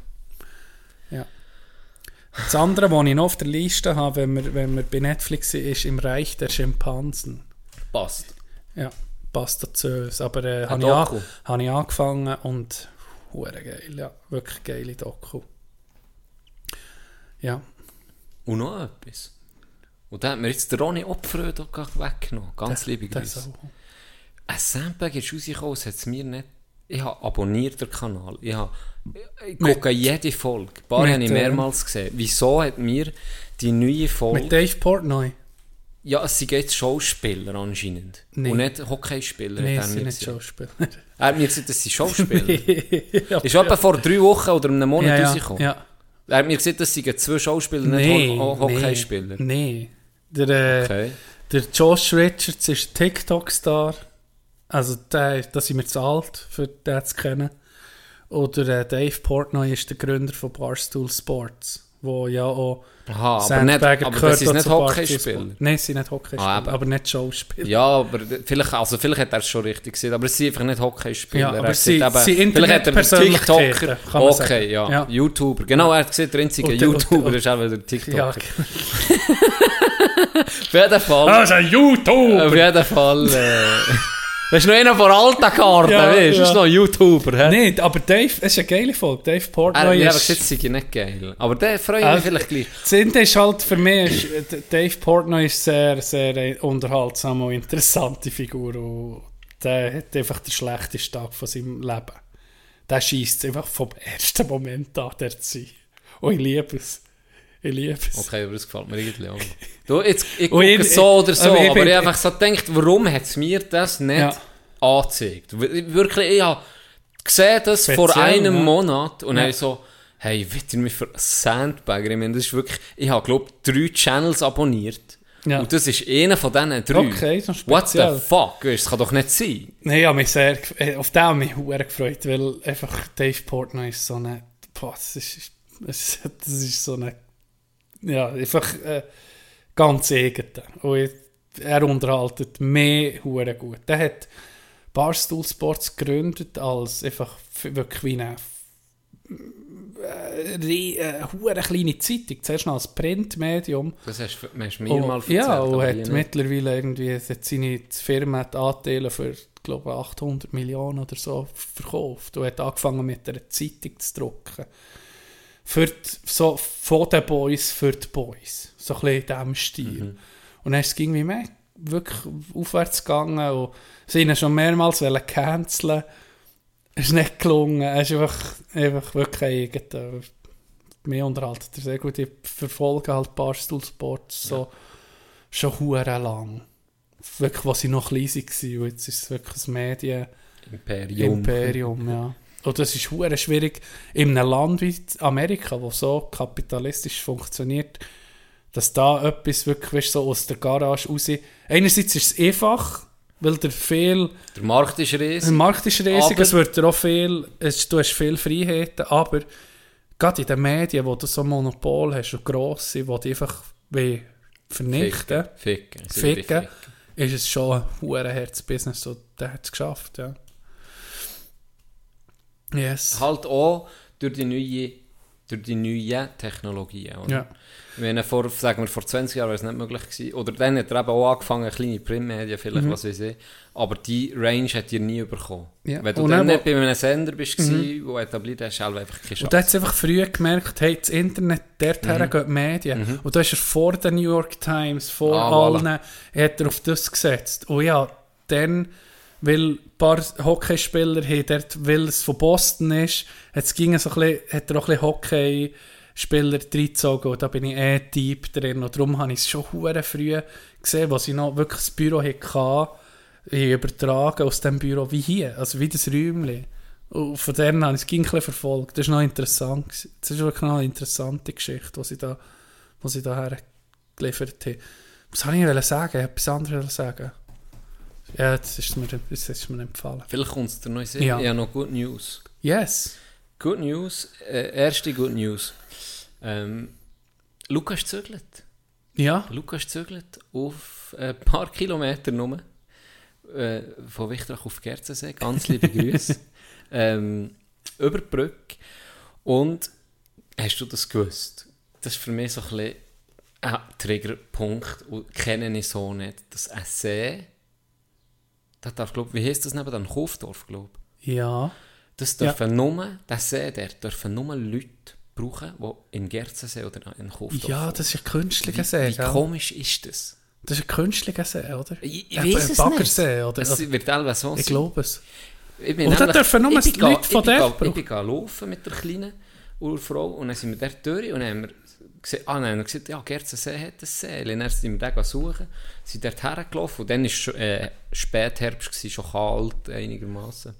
Das andere, was ich noch auf der Liste habe, wenn wir, wenn wir bei Netflix sind, ist «Im Reich der Schimpansen». Passt. Ja, passt dazu. Aber äh, habe ich, an- habe ich angefangen und hure geil, ja. Wirklich geile Doku. Ja. Und noch etwas. Und da hat mir jetzt der Ronny Opfröd auch gerade weggenommen. Ganz liebe Das Grüße. auch. Ein Soundpack ist rausgekommen, es hat es mir nicht... Ich habe abonniert den Kanal. Ich, habe, ich gucke jede Folge. Ein paar habe ich äh, mehrmals gesehen. Wieso hat mir die neue Folge... Mit Dave Portnoy. ja, es sind jetzt Schauspieler anscheinend. Nee. Und nicht Hockeyspieler. Nein, mir sind nicht. Schauspieler. Er hat mir gesagt, das sind Schauspieler. ja, ist etwa vor drei Wochen oder einem Monat ja, ja, rausgekommen. ja. Er hat mir gesagt, das sind zwei Schauspieler, Nee, nicht Ho Ho Hockeyspieler. Nee, nee. Der, äh, Okay. der Josh Richards ist TikTok-Star. Also, der, da sind wir zu alt, für den zu kennen. Oder äh, Dave Portnoy ist der Gründer von Barstool Sports, wo ja auch Aha, aber, nicht, Sandbagger aber das ist nicht Hockeyspieler. Nein, sie sind nicht Hockeyspieler, Ah, eben. aber nicht Schauspieler. Ja, aber vielleicht, also vielleicht hat er es schon richtig gesehen, aber es sind einfach nicht Hockeyspieler. Ja, Er aber sie- gesagt, sie eben, vielleicht hat er Internetpersönlichkeiten, TikToker. Okay, ja. Ja. YouTuber. Genau, er hat gesagt, der einzige Und der- und- YouTuber und- ist auch der TikToker. Ja, Auf jeden Fall. Ah, ist ein YouTuber! Auf jeden Fall. Äh, das ist noch einer von alten Karten, Ja, weißt du? Das ist ja. noch ein YouTuber. Nein, aber Dave, es ist eine geile Folge. Dave Er Portnoy hat ist... es sei nicht geil. Aber der freut Ah, mich vielleicht gleich. Das Ende ist halt für mich, ist, äh, Dave Portnoy ist sehr, sehr äh, unterhaltsam und interessante Figur. Und der hat einfach den schlechtesten Tag von seinem Leben. Der schießt einfach vom ersten Moment an, der zu sein. Und ich liebe es. Ich liebe es. Okay, aber das gefällt mir irgendwie auch. Du, jetzt, ich Und gucke ich- so oder so, aber ich aber ich habe einfach so gedacht, warum hat es mir das nicht Ja. angezeigt? Wir- Wirklich, ich habe gesehen das vor Speziell, einem ja. Monat und Ja. so, hey, wird ihr mich für Sandbagger? Ich meine, das ist wirklich, ich habe, glaube ich, drei Channels abonniert. Ja. Und das ist einer von diesen drei. Okay, ist What the fuck? Das kann doch nicht sein. Nein, ich habe mich sehr, äh, auf den habe ich mich gefreut, weil einfach Dave Portnoy ist so eine, boah, das ist, das ist so eine, ja, einfach äh, ganz eigene. Und ich, er unterhaltet mehr hure gut. Der hat Barstool Sports gegründet als einfach wirklich wie eine äh, äh, hure kleine Zeitung. Zuerst noch als Printmedium. Das hast, du- hast du mir mal erzählt. ja, und hat ich nicht. mittlerweile irgendwie hat seine Firma die Anteile für, glaube 800 Millionen oder so verkauft und hat angefangen mit einer Zeitung zu drucken. Für die, so von den Boys für die Boys. So ein bisschen in diesem Stil. Mhm. Und dann ist es irgendwie mehr wirklich aufwärts gegangen und sie ihn schon mehrmals canceln. Es ist nicht gelungen. Er ist einfach, einfach wirklich eigen. Mir unterhalten er sehr gut. Ich verfolge halt Barstool Sports so schon hure lang. Wirklich, was ich noch klein war. Und jetzt ist es wirklich ein Medien... Imperium. Imperium, ja. Und das ist hure schwierig in einem Land wie Amerika, wo so kapitalistisch funktioniert, dass da etwas wirklich weißt, so aus der Garage raus... Einerseits ist es einfach, weil der viel... Der Markt ist Der riesig. Markt ist riesig, es wird dir auch viel... Es, du hast viele Freiheiten, aber gerade in den Medien, wo du so ein Monopol hast und grosse, die dich einfach wie vernichten, Ficken. Will dich ficken, ist es schon ein Herzbusiness und der hat es geschafft, ja. Yes. Halt auch durch die neue, durch die neuen Technologien. Oder? Ja. Meine, vor, sagen wir, vor 20 Jahren wäre es nicht möglich gewesen. Oder dann hat er eben auch angefangen, kleine Printmedien, vielleicht, Mhm. was weiß ich. Aber die Range hat ihr nie bekommen. Ja. Wenn du Und dann nicht Mhm. bei einem Sender bist, mhm. wo etabliert hast, hast du einfach keine Und Chance. da hat einfach früh gemerkt, hey, das Internet, dorthin Mhm. gehen die Medien. Und da ist er vor den New York Times, vor Ah, voilà. allen, hat er auf das gesetzt. Und ja, dann, weil ein paar Hockeyspieler haben, weil es von Boston ist, hat's ging so ein bisschen, hat er auch ein bisschen Hockeyspieler reingezogen. Und da bin ich eh deep drin. Und darum habe ich es schon hure früh gesehen, was ich noch wirklich das Büro hatte, ich übertragen aus dem Büro wie hier, also wie das Räumchen. Und von denen habe ich es ein bisschen verfolgt. Das ist noch interessant. Das ist wirklich eine interessante Geschichte, was ich da, was ich da hergeliefert habe. Was soll ich wollte sagen? Ich wollte etwas anderes wollte sagen. Ja, jetzt ist mir, jetzt ist mir empfallen. Vielleicht kommt es dir noch in Sinn. Ja. Ich habe noch Good News. Yes. Good News, äh, erste Good News. Ähm, Lukas zögert. Ja. Lukas zögert auf ein paar Kilometer nur. Äh, von Wichtrach auf Gerzensee. Ganz liebe Grüße. ähm, über die Brücke. Und hast du das gewusst? Das ist für mich so ein bisschen ein Triggerpunkt. Und kenne ich so nicht. Das ein See, das darf, glaub, wie heisst das nebenan? Hofdorf, glaube ich. Ja. Das dürfen nur, der See, der dürfen nur Leute brauchen, die in Gerzensee oder in Hofdorf Ja, das ist ein künstlicher Wie, See, wie gell? komisch ist das? Das ist ein künstlicher See, oder? Ich, ich Ein- weiß es Baggersee, oder? Es wird teilweise so ich glaube es. Ich bin Und da dürfen nur ich bin Leute von ich bin dort Ich bin laufen mit der kleinen Urfrau und dann sind wir dort durch und dann haben wir gesehen, ah, wir gesagt, ja, Gerzensee hat ein See. Und dann sind wir den suchen, sind dort hergelaufen und dann war äh, Spätherbst, gewesen, schon kalt einigermaßen.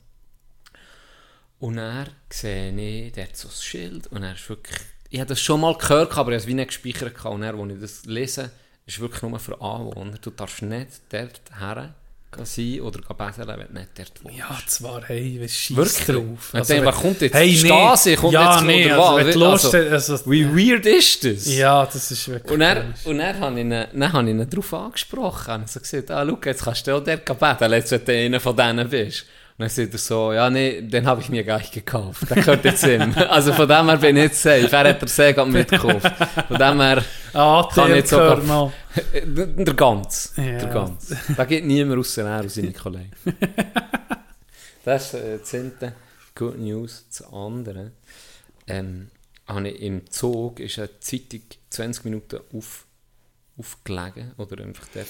Und er sehe ich, der hat so ein Schild und er ist wirklich, ich habe das schon mal gehört, aber ich habe es wie nicht gespeichert. Und er, als ich das lese, ist wirklich nur für Anwohner. Du darfst nicht dort her sein oder betteln, wenn du nicht dort wohnst. Ja, zwar, hey, was scheiß Wirklich? drauf. Ich denke, wer kommt jetzt? Hey, nee. Stasi kommt ja, jetzt nee, oder also, was? wenn du Also, Lust also, Wie weird ist das? Ja, das ist wirklich Und dann, komisch. und dann habe ich ihn, dann habe ich ihn darauf angesprochen. Ich habe gesagt, ah, schau, jetzt kannst du auch dort betteln, jetzt, wenn du einer von denen bist. Und dann sagt er so, ja, nee, den habe ich mir gar nicht gekauft. Der gehört jetzt ihm. Also von dem her bin ich jetzt safe. Er hat der See mitgekauft. Von dem her, Ah, kann ich sogar- gehört noch. der ganz. Ja. Der ganz. Da geht niemand außer er und seine Kollegen. Das ist äh, das eine Good News. Das andere, ähm, habe ich im Zug ist eine Zeitung 20 Minuten auf, aufgelegen oder einfach dort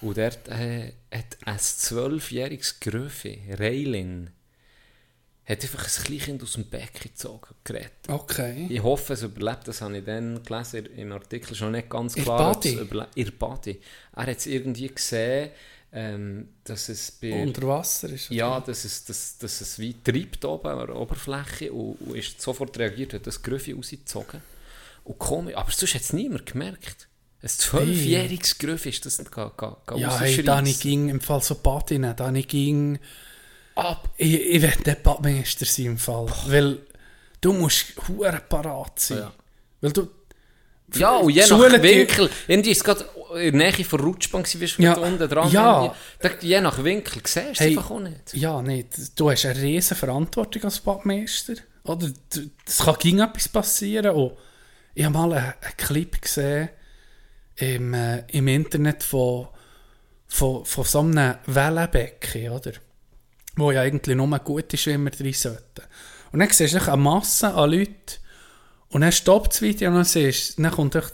und dort äh, hat ein 12-jähriges Gröfe, Reilin, hat einfach ein Kleinkind aus dem Becken gezogen, geredet. Okay. Ich hoffe, es überlebt. Das habe ich dann gelesen im Artikel schon nicht ganz klar. Body? Ihr Body. Er hat es irgendwie gesehen, ähm, dass es bei... Unter Wasser ist. ja, dass es, dass, dass es wie treibt oben an der Oberfläche und, und ist sofort reagiert, hat das Grüffi rausgezogen. Und komisch, aber sonst hat es niemand gemerkt. Ein zwölfjähriges Grüffi ist das ga, ga Ja, hey, da ich ging im Fall so Badinnen, da ich ging... ab. Ich, ich werde der Badmeister sein im Fall. Weil du musst hure parat sein. Ja. Weil du... Ja, und je nach Winkel, irgendwie ist gerade in der Nähe von Rutschbahn, gewesen, Ja, unten dran ja. Da, je nach Winkel siehst du Hey, einfach auch nicht. Ja, nee, du hast eine riesen Verantwortung als Badmeister. Oder? Es kann gegen etwas passieren. Und ich habe mal einen, einen Clip gesehen im, äh, im Internet von, von, von so einem Wellenbecken, oder? Wo ja eigentlich nur gute Schwimmer drin sollten. Und dann siehst du eine Masse an Leuten und dann stoppt das Video und dann, siehst, dann kommt der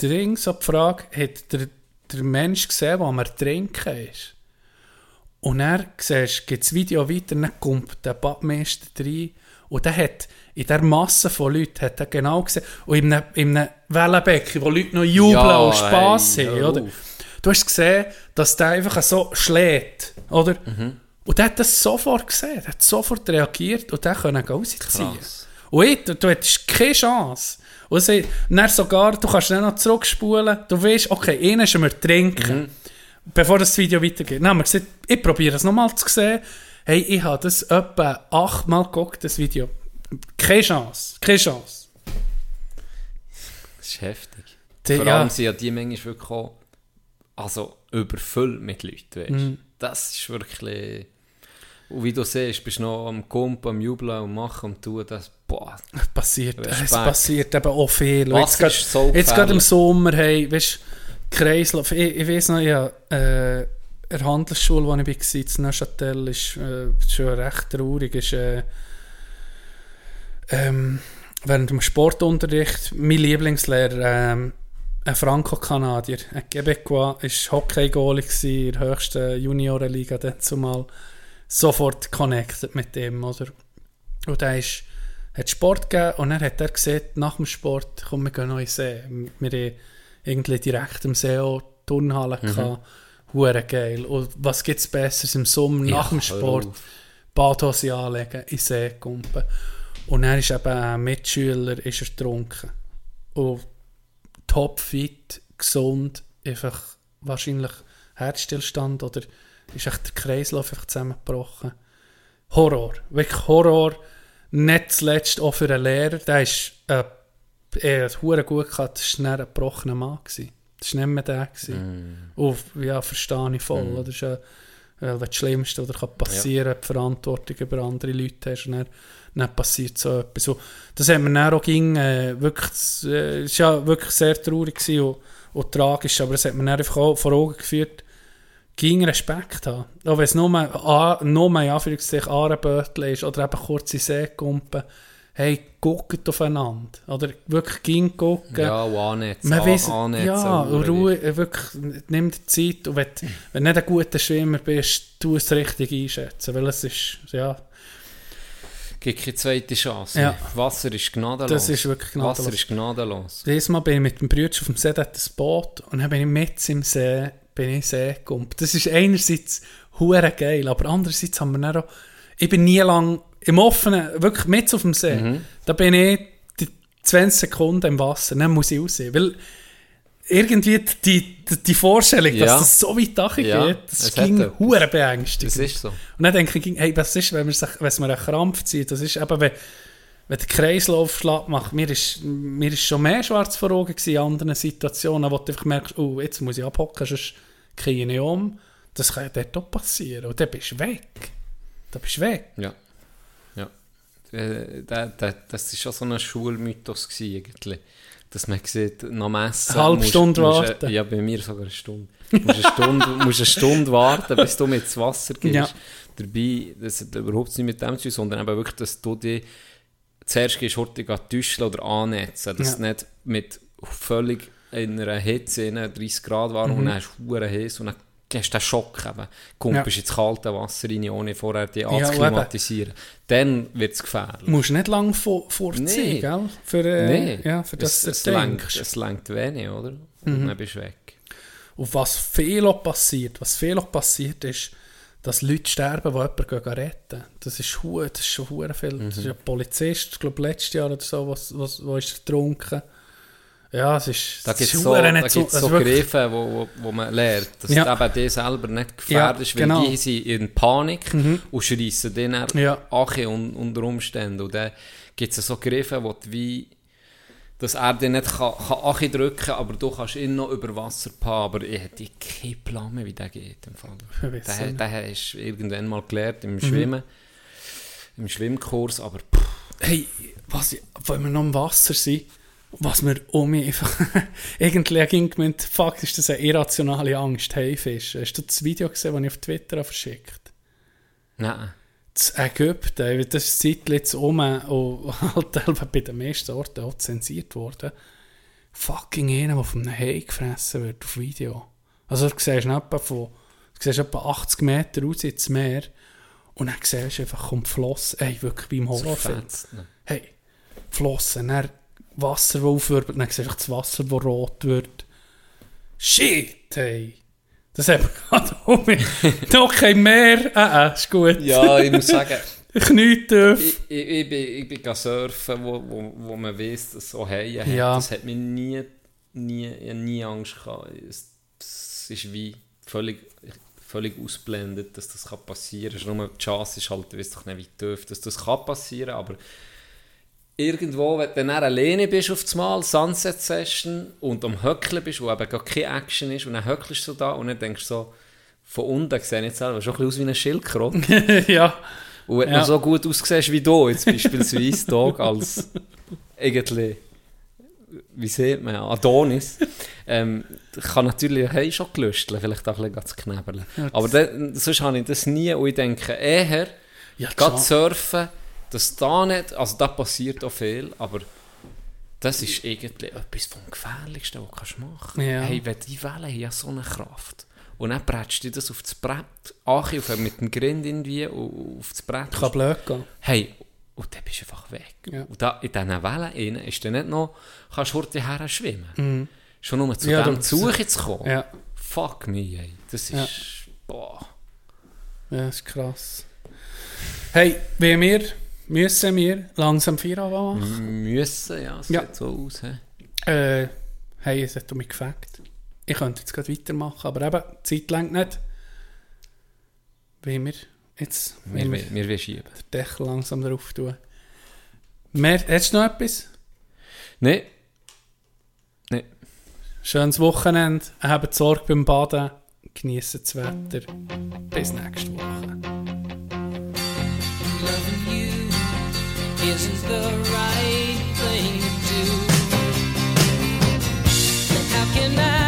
Ding so die Frage, hat der, der Mensch gesehen, der am Ertrinken ist? Und dann siehst du, geht das Video weiter, dann kommt der Badmeister rein und der hat in dieser Masse von Leuten hat er genau gesehen, und in einem, in einem Wellenbecken, wo Leute noch jubeln Ja, und Spass hey, haben, oder? Du hast gesehen, dass der einfach so schlägt, oder? Mhm. Und der hat das sofort gesehen, der hat sofort reagiert und der konnte rausziehen. Krass. Und ich, du, du hättest keine Chance. Und sie, dann sogar, du kannst dann noch zurückspulen, du weißt, okay, einen ist wir trinken, Mhm. bevor das Video weitergeht. Dann haben wir gesagt, ich probiere es nochmal zu sehen. Hey, ich habe das etwa achtmal geguckt, das Video. Keine Chance, keine Chance. Das ist heftig. Die- Vor ja. allem sind ja die manchmal wirklich auch also überfüllt mit Leuten, weißt Mhm. Das ist wirklich... Und wie du siehst, bist du noch am Kumpen, am Jubeln und machen und tun. Das, boah, passiert, es Respekt. passiert eben auch viel. Wasser jetzt ist so gerade- jetzt gerade im. Sommer, hey, weißt du, Kreislauf, ich, ich weiss noch, ja, äh, in der Handelsschule, wo ich war, in Neuchâtel, ist äh, schon recht traurig, ist, äh, ähm, während dem Sportunterricht, mein Lieblingslehrer, ähm, ein Franco-Kanadier, ein Quebecois, ist Hockey-Goalie in der höchsten Juniorenliga, dann zumal sofort connected mit dem, oder? Und der ist, hat Sport gegeben und dann hat er gesagt, nach dem Sport, komm, wir gehen noch in den See. Wir haben irgendwie direkt am See auch Turnhalle Mhm. gehabt. Hure geil. Und was gibt es Besseres im Sommer Ja, nach dem hör Sport? Badhose anlegen, in den See kumpen. Und er ist eben ein Mitschüler, ist er getrunken. Und topfit, gesund, einfach wahrscheinlich Herzstillstand oder ist echt der Kreislauf einfach zusammengebrochen. Horror, wirklich Horror. Nicht zuletzt auch für einen Lehrer, der ist äh, er hat hure gut gehabt, das war ein gebrochener Mann. Gewesen. Das war nicht mehr der. Gewesen. Und ja, verstehe ich voll. oder? Das ist ja, weil das Schlimmste, was kann passieren kann, die Verantwortung über andere Leute hast und dann, dann passiert so etwas. Und das hat mir dann auch ging, äh, wirklich, äh, war ja wirklich sehr traurig gewesen und, und tragisch, aber es hat mir dann einfach vor Augen geführt, ging Respekt haben. Auch wenn es nur, a- nur in Anführungszeichen Ahrenbötel ist oder eben kurze Seekumpen. Hey, guckt aufeinander. Oder wirklich ging gucken. Ja, annetzen. Man an- weiss, annetzen, ja, Ruhe, wirklich, nimm dir Zeit und wenn, wenn du nicht ein guter Schwimmer bist, tu es richtig einschätzen, weil es ist, ja, Gibt keine zweite Chance. Ja. Wasser ist gnadenlos. das ist wirklich gnadenlos. Wasser ist gnadenlos. Dieses Mal bin ich mit dem Bruder auf dem See, hat ein Boot und dann bin ich mit im See, bin ich See gekommen. Das ist einerseits hure geil, aber andererseits haben wir dann auch, ich bin nie lang im Offenen, wirklich mit auf dem See. Mhm. Da bin ich die 20 Sekunden im Wasser, dann muss ich aussehen, weil irgendwie die, die, die Vorstellung, Ja. dass das so weit nachgeht, Ja, das es ging hure beängstigend. Das ist so. Und dann denke ich, hey, was ist, wenn man sich, wenn man einen Krampf zieht? Das ist eben, wenn, wenn der Kreislauf schlapp macht. Mir ist, mir ist schon mehr schwarz vor Augen in anderen Situationen, wo du einfach merkst, oh, jetzt muss ich abhocken, sonst kriege ich nicht um. Das kann ja dort auch passieren. Und dann bist du weg. Da bist du weg. Ja. ja. Äh, da- da- Das war schon so ein Schulmythos gewesen, eigentlich. Dass man sieht, nach Messen... Eine halbe musst- Stunde musst- warten. Ja, bei mir sogar eine Stunde. Du musst eine Stunde, musst eine Stunde warten, bis du mit ins Wasser gehst. Ja. Dabei, das hat überhaupt nicht mit dem zu tun, sondern eben wirklich, dass du dich zuerst gehst, hurtig an täuschen oder annetzen. Dass Ja. du nicht mit völlig in einer Hitze, in 30 Grad war Mhm. und dann hast du hure heiß und dann hast du den Schock eben. Kumpelst ins kalte Wasser rein, ohne vorher dich anzuklimatisieren. Dann wird es gefährlich. Du musst nicht lange vor, vorziehen, Nee. gell? Für, äh, Nee, ja, für das es, es, lenkt. Mhm. es lenkt wenig, oder? Und dann bist du weg. Und was viel auch passiert, was viel auch passiert ist, dass Leute sterben, die jemanden retten. Das ist, hu- das ist schon hure viel. Das ist ein Polizist, ich glaube letztes Jahr oder so, was, was, wo ist er getrunken. Ja, es ist, Da gibt es ist so, da so, gibt's also so wirklich- Griffe, wo, wo, wo man lernt, dass Ja. eben die selber nicht gefährdest, Ja, genau. weil die sind in Panik und schreissen den dann Ja. Ache un, unter Umständen. Und dann gibt es so Griffe, wo du wie dass er dich nicht kann, kann Ache drücken kann, aber du kannst ihn noch über Wasser paaren. Aber ich hätte keinen Plan mehr, wie der geht. Im Fall. Der, der hast du irgendwann mal gelernt Mhm. im Schwimmen, im Schwimmkurs, aber pff, Hey, was wenn wir noch im Wasser sind, was mir um mich einfach... irgendwie ging gemeint, fuck, ist das eine irrationale Angst, Haifisch. Hast du das Video gesehen, das ich auf Twitter habe verschickt nein. Das Ägypten, das ist Zeit jetzt um und halt bei den meisten Orten auch zensiert worden. Fucking einer, der von einem Hai gefressen wird auf Video. Also du siehst etwa von, du siehst etwa 80 Meter raus ins Meer und dann siehst du einfach, kommt Floss, ey, wirklich wie im So Horrorfilm. ne? Hey, Flossen, dann Wasser, das aufwirbelt, dann siehst du das Wasser, das rot wird. Shit, hey. Das hat mir gerade kein Meer. Äh, äh, ist gut. Ja, ich muss sagen, Knie tief. ich, ich, ich bin, ich bin surfen, wo, wo, wo man weiss, dass so Haie. Ja. Das hat mir nie, nie, ich nie Angst gehabt. Es, es ist wie völlig, völlig ausblendet, dass das kann passieren kann. Nur die Chance ist halt, du weißt doch nicht, wie tief dass das kann passieren aber irgendwo, wenn du dann alleine bist auf Mal, Sunset Session, und am Höckeln bist, wo eben gar keine Action ist, und dann höckelst du so da und dann denkst du so, von unten sehe ich jetzt selber schon ein bisschen aus wie ein Schildkröte. ja. Und wenn Ja. du so gut aussiehst wie du, jetzt beispielsweise Tag als irgendwie, wie sieht man, Adonis, ähm, kann natürlich hey, schon gelüsteln, vielleicht auch ein bisschen zu knebeln. Ja, Aber dann, sonst habe ich das nie und ich denke eher, Ja, gerade surfen, dass da nicht, also da passiert auch viel, aber das ist irgendwie etwas vom Gefährlichsten, was du kannst machen Ja. Hey, wenn die Wellen haben ja so eine Kraft. Und dann bretschst du das auf das Brett, auf, mit dem Grind irgendwie, auf das Brett. Kann blöd gehen. Hey, und dann bist du einfach weg. Ja. Und da, in diesen Wellen ist dann nicht noch, kannst du heute her schwimmen. Schon nur zu Mhm. Ja, dem Suche zu kommen. Ja. Fuck me, ey. Das ist, Ja. boah. Ja, das ist krass. Hey, wie wir, müssen wir langsam Feierabend machen? Müssen, ja, es Ja. sieht so aus. He. Äh, hey, es hat mich gefackt. Ich könnte jetzt gerade weitermachen, aber eben, die Zeit längt nicht. Wie wir jetzt, Wir, wir wir, wir schieben. den Deckel langsam drauf tun. Mehr, hast du noch etwas? Nein. Nein. Schönes Wochenende, habt Sorge beim Baden, genießt das Wetter. Bis nächste Woche. isn't the right thing to do. How can I?